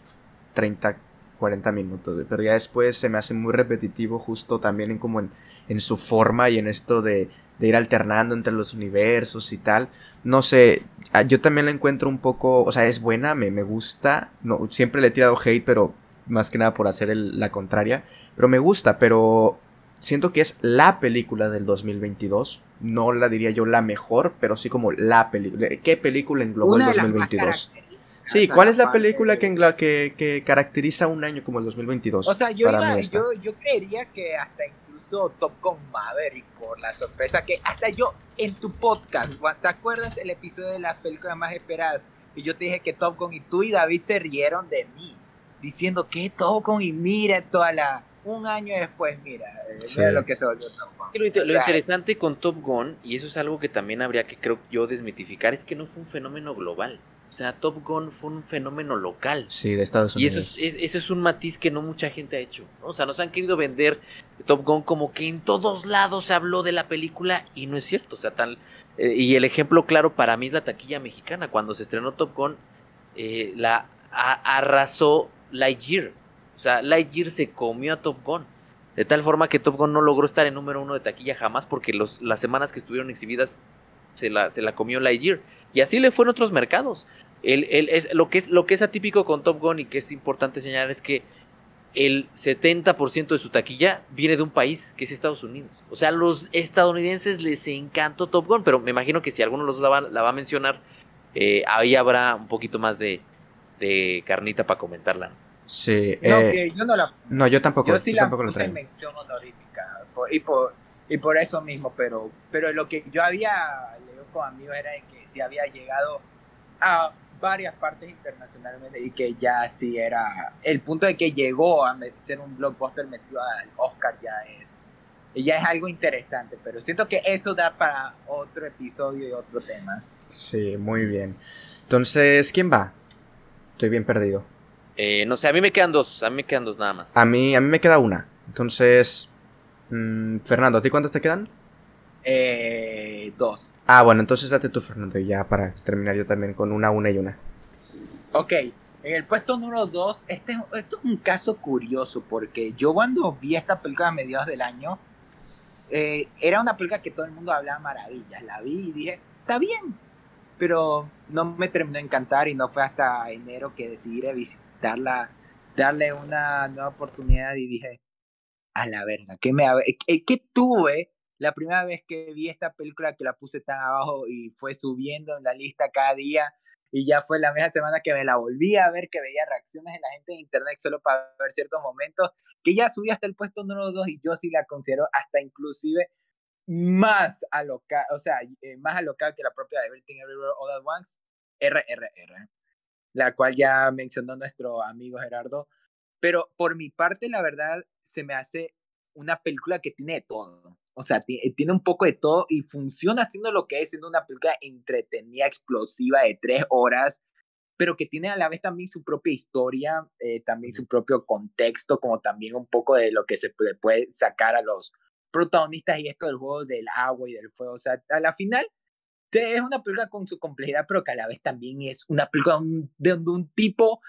30, 40 minutos, güey, pero ya después se me hace muy repetitivo justo también en como en, en su forma y en esto de, de ir alternando entre los universos y tal. No sé, ah, yo también la encuentro un poco, o sea, es buena, me, me gusta, no, siempre le he tirado hate, pero más que nada por hacer el- la contraria, pero me gusta, pero siento que es la película del 2022. No la diría yo la mejor, pero sí como la película. ¿Qué película englobó Una el de las más 2022? Sí, ¿cuál es la película de- que, engla- que, que caracteriza un año como el 2022? O sea, yo, iba, yo, yo creería que hasta incluso Top Gun Maverick, por la sorpresa que hasta yo en tu podcast, ¿te acuerdas el episodio de las películas más esperadas? Y yo te dije que Top Gun y tú y David se rieron de mí, diciendo que Top Gun y mira toda la... Un año después, mira, eh, Sí. mira lo que se volvió Top Gun. Lo, lo sea, interesante con Top Gun, y eso es algo que también habría que creo yo desmitificar, es que no fue un fenómeno global. O sea, Top Gun fue un fenómeno local. Sí, de Estados Y Unidos. eso es, es- eso es un matiz que no mucha gente ha hecho. ¿no? O sea, nos han querido vender Top Gun como que en todos lados se habló de la película y no es cierto. O sea, tal. eh, y el ejemplo claro para mí es la taquilla mexicana. Cuando se estrenó Top Gun, eh, la a- arrasó Lightyear. O sea, Lightyear se comió a Top Gun. De tal forma que Top Gun no logró estar en número uno de taquilla jamás porque los, las semanas que estuvieron exhibidas se la, se la comió Lightyear. Y así le fue en otros mercados. El, el- es, lo, que es, lo que es atípico con Top Gun y que es importante señalar es que el 70% de su taquilla viene de un país, que es Estados Unidos. O sea, a los estadounidenses les encantó Top Gun, pero me imagino que si alguno de los dos la va, la va a mencionar, eh, ahí habrá un poquito más de, de carnita para comentarla. Sí, No, eh, que yo no la no, yo tampoco, yo sí yo la tampoco lo puse en traigo. mención honorífica por- y por y por eso mismo pero pero lo que yo había leído con amigos era de que sí había llegado a varias partes internacionalmente y que ya sí era el punto de que llegó a ser un blockbuster metido al Oscar ya es ya es algo interesante pero siento que eso da para otro episodio y otro tema Sí, muy bien. Entonces, ¿quién va? Estoy bien perdido. Eh, no sé, a mí me quedan dos, a mí me quedan dos nada más. A mí, a mí me queda una. Entonces, mm, Fernando, ¿a ti cuántos te quedan? eh, dos Ah, bueno, entonces date tú, Fernando, y ya para terminar yo también con una, una y una. Ok, en el puesto número 2, este, es- esto es un caso curioso porque yo cuando vi esta película a mediados del año, eh, era una película que todo el mundo hablaba maravillas. La vi y dije, está bien, pero no me terminó de encantar y no fue hasta enero que decidí visitarla, darle una nueva oportunidad y dije, a la verga, ¿qué, me, qué tuve la primera vez que vi esta película que la puse tan abajo y fue subiendo en la lista cada día? y ya fue la misma semana que me la volví a ver, que veía reacciones de la gente en internet solo para ver ciertos momentos, que ya subió hasta el puesto número 2 y yo sí la considero hasta inclusive más alocada, o sea, eh, más alocada que la propia de Everything Everywhere All At Once, RRR, la cual ya mencionó nuestro amigo Gerardo. Pero por mi parte, la verdad, se me hace una película que tiene de todo. O sea, eh, tiene un poco de todo y funciona haciendo lo que es, siendo una película entretenida, explosiva de tres horas, pero que tiene a la vez también su propia historia, eh, también su propio contexto, como también un poco de lo que se puede, puede sacar a los protagonistas y esto del juego del agua y del fuego. O sea, a la final es una película con su complejidad, pero que a la vez también es una película de un tipo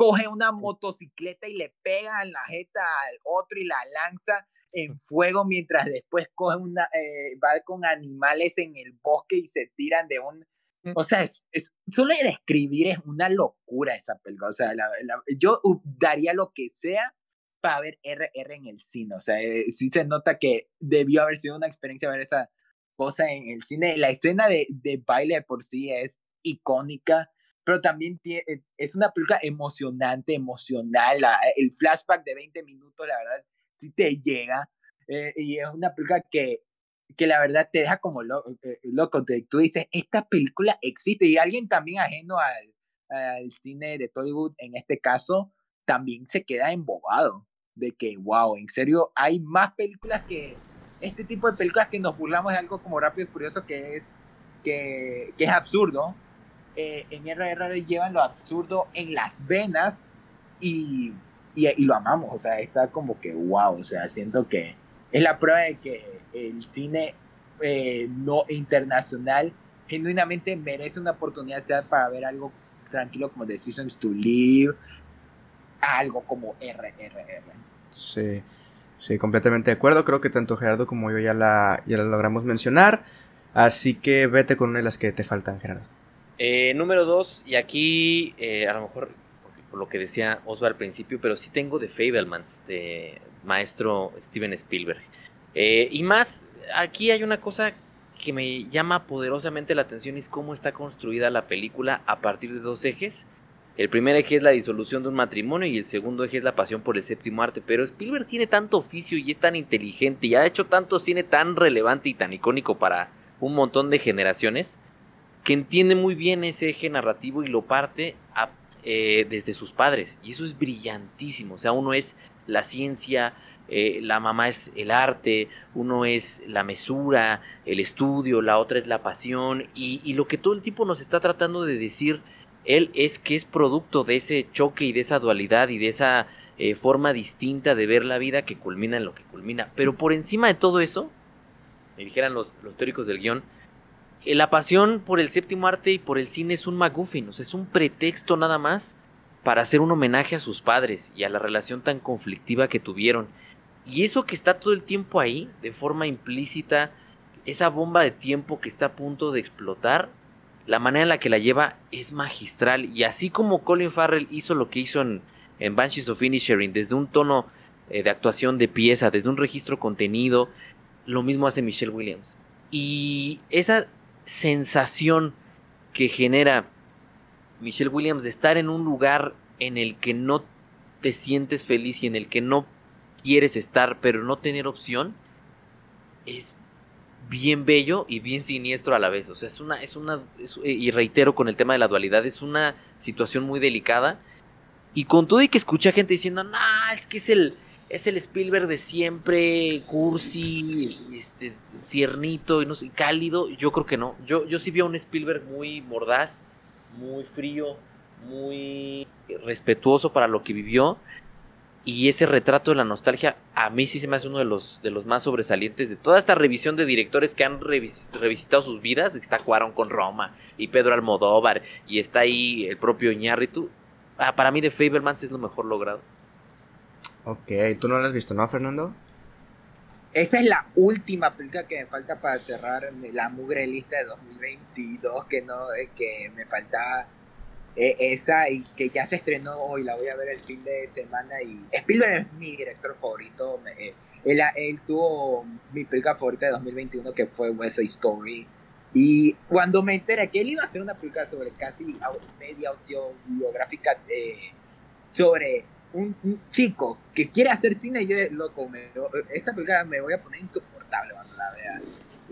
coge una motocicleta y le pega en la jeta al otro y la lanza en fuego mientras después coge una, eh, va con animales en el bosque y se tiran de un... Mm. O sea, es, solo de describir es una locura esa película. O sea, yo daría lo que sea para ver RR en el cine. O sea, eh, sí se nota que debió haber sido una experiencia ver esa cosa en el cine. La escena de, de baile por sí es icónica, pero también tiene, eh, es una película emocionante, emocional. el flashback de 20 minutos, la verdad, sí te llega. Eh, y es una película que, que la verdad te deja como loco. Te, tú dices, esta película existe. Y alguien también ajeno al, al cine de Tollywood, en este caso, también se queda embobado de que, wow, en serio, hay más películas que este tipo de películas que nos burlamos de algo como Rápido y Furioso que es, que, que es absurdo. Eh, en RRR llevan lo absurdo en las venas y, y, lo amamos, o sea, está como que, wow, o sea, siento que es la prueba de que el cine eh, no internacional genuinamente merece una oportunidad sea para ver algo tranquilo como Decisions to Live, algo como RRR. Sí, sí, completamente de acuerdo. Creo que tanto Gerardo como yo ya la, ya la logramos mencionar. Así que vete con una de las que te faltan, Gerardo. Eh, número dos, y aquí eh, a lo mejor por lo que decía Osvaldo al principio, pero sí tengo de Fablemans, de maestro Steven Spielberg. Eh, y más, aquí hay una cosa que me llama poderosamente la atención, es cómo está construida la película a partir de dos ejes. El primer eje es la disolución de un matrimonio y el segundo eje es la pasión por el séptimo arte. Pero Spielberg tiene tanto oficio y es tan inteligente y ha hecho tanto cine tan relevante y tan icónico para un montón de generaciones que entiende muy bien ese eje narrativo y lo parte eh, desde sus padres. Y eso es brillantísimo. O sea, uno es la ciencia, eh, la mamá es el arte, uno es la mesura, el estudio, la otra es la pasión. Y, lo que todo el tiempo nos está tratando de decir él es que es producto de ese choque y de esa dualidad y de esa eh, forma distinta de ver la vida que culmina en lo que culmina. Pero por encima de todo eso, me dijeran los, los teóricos del guion, la pasión por el séptimo arte y por el cine es un MacGuffin, o sea, es un pretexto nada más para hacer un homenaje a sus padres y a la relación tan conflictiva que tuvieron. Y eso que está todo el tiempo ahí, de forma implícita, esa bomba de tiempo que está a punto de explotar, la manera en la que la lleva es magistral. Y así como Colin Farrell hizo lo que hizo en, en Banshees of desde un tono eh, de actuación de pieza, desde un registro contenido, lo mismo hace Michelle Williams. Y esa sensación que genera Michelle Williams de estar en un lugar en el que no te sientes feliz y en el que no quieres estar, pero no tener opción, es bien bello y bien siniestro a la vez. O sea, es una, es una, y reitero con el tema de la dualidad, es una situación muy delicada. Y con todo y que escucha gente diciendo, nah, es que es el, es el Spielberg de siempre, cursi, este, tiernito y no sé, cálido. Yo creo que no. Yo, yo sí vi a un Spielberg muy mordaz, muy frío, muy respetuoso para lo que vivió y ese retrato de la nostalgia a mí sí se me hace uno de los, de los más sobresalientes de toda esta revisión de directores que han revisitado sus vidas. Está Cuarón con Roma y Pedro Almodóvar y está ahí el propio Iñárritu. Ah, para mí de Fabermans es lo mejor logrado. Ok, tú no lo has visto, ¿no, Fernando? esa es la última película que me falta para cerrar la mugre lista de 2022, que no, eh, que me faltaba eh, esa y que ya se estrenó hoy, la voy a ver el fin de semana y Spielberg es mi director favorito, eh, él, él, tuvo mi película favorita de 2021 que fue West Story y cuando me enteré que él iba a hacer una película sobre casi media autobiográfica sobre un, chico que quiere hacer cine y yo, loco, esta película me voy a poner insoportable.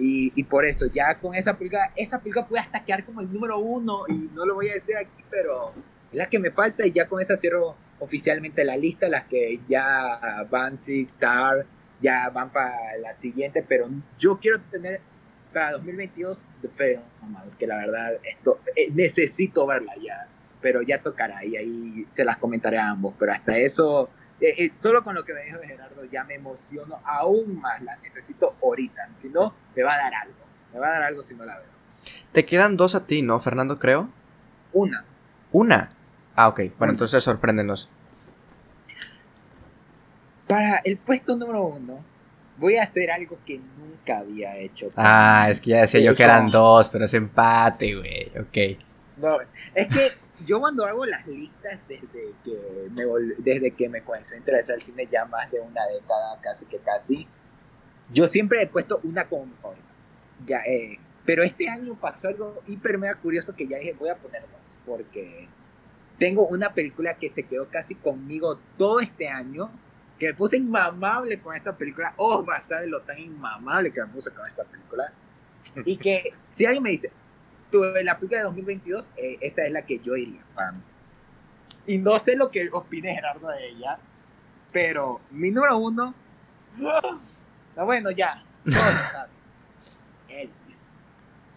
Y, por eso, ya con esa película, esa película puede hasta quedar como el número uno y no lo voy a decir aquí, pero es la que me falta y ya con esa cierro oficialmente la lista, las que ya Banshee, Star, ya van para la siguiente, pero yo quiero tener para 2022 The es que la verdad esto eh, necesito verla ya pero ya tocará y ahí se las comentaré a ambos. Pero hasta eso, eh, eh, solo con lo que me dijo Gerardo, ya me emociono aún más. La necesito ahorita. Si no, me va a dar algo. Me va a dar algo si no la veo. Te quedan dos a ti, ¿no, Fernando? Creo. Una. ¿Una? Ah, ok. Bueno, entonces sorpréndenos. Para el puesto número uno, voy a hacer algo que nunca había hecho. Ah, es que ya decía yo que eran dos, pero es empate, güey. Ok. No, es que yo cuando hago las listas desde que me, desde que me comencé a interesar el cine ya más de una década, casi que casi, yo siempre he puesto una como Ya, eh, pero este año pasó algo hiper mega curioso que ya dije, voy a poner dos, porque tengo una película que se quedó casi conmigo todo este año, que me puse inmamable con esta película. Oh, va a saber lo tan inmamable que me puse con esta película. Y que si alguien me dice, tuve la película de 2022, eh, esa es la que yo iría para mí. Y no sé lo que opine Gerardo de ella, pero mi número uno, no, bueno, ya, Elvis.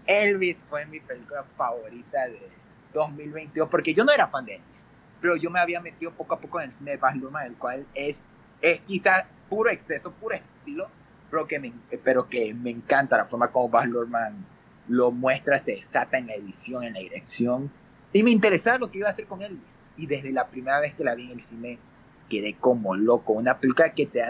Elvis fue mi película favorita de 2022, porque yo no era fan de Elvis, pero yo me había metido poco a poco en el cine de Baz Luhrmann, el cual es, es quizás puro exceso, puro estilo, pero que me, pero que me encanta la forma como Baz Luhrmann lo muestra, se desata en la edición, en la dirección. Y me interesaba lo que iba a hacer con Elvis. Y desde la primera vez que la vi en el cine, quedé como loco. Una película que, te,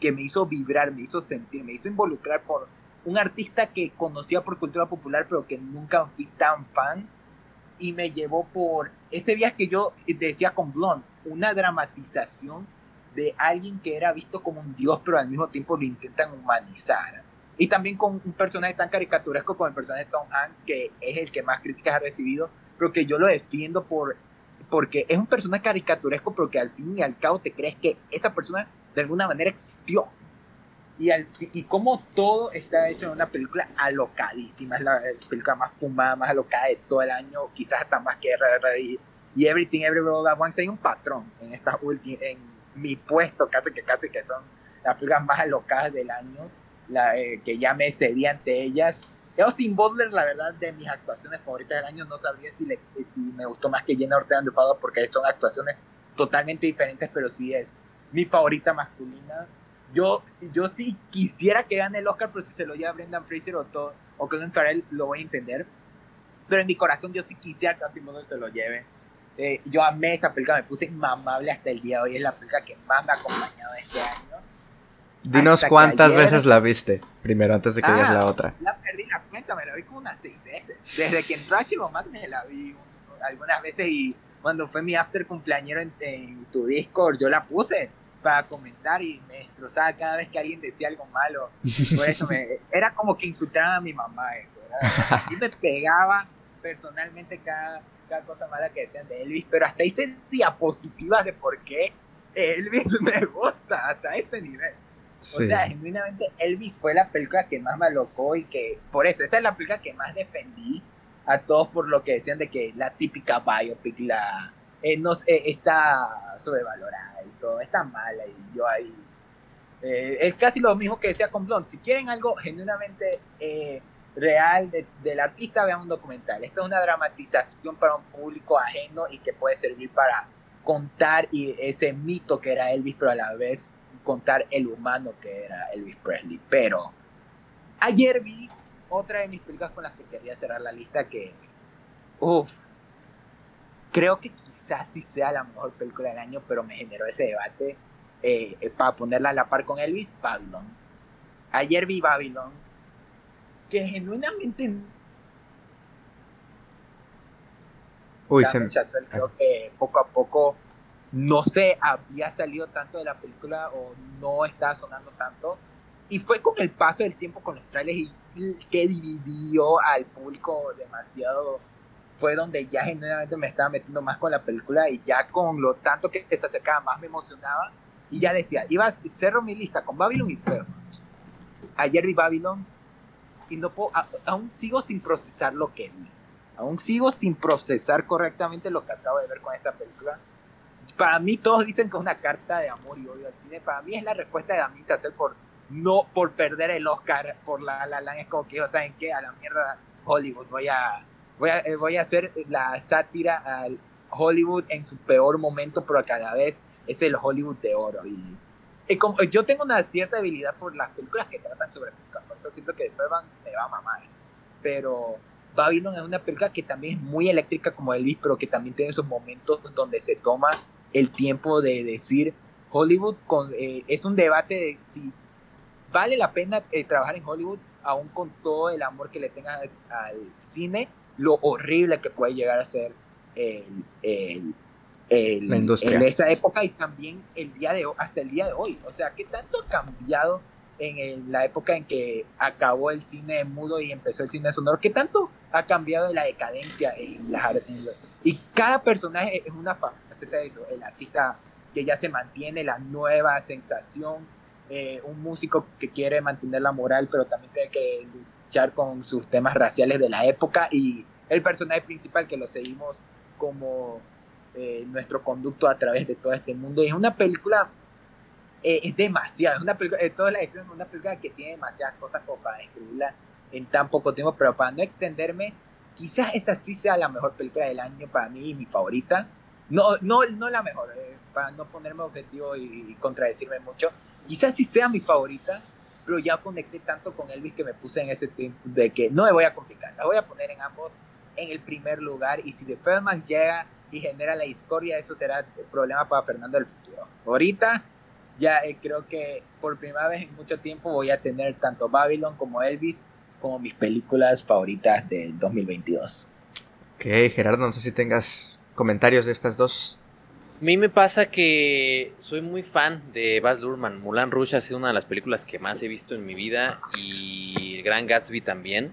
que me hizo vibrar, me hizo sentir, me hizo involucrar por un artista que conocía por cultura popular, pero que nunca fui tan fan. Y me llevó por ese viaje que yo decía con Blonde, una dramatización de alguien que era visto como un dios, pero al mismo tiempo lo intentan humanizar. Y también con un personaje tan caricaturesco como el personaje de Tom Hanks, que es el que más críticas ha recibido, pero que yo lo defiendo por, porque es un personaje caricaturesco, pero que al fin y al cabo te crees que esa persona de alguna manera existió. Y, al, y como todo está hecho en una película alocadísima, es la película más fumada, más alocada de todo el año, quizás hasta más que RRI y Everything Everywhere All At Once. Hay un patrón en, esta en mi puesto, casi que casi que son las películas más alocadas del año la, eh, que ya me cedí ante ellas. Austin Butler, la verdad, de mis actuaciones favoritas del año, no sabría si, le, si me gustó más que Jenna Ortega de Fado, porque son actuaciones totalmente diferentes, pero sí es mi favorita masculina. Yo, yo sí quisiera que gane el Oscar, pero si se lo lleva Brendan Fraser o, todo, o Colin Farrell, lo voy a entender. Pero en mi corazón yo sí quisiera que Austin Butler se lo lleve. Eh, yo amé esa película, me puse inmamable hasta el día de hoy. Es la película que más me ha acompañado este año. Dinos cuántas veces la viste primero antes de que veas la ah, otra. La perdí la cuenta, me la vi como unas seis veces. Desde que entró a Chivo me la vi algunas veces y cuando fue mi after cumpleañero en, tu Discord yo la puse para comentar y me destrozaba cada vez que alguien decía algo malo. Por eso me, era como que insultaba a mi mamá eso. Y me pegaba personalmente cada, cada cosa mala que decían de Elvis, pero hasta hice diapositivas de por qué Elvis me gusta hasta este nivel. O sea, genuinamente Elvis fue la película que más me alocó y que, por eso, esa es la película que más defendí a todos por lo que decían de que la típica biopic la, eh, no, eh, está sobrevalorada y todo, está mala y yo ahí... Eh, es casi lo mismo que decía con Blonde. Si quieren algo genuinamente real del artista, vean un documental. Esta es una dramatización para un público ajeno y que puede servir para contar y ese mito que era Elvis, pero a la vez contar el humano que era Elvis Presley. Pero ayer vi otra de mis películas con las que quería cerrar la lista que, uff, creo que quizás sí sea la mejor película del año, pero me generó ese debate eh, eh, para ponerla a la par con Elvis, Babylon. ayer vi Babylon, que genuinamente Uy, se... creo que poco a poco no se había salido tanto de la película o no estaba sonando tanto. Y fue con el paso del tiempo con los trailers y que dividió al público demasiado. Fue donde ya generalmente me estaba metiendo más con la película y ya con lo tanto que se acercaba más me emocionaba. Y ya decía, iba cerro mi lista con Babylon y Fairmont. Ayer vi Babylon y no puedo, aún sigo sin procesar lo que vi. Aún sigo sin procesar correctamente lo que acabo de ver con esta película. Para mí todos dicen que es una carta de amor y odio al cine. Para mí es la respuesta de Damien Chazelle por no por perder el Oscar por la La Land. Es como que, ¿saben qué? A la mierda Hollywood. Voy a, voy a, eh, voy a hacer la sátira al Hollywood en su peor momento, pero cada vez es el Hollywood de oro. Y, como, yo tengo una cierta debilidad por las películas que tratan sobre música. Por eso siento que van, me va a mamar. Pero Babylon es una película que también es muy eléctrica como Elvis, pero que también tiene esos momentos donde se toma el tiempo de decir Hollywood con, eh, es un debate de si vale la pena eh, trabajar en Hollywood aún con todo el amor que le tengas al, cine, lo horrible que puede llegar a ser el, el, la industria. en esa época y también el día de hasta el día de hoy. O sea, ¿qué tanto ha cambiado en la época en que acabó el cine mudo y empezó el cine sonoro, ¿qué tanto ha cambiado la decadencia en las Y cada personaje es una faceta de eso, el artista que ya se mantiene, la nueva sensación, eh, un músico que quiere mantener la moral, pero también tiene que luchar con sus temas raciales de la época y el personaje principal que lo seguimos como eh, nuestro conducto a través de todo este mundo. Y es una película eh, es demasiado. Es una película, eh, toda la es una película que tiene demasiadas cosas como para describirla en tan poco tiempo, pero para no extenderme, quizás esa sí sea la mejor película del año para mí y mi favorita. No, no, no la mejor, eh, para no ponerme objetivo y, contradecirme mucho. Quizás sí sea mi favorita, pero ya conecté tanto con Elvis que me puse en ese tiempo de que no me voy a complicar, la voy a poner en ambos en el primer lugar y si The Feldman llega y genera la discordia, eso será el problema para Fernando del futuro. Ahorita ya eh, creo que por primera vez en mucho tiempo voy a tener tanto Babylon como Elvis como mis películas favoritas del 2022. Ok, Gerardo, no sé si tengas comentarios de estas dos. A mí me pasa que soy muy fan de Baz Luhrmann. Mulan Rouge ha sido una de las películas que más he visto en mi vida y El Gran Gatsby también.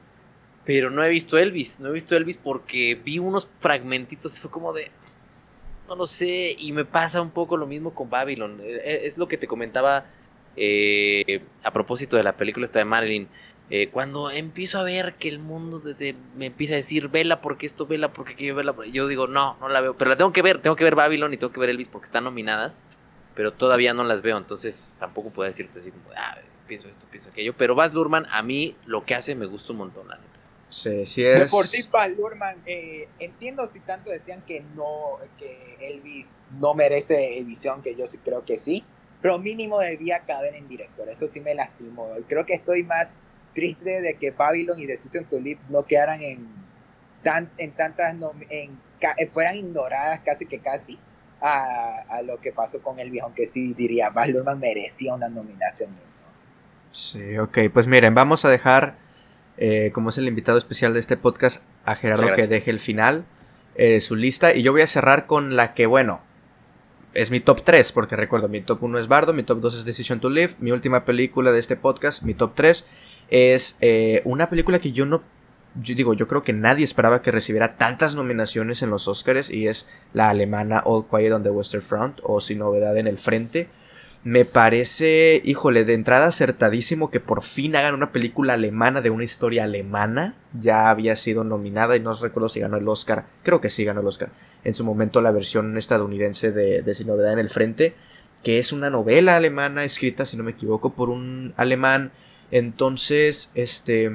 Pero no he visto Elvis, no he visto Elvis porque vi unos fragmentitos y fue como de, no lo sé, y me pasa un poco lo mismo con Babylon. E, e, es lo que te comentaba eh, a propósito de la película esta de Marilyn. Eh, cuando empiezo a ver que el mundo me empieza a decir, vela porque esto, vela porque aquello, vela, yo digo, no, no la veo, pero la tengo que ver, tengo que ver Babylon y tengo que ver Elvis porque están nominadas, pero todavía no las veo, entonces tampoco puedo decirte así como, ah, pienso esto, pienso aquello, pero Baz Luhrmann a mí lo que hace me gusta un montón, la neta. Sí, sí es. Por ti, Lurman, eh, entiendo si tanto decían que no, que Elvis no merece edición, que yo sí creo que sí, pero mínimo debía caber en director, eso sí me lastimó. Y creo que estoy más triste de que Babylon y Decision to Live no quedaran en, tan, en tantas, en, eh, fueran ignoradas casi que casi a, a, lo que pasó con Elvis, aunque sí diría, Luhrmann merecía una nominación. Sí, ok, pues miren, vamos a dejar eh, como es el invitado especial de este podcast, a Gerardo que deje el final, eh, su lista. Y yo voy a cerrar con la que, bueno, es mi top 3, porque recuerdo, mi top 1 es Bardo, mi top 2 es Decision to Live, mi última película de este podcast, mi top 3, es eh, una película que yo no... Yo digo, yo creo que nadie esperaba que recibiera tantas nominaciones en los Oscars y es la alemana All Quiet on the Western Front o Sin Novedad en el Frente. Me parece, híjole, de entrada acertadísimo que por fin hagan una película alemana de una historia alemana. Ya había sido nominada y no recuerdo si ganó el Oscar. Creo que sí ganó el Oscar. En su momento la versión estadounidense de, de Sin Novedad en el Frente. Que es una novela alemana escrita, si no me equivoco, por un alemán. Entonces, este...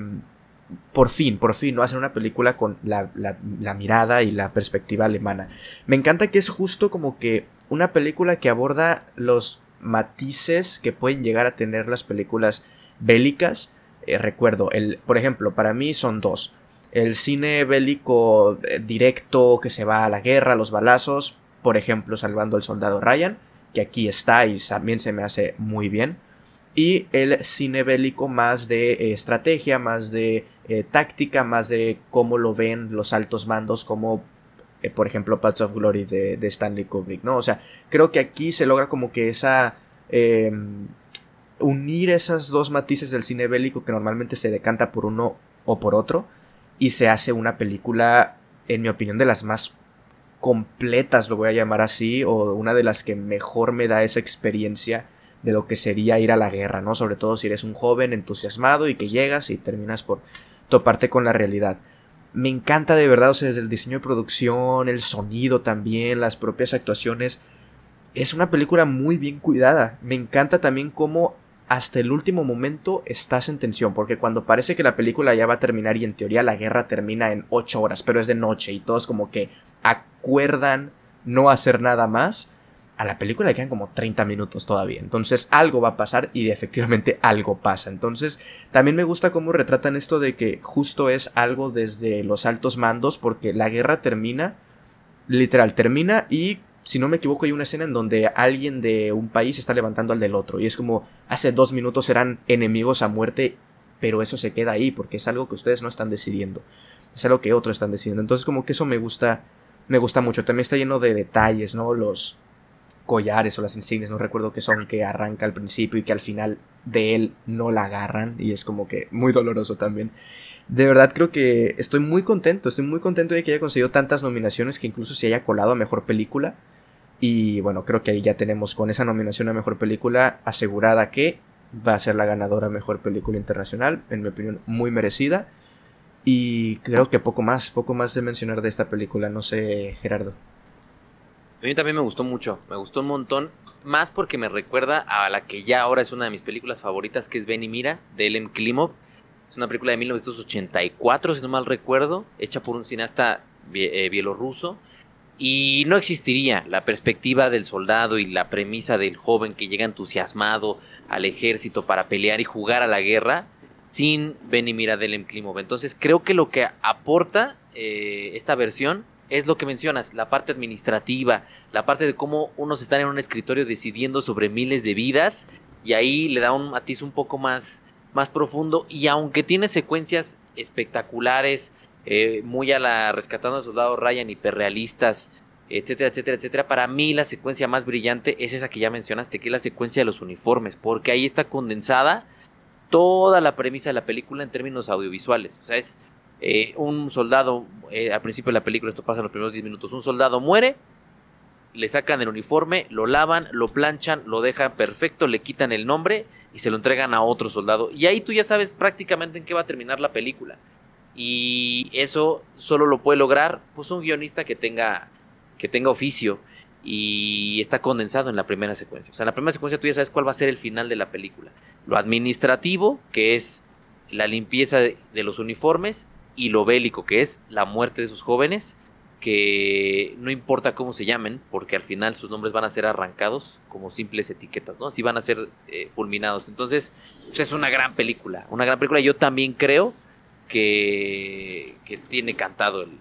Por fin, por fin, ¿no? Hacen una película con la, la mirada y la perspectiva alemana. Me encanta que es justo como que una película que aborda los matices que pueden llegar a tener las películas bélicas. Eh, recuerdo, el, por ejemplo, para mí son dos. El cine bélico eh, directo que se va a la guerra, los balazos, por ejemplo, salvando al soldado Ryan, que aquí está y también se me hace muy bien. Y el cine bélico más de eh, estrategia, más de eh, táctica, más de cómo lo ven los altos mandos, como eh, por ejemplo Paths of Glory de, de, Stanley Kubrick, ¿no? O sea, creo que aquí se logra como que esa... Em, unir esas dos matices del cine bélico que normalmente se decanta por uno o por otro y se hace una película, en mi opinión, de las más completas, lo voy a llamar así, o una de las que mejor me da esa experiencia de lo que sería ir a la guerra, ¿no? Sobre todo si eres un joven entusiasmado y que llegas y terminas por toparte con la realidad. Me encanta de verdad, o sea, desde el diseño de producción, el sonido también, las propias actuaciones. Es una película muy bien cuidada. Me encanta también cómo hasta el último momento estás en tensión, porque cuando parece que la película ya va a terminar y en teoría la guerra termina en 8 horas, pero es de noche y todos como que acuerdan no hacer nada más, a la película le quedan como 30 minutos todavía. Entonces algo va a pasar y efectivamente algo pasa. Entonces también me gusta cómo retratan esto de que justo es algo desde los altos mandos porque la guerra termina, literal, termina y si no me equivoco, hay una escena en donde alguien de un país está levantando al del otro. Y es como, hace dos minutos eran enemigos a muerte, pero eso se queda ahí, porque es algo que ustedes no están decidiendo. Es algo que otros están decidiendo. Entonces, como que eso me gusta, me gusta mucho. También está lleno de detalles, ¿no? Los collares o las insignias, no recuerdo qué son, que arranca al principio y que al final de él no la agarran. Y es como que muy doloroso también. De verdad creo que estoy muy contento, estoy muy contento de que haya conseguido tantas nominaciones, que incluso se haya colado a Mejor Película. Y bueno, creo que ahí ya tenemos con esa nominación a Mejor Película asegurada que va a ser la ganadora Mejor Película Internacional, en mi opinión muy merecida. Y creo que poco más, poco más de mencionar de esta película, no sé, Gerardo. A mí también me gustó mucho, me gustó un montón, más porque me recuerda a la que ya ahora es una de mis películas favoritas, que es Ven y Mira, de Ellen Klimov es una película de 1984, si no mal recuerdo, hecha por un cineasta eh, bielorruso. Y no existiría la perspectiva del soldado y la premisa del joven que llega entusiasmado al ejército para pelear y jugar a la guerra sin Benimir Adelem Klimov. Entonces creo que lo que aporta eh, esta versión es lo que mencionas, la parte administrativa, la parte de cómo unos están en un escritorio decidiendo sobre miles de vidas y ahí le da un matiz un poco más más profundo y aunque tiene secuencias espectaculares, eh, muy a la rescatando al soldado Ryan, hiperrealistas, etcétera, etcétera, etcétera, para mí la secuencia más brillante es esa que ya mencionaste, que es la secuencia de los uniformes, porque ahí está condensada toda la premisa de la película en términos audiovisuales. O sea, es eh, un soldado, eh, al principio de la película, esto pasa en los primeros 10 minutos, un soldado muere, le sacan el uniforme, lo lavan, lo planchan, lo dejan perfecto, le quitan el nombre y se lo entregan a otro soldado. Y ahí tú ya sabes prácticamente en qué va a terminar la película. Y eso solo lo puede lograr pues un guionista que tenga, que tenga oficio y está condensado en la primera secuencia. O sea, en la primera secuencia tú ya sabes cuál va a ser el final de la película. Lo administrativo, que es la limpieza de, de los uniformes, y lo bélico, que es la muerte de esos jóvenes que no importa cómo se llamen, porque al final sus nombres van a ser arrancados como simples etiquetas, ¿no? Así van a ser eh, fulminados. Entonces, pues, es una gran película, una gran película. Yo también creo que, que tiene cantado el,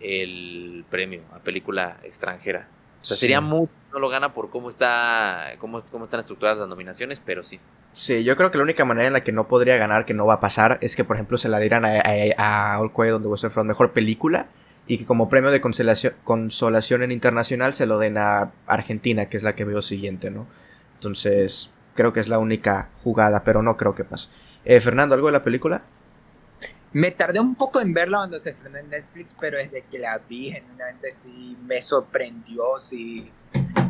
el premio a película extranjera. Sea, sería muy no lo gana por cómo está cómo, cómo están estructuradas las nominaciones, pero sí. Sí, yo creo que la única manera en la que no podría ganar, que no va a pasar, es que, por ejemplo, se la dieran a, a, a All Quiet on the Western Front mejor película y que como premio de consolación, consolación en internacional se lo den a Argentina, que es la que veo siguiente, ¿no? Entonces, creo que es la única jugada, pero no creo que pase. Eh, Fernando, ¿algo de la película? Me tardé un poco en verla cuando se estrenó en Netflix, pero desde que la vi, genuinamente sí me sorprendió. Sí.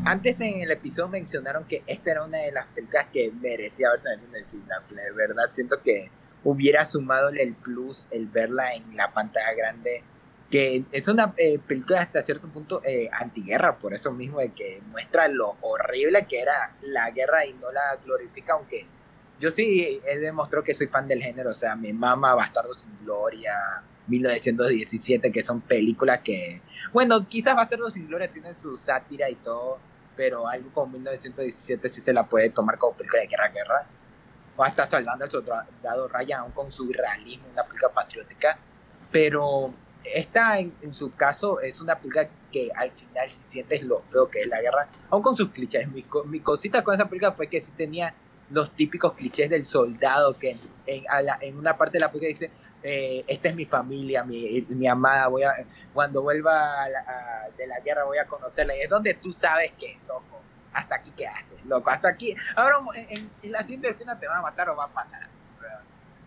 Antes en el episodio mencionaron que esta era una de las películas que merecía verse en el cine. De verdad, siento que hubiera sumado el plus el verla en la pantalla grande que es una eh, película hasta cierto punto eh, antiguerra, por eso mismo de que muestra lo horrible que era la guerra y no la glorifica, aunque yo sí he demostrado que soy fan del género, o sea, mi mamá, Bastardo sin Gloria, 1917, que son películas que, bueno, quizás Bastardo sin Gloria tiene su sátira y todo, pero algo como 1917 sí se la puede tomar como película de guerra, guerra, o hasta salvando al soldado Ryan, aún con su realismo, una película patriótica, pero esta en, su caso es una película que al final si sientes lo feo que es la guerra, aún con sus clichés. Mi, mi cosita con esa película fue que sí tenía los típicos clichés del soldado que en, en una parte de la película dice, eh, esta es mi familia, mi, mi, amada, voy a, cuando vuelva de la guerra voy a conocerla. Y es donde tú sabes que, loco, hasta aquí quedaste, loco, hasta aquí. Ahora en, la siguiente escena te van a matar o va a pasar.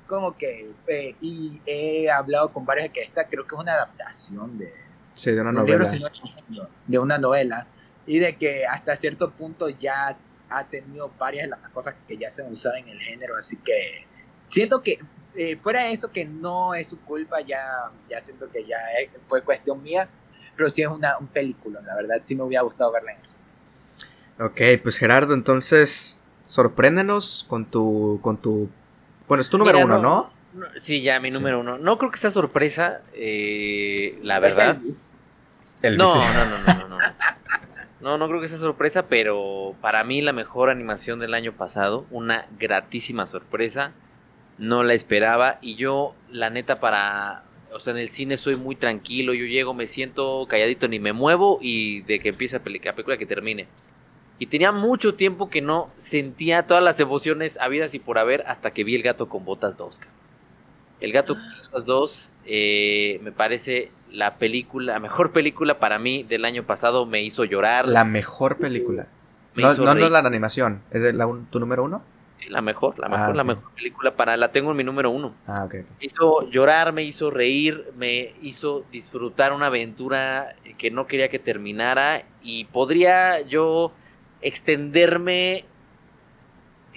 como que, eh, y he hablado con varios de que esta creo que es una adaptación de, sí, de una novela. de una novela. Y de que hasta cierto punto ya ha tenido varias de las cosas que ya se usaron en el género, así que siento que eh, fuera de eso que no es su culpa, ya, ya siento que ya fue cuestión mía, pero sí es una, un película, la verdad sí me hubiera gustado verla en eso. Ok, pues Gerardo, entonces sorpréndenos con tu, con tu, bueno, es tu número uno, no, Sí, ya mi número uno. No creo que sea sorpresa, eh, la verdad. no, no, no, no, no, no. No, no creo que sea sorpresa, pero para mí la mejor animación del año pasado, una gratísima sorpresa no la esperaba y yo la neta para, o sea, en el cine soy muy tranquilo, yo llego, me siento calladito, ni me muevo y de que empiece la película que termine. Y tenía mucho tiempo que no sentía todas las emociones habidas y por haber hasta que vi El gato con botas 2. El gato con botas 2 eh, me parece la película, la mejor película para mí del año pasado, me hizo llorar. La mejor película. no, no, no la animación, ¿es de la, tu número uno? la mejor, la mejor, ah, la mejor película para, la tengo en mi número uno. Ah, Me hizo llorar, me hizo reír, me hizo disfrutar una aventura que no quería que terminara y podría yo extenderme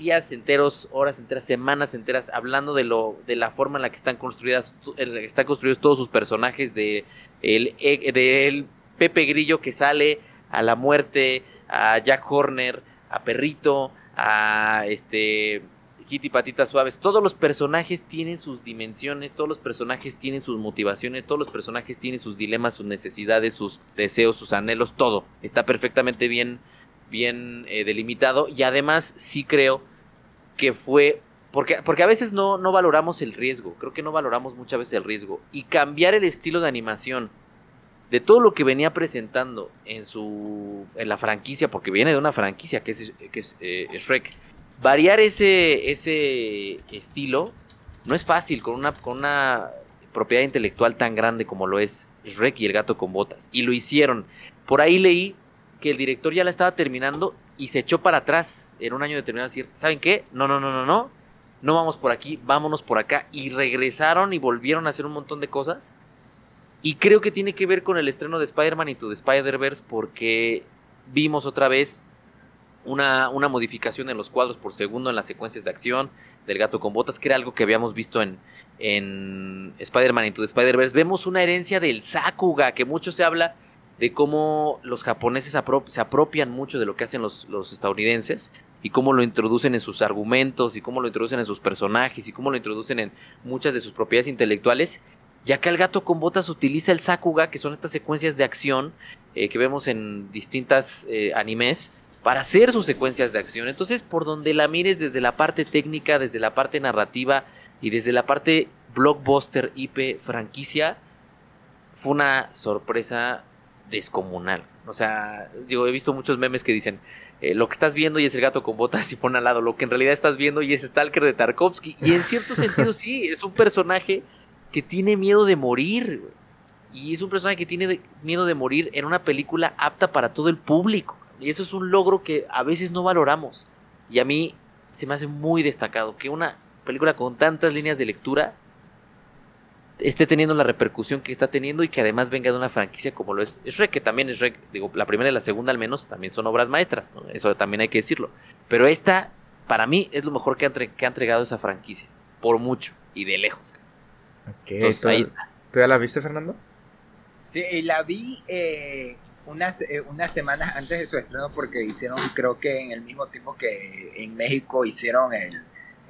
días enteros, horas enteras, semanas enteras hablando de lo de la forma en la que están construidas están construidos todos sus personajes de el, e, de el Pepe Grillo que sale a la muerte, a Jack Horner, a Perrito, a este Kitty Patitas Suaves. Todos los personajes tienen sus dimensiones, todos los personajes tienen sus motivaciones, todos los personajes tienen sus dilemas, sus necesidades, sus deseos, sus anhelos, todo. Está perfectamente bien, bien eh, delimitado y además sí creo que fue... Porque, porque a veces no, no valoramos el riesgo, creo que no valoramos muchas veces el riesgo. Y cambiar el estilo de animación de todo lo que venía presentando en su en la franquicia, porque viene de una franquicia que es, que es eh, Shrek, variar ese, ese estilo no es fácil con una, con una propiedad intelectual tan grande como lo es Shrek y el gato con botas. Y lo hicieron. Por ahí leí que el director ya la estaba terminando y se echó para atrás en un año determinado a decir, ¿saben qué? No, no, no, no, no. No vamos por aquí, vámonos por acá. Y regresaron y volvieron a hacer un montón de cosas y creo que tiene que ver con el estreno de Spider-Man y de Spider-Verse porque vimos otra vez una, una, modificación en los cuadros por segundo en las secuencias de acción del gato con botas, que era algo que habíamos visto en, en Spider-Man Into the Spider-Verse. Vemos una herencia del Sakuga, que mucho se habla de cómo los japoneses se apropian mucho de lo que hacen los, estadounidenses y cómo lo introducen en sus argumentos y cómo lo introducen en sus personajes y cómo lo introducen en muchas de sus propiedades intelectuales ya que el gato con botas utiliza el Sakuga, que son estas secuencias de acción eh, que vemos en distintas eh, animes, para hacer sus secuencias de acción. Entonces, por donde la mires desde la parte técnica, desde la parte narrativa y desde la parte blockbuster IP franquicia, fue una sorpresa descomunal. O sea, digo, he visto muchos memes que dicen, eh, lo que estás viendo y es el gato con botas y pone al lado lo que en realidad estás viendo y es Stalker de Tarkovsky. Y en cierto sentido sí, es un personaje que tiene miedo de morir. Y es un personaje que tiene miedo de morir en una película apta para todo el público. Y eso es un logro que a veces no valoramos. Y a mí se me hace muy destacado que una película con tantas líneas de lectura esté teniendo la repercusión que está teniendo y que además venga de una franquicia como lo es Shrek, que también es Shrek, digo, la primera y la segunda al menos también son obras maestras, eso también hay que decirlo. Pero esta, para mí, es lo mejor que ha, que ha entregado esa franquicia, por mucho y de lejos. ¿Tú, ya la viste, Fernando? Sí, la vi eh, unas, eh, unas semanas antes de su estreno porque hicieron, creo que en el mismo tiempo que en México hicieron el,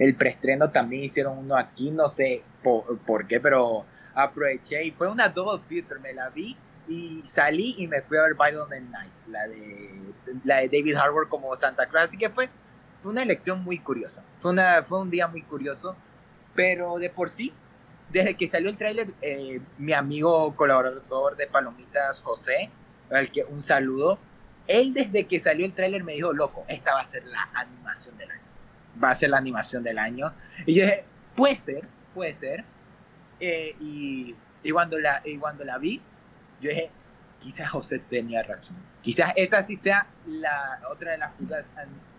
el preestreno, también hicieron uno aquí, no sé por, qué, pero aproveché y fue una double theater, me la vi y salí y me fui a ver Violent Night, la de, la de David Harbour como Santa Claus, así que fue, fue una elección muy curiosa, fue, una, fue un día muy curioso, pero de por sí desde que salió el tráiler, eh, mi amigo colaborador de Palomitas, José, al que un saludo, él desde que salió el tráiler me dijo, loco, esta va a ser la animación del año. Va a ser la animación del año. Y yo dije, puede ser, puede ser. Eh, y, y, cuando la, y cuando la vi, yo dije, quizás José tenía razón. Quizás esta sí sea la otra de las películas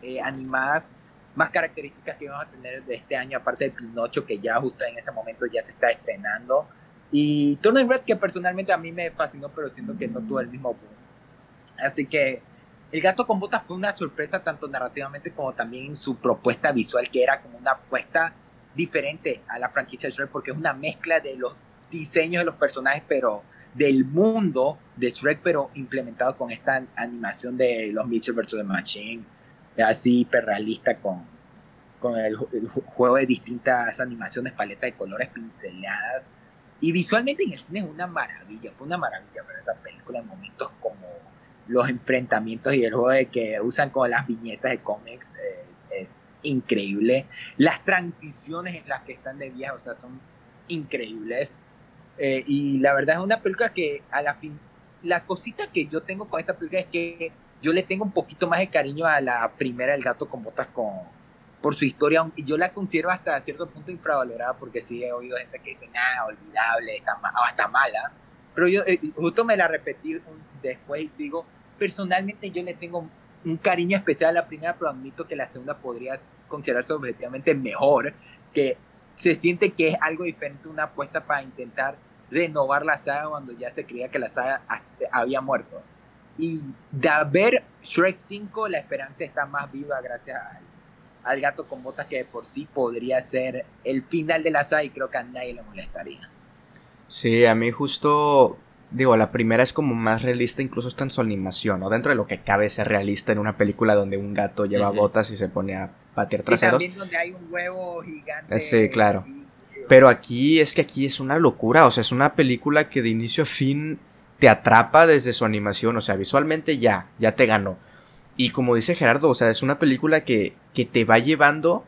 eh, animadas más características que vamos a tener de este año, aparte de Pinocho, que ya justo en ese momento ya se está estrenando. Y Turning Red, que personalmente a mí me fascinó, pero siento que no tuvo el mismo boom. Así que El Gato con Botas fue una sorpresa tanto narrativamente como también en su propuesta visual, que era como una apuesta diferente a la franquicia de Shrek, porque es una mezcla de los diseños de los personajes, pero del mundo de Shrek, pero implementado con esta animación de los Mitchell vs. The Machine, así hiperrealista con, con el, el, juego de distintas animaciones, paleta de colores pinceladas. Y visualmente en el cine es una maravilla, fue una maravilla ver esa película en momentos como los enfrentamientos y el juego de que usan como las viñetas de cómics es, increíble. Las transiciones en las que están de viaje, o sea, son increíbles. Eh, y la verdad es una película que a la fin, la cosita que yo tengo con esta película es que yo le tengo un poquito más de cariño a la primera El gato con botas con, por su historia, y yo la considero hasta cierto punto infravalorada porque sí he oído gente que dice, nada, olvidable, está, hasta mala, pero yo eh, justo me la repetí después y sigo, personalmente yo le tengo un cariño especial a la primera, pero admito que la segunda podría considerarse objetivamente mejor, que se siente que es algo diferente, una apuesta para intentar renovar la saga cuando ya se creía que la saga había muerto. Y de ver Shrek 5, la esperanza está más viva gracias al, al, gato con botas que de por sí podría ser el final de la saga y creo que a nadie le molestaría. Sí, a mí justo, digo, la primera es como más realista, incluso está en su animación, ¿no? Dentro de lo que cabe ser realista en una película donde un gato lleva uh -huh. botas y se pone a patear traseros. Y también donde hay un huevo gigante. Sí, claro. Pero aquí es que aquí es una locura, o sea, es una película que de inicio a fin te atrapa desde su animación, o sea, visualmente ya, ya te ganó. Y como dice Gerardo, o sea, es una película que, que te va llevando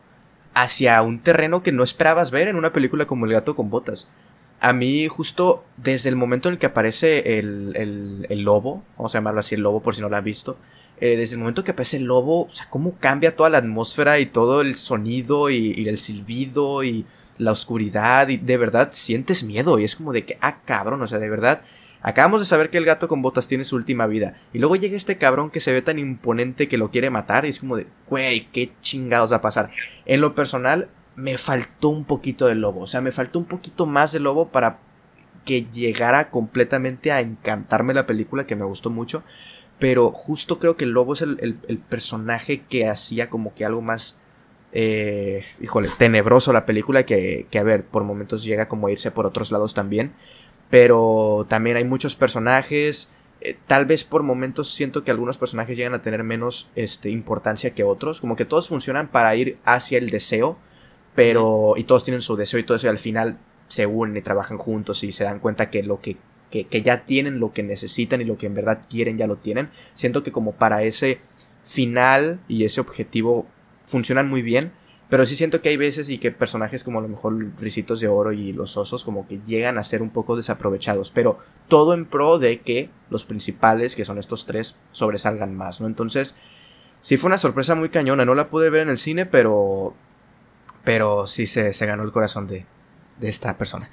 hacia un terreno que no esperabas ver en una película como El gato con botas. A mí justo desde el momento en el que aparece el, el, el lobo, vamos a llamarlo así el lobo por si no lo han visto, eh, desde el momento que aparece el lobo, o sea, cómo cambia toda la atmósfera y todo el sonido y, el silbido y la oscuridad y de verdad sientes miedo y es como de que, ah, cabrón, o sea, de verdad, acabamos de saber que el gato con botas tiene su última vida y luego llega este cabrón que se ve tan imponente que lo quiere matar y es como de, güey, qué chingados va a pasar. En lo personal, me faltó un poquito del lobo, o sea, me faltó un poquito más del lobo para que llegara completamente a encantarme la película, que me gustó mucho, pero justo creo que el lobo es el, personaje que hacía como que algo más, eh, híjole, tenebroso la película, que, que a ver, por momentos llega como a irse por otros lados también, pero también hay muchos personajes, eh, tal vez por momentos siento que algunos personajes llegan a tener menos este, importancia que otros, como que todos funcionan para ir hacia el deseo, pero y todos tienen su deseo y todo eso y al final se unen y trabajan juntos y se dan cuenta que lo que, que, que, ya tienen lo que necesitan y lo que en verdad quieren ya lo tienen. Siento que como para ese final y ese objetivo funcionan muy bien, pero sí siento que hay veces y que personajes como a lo mejor Ricitos de Oro y los Osos como que llegan a ser un poco desaprovechados, pero todo en pro de que los principales, que son estos tres, sobresalgan más, ¿no? Entonces, sí fue una sorpresa muy cañona, no la pude ver en el cine, pero pero sí se, se ganó el corazón de, de, esta persona.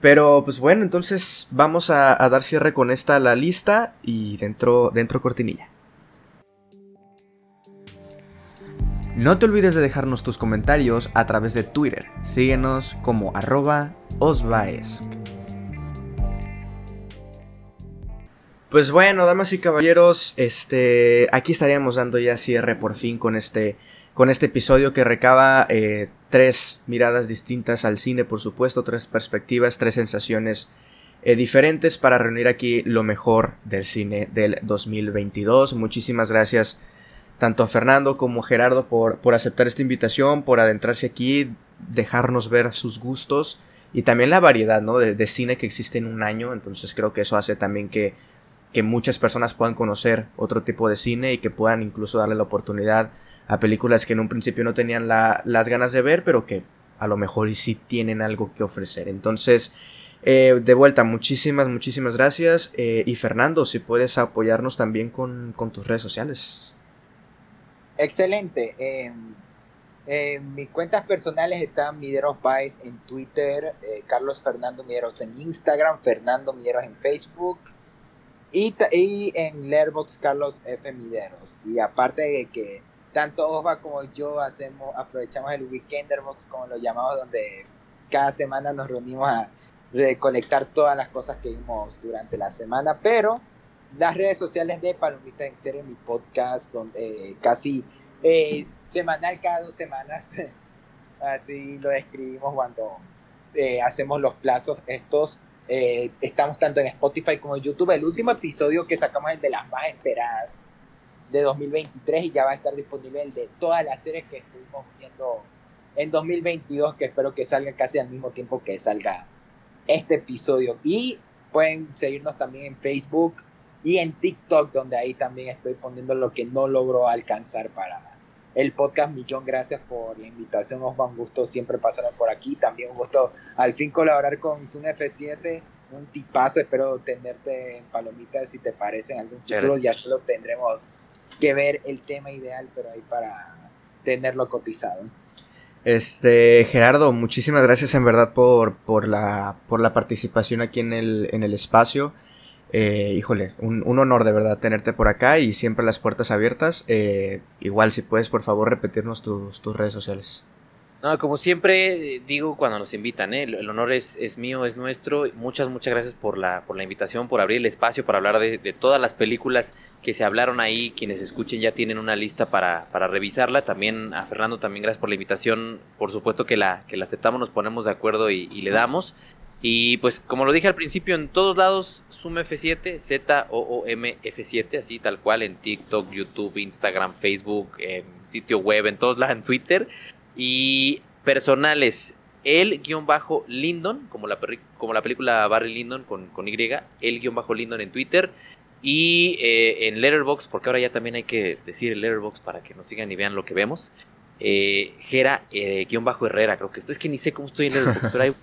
Pero pues bueno, entonces vamos a, a, dar cierre con esta la lista y dentro, dentro cortinilla. No te olvides de dejarnos tus comentarios a través de Twitter. Síguenos como arroba osvaesc. Pues bueno, damas y caballeros, este, aquí estaríamos dando ya cierre por fin con este con este episodio que recaba eh, tres miradas distintas al cine, por supuesto, tres perspectivas, tres sensaciones eh, diferentes para reunir aquí lo mejor del cine del 2022. Muchísimas gracias tanto a Fernando como a Gerardo por, por aceptar esta invitación, por adentrarse aquí, dejarnos ver sus gustos y también la variedad ¿no? de, de cine que existe en un año. Entonces creo que eso hace también que, que muchas personas puedan conocer otro tipo de cine y que puedan incluso darle la oportunidad a películas que en un principio no tenían la, las ganas de ver, pero que a lo mejor sí tienen algo que ofrecer. Entonces, eh, de vuelta, muchísimas, muchísimas gracias. Eh, y Fernando, si puedes apoyarnos también con, con tus redes sociales. Excelente. Eh, mis cuentas personales están Mideros Vice en Twitter, eh, Carlos Fernando Mideros en Instagram, Fernando Mideros en Facebook y, y en Letterboxd Carlos F. Mideros. Y aparte de que tanto Osva como yo hacemos, aprovechamos el Weekenderbox, como lo llamamos, donde cada semana nos reunimos a recolectar todas las cosas que vimos durante la semana, pero las redes sociales de Palomita en Serie, mi podcast, donde eh, casi eh, semanal cada dos semanas, así lo escribimos cuando eh, hacemos los plazos estos. estamos tanto en Spotify como en YouTube. El último episodio que sacamos es el de las más esperadas de 2023 y ya va a estar disponible el de todas las series que estuvimos viendo en 2022, que espero que salga casi al mismo tiempo que salga este episodio. Y pueden seguirnos también en Facebook y en TikTok, donde ahí también estoy poniendo lo que no logro alcanzar para el podcast. Millón gracias por la invitación, os va un gusto siempre pasar por aquí. También un gusto al fin colaborar con Zoom F7. Un tipazo, espero tenerte en palomitas si te parece en algún futuro. Ya solo tendremos que ver el tema ideal, pero ahí para tenerlo cotizado. Este, Gerardo, muchísimas gracias en verdad por, por, la, por la participación aquí en el, en el espacio. Eh, híjole, un, honor de verdad tenerte por acá y siempre las puertas abiertas. Eh, igual si puedes por favor repetirnos tus, tus redes sociales. No, como siempre digo cuando nos invitan, ¿eh? el, honor es, es, mío, es nuestro. Muchas, muchas gracias por la, por la invitación, por abrir el espacio, para hablar de, de, todas las películas que se hablaron ahí. Quienes escuchen ya tienen una lista para, para, revisarla. También a Fernando, también gracias por la invitación. Por supuesto que la, que la aceptamos, nos ponemos de acuerdo y, y le damos. Y pues como lo dije al principio, en todos lados, Zoom F7, Z-O-O-M F7, así tal cual, en TikTok, YouTube, Instagram, Facebook, en sitio web, en todos lados, en Twitter. Y personales, el guion bajo Lindon, como la, como la película Barry Lindon con, con Y, el guion bajo Lindon en Twitter. Y eh, en Letterbox, porque ahora ya también hay que decir el Letterbox para que nos sigan y vean lo que vemos. Eh, Gera, eh, guion bajo Herrera, creo que esto es que ni sé cómo estoy en Letterbox, pero hay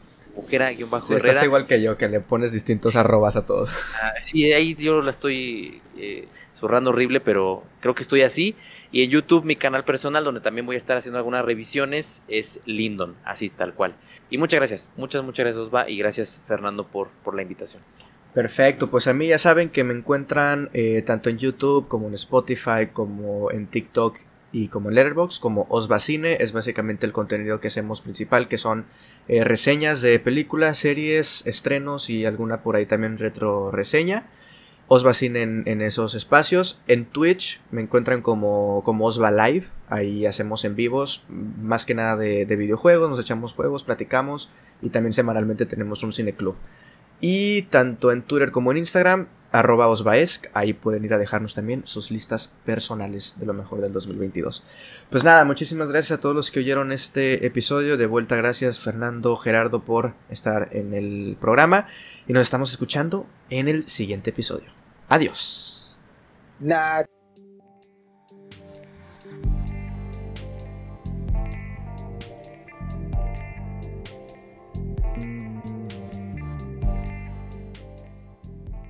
Gera, guion bajo Herrera. Estás igual que yo, que le pones distintos arrobas a todos. Ah, sí, ahí yo la estoy eh, zurrando horrible, pero creo que estoy así. Y en YouTube, mi canal personal, donde también voy a estar haciendo algunas revisiones, es Lindon, así tal cual. Y muchas gracias, muchas, muchas gracias, Osva, y gracias, Fernando, por, por la invitación. Perfecto, pues a mí ya saben que me encuentran eh, tanto en YouTube como en Spotify, como en TikTok y como en Letterboxd, como Osvacine, es básicamente el contenido que hacemos principal, que son eh, reseñas de películas, series, estrenos y alguna por ahí también retro reseña. Osvacine en, en esos espacios. En Twitch me encuentran como, como Osva Live. Ahí hacemos en vivos, más que nada de, de videojuegos, nos echamos juegos, platicamos y también semanalmente tenemos un cineclub. Y tanto en Twitter como en Instagram, arroba osvaesc, ahí pueden ir a dejarnos también sus listas personales de lo mejor del 2022. Pues nada, muchísimas gracias a todos los que oyeron este episodio. De vuelta, gracias Fernando, Gerardo por estar en el programa. Y nos estamos escuchando en el siguiente episodio. Adiós.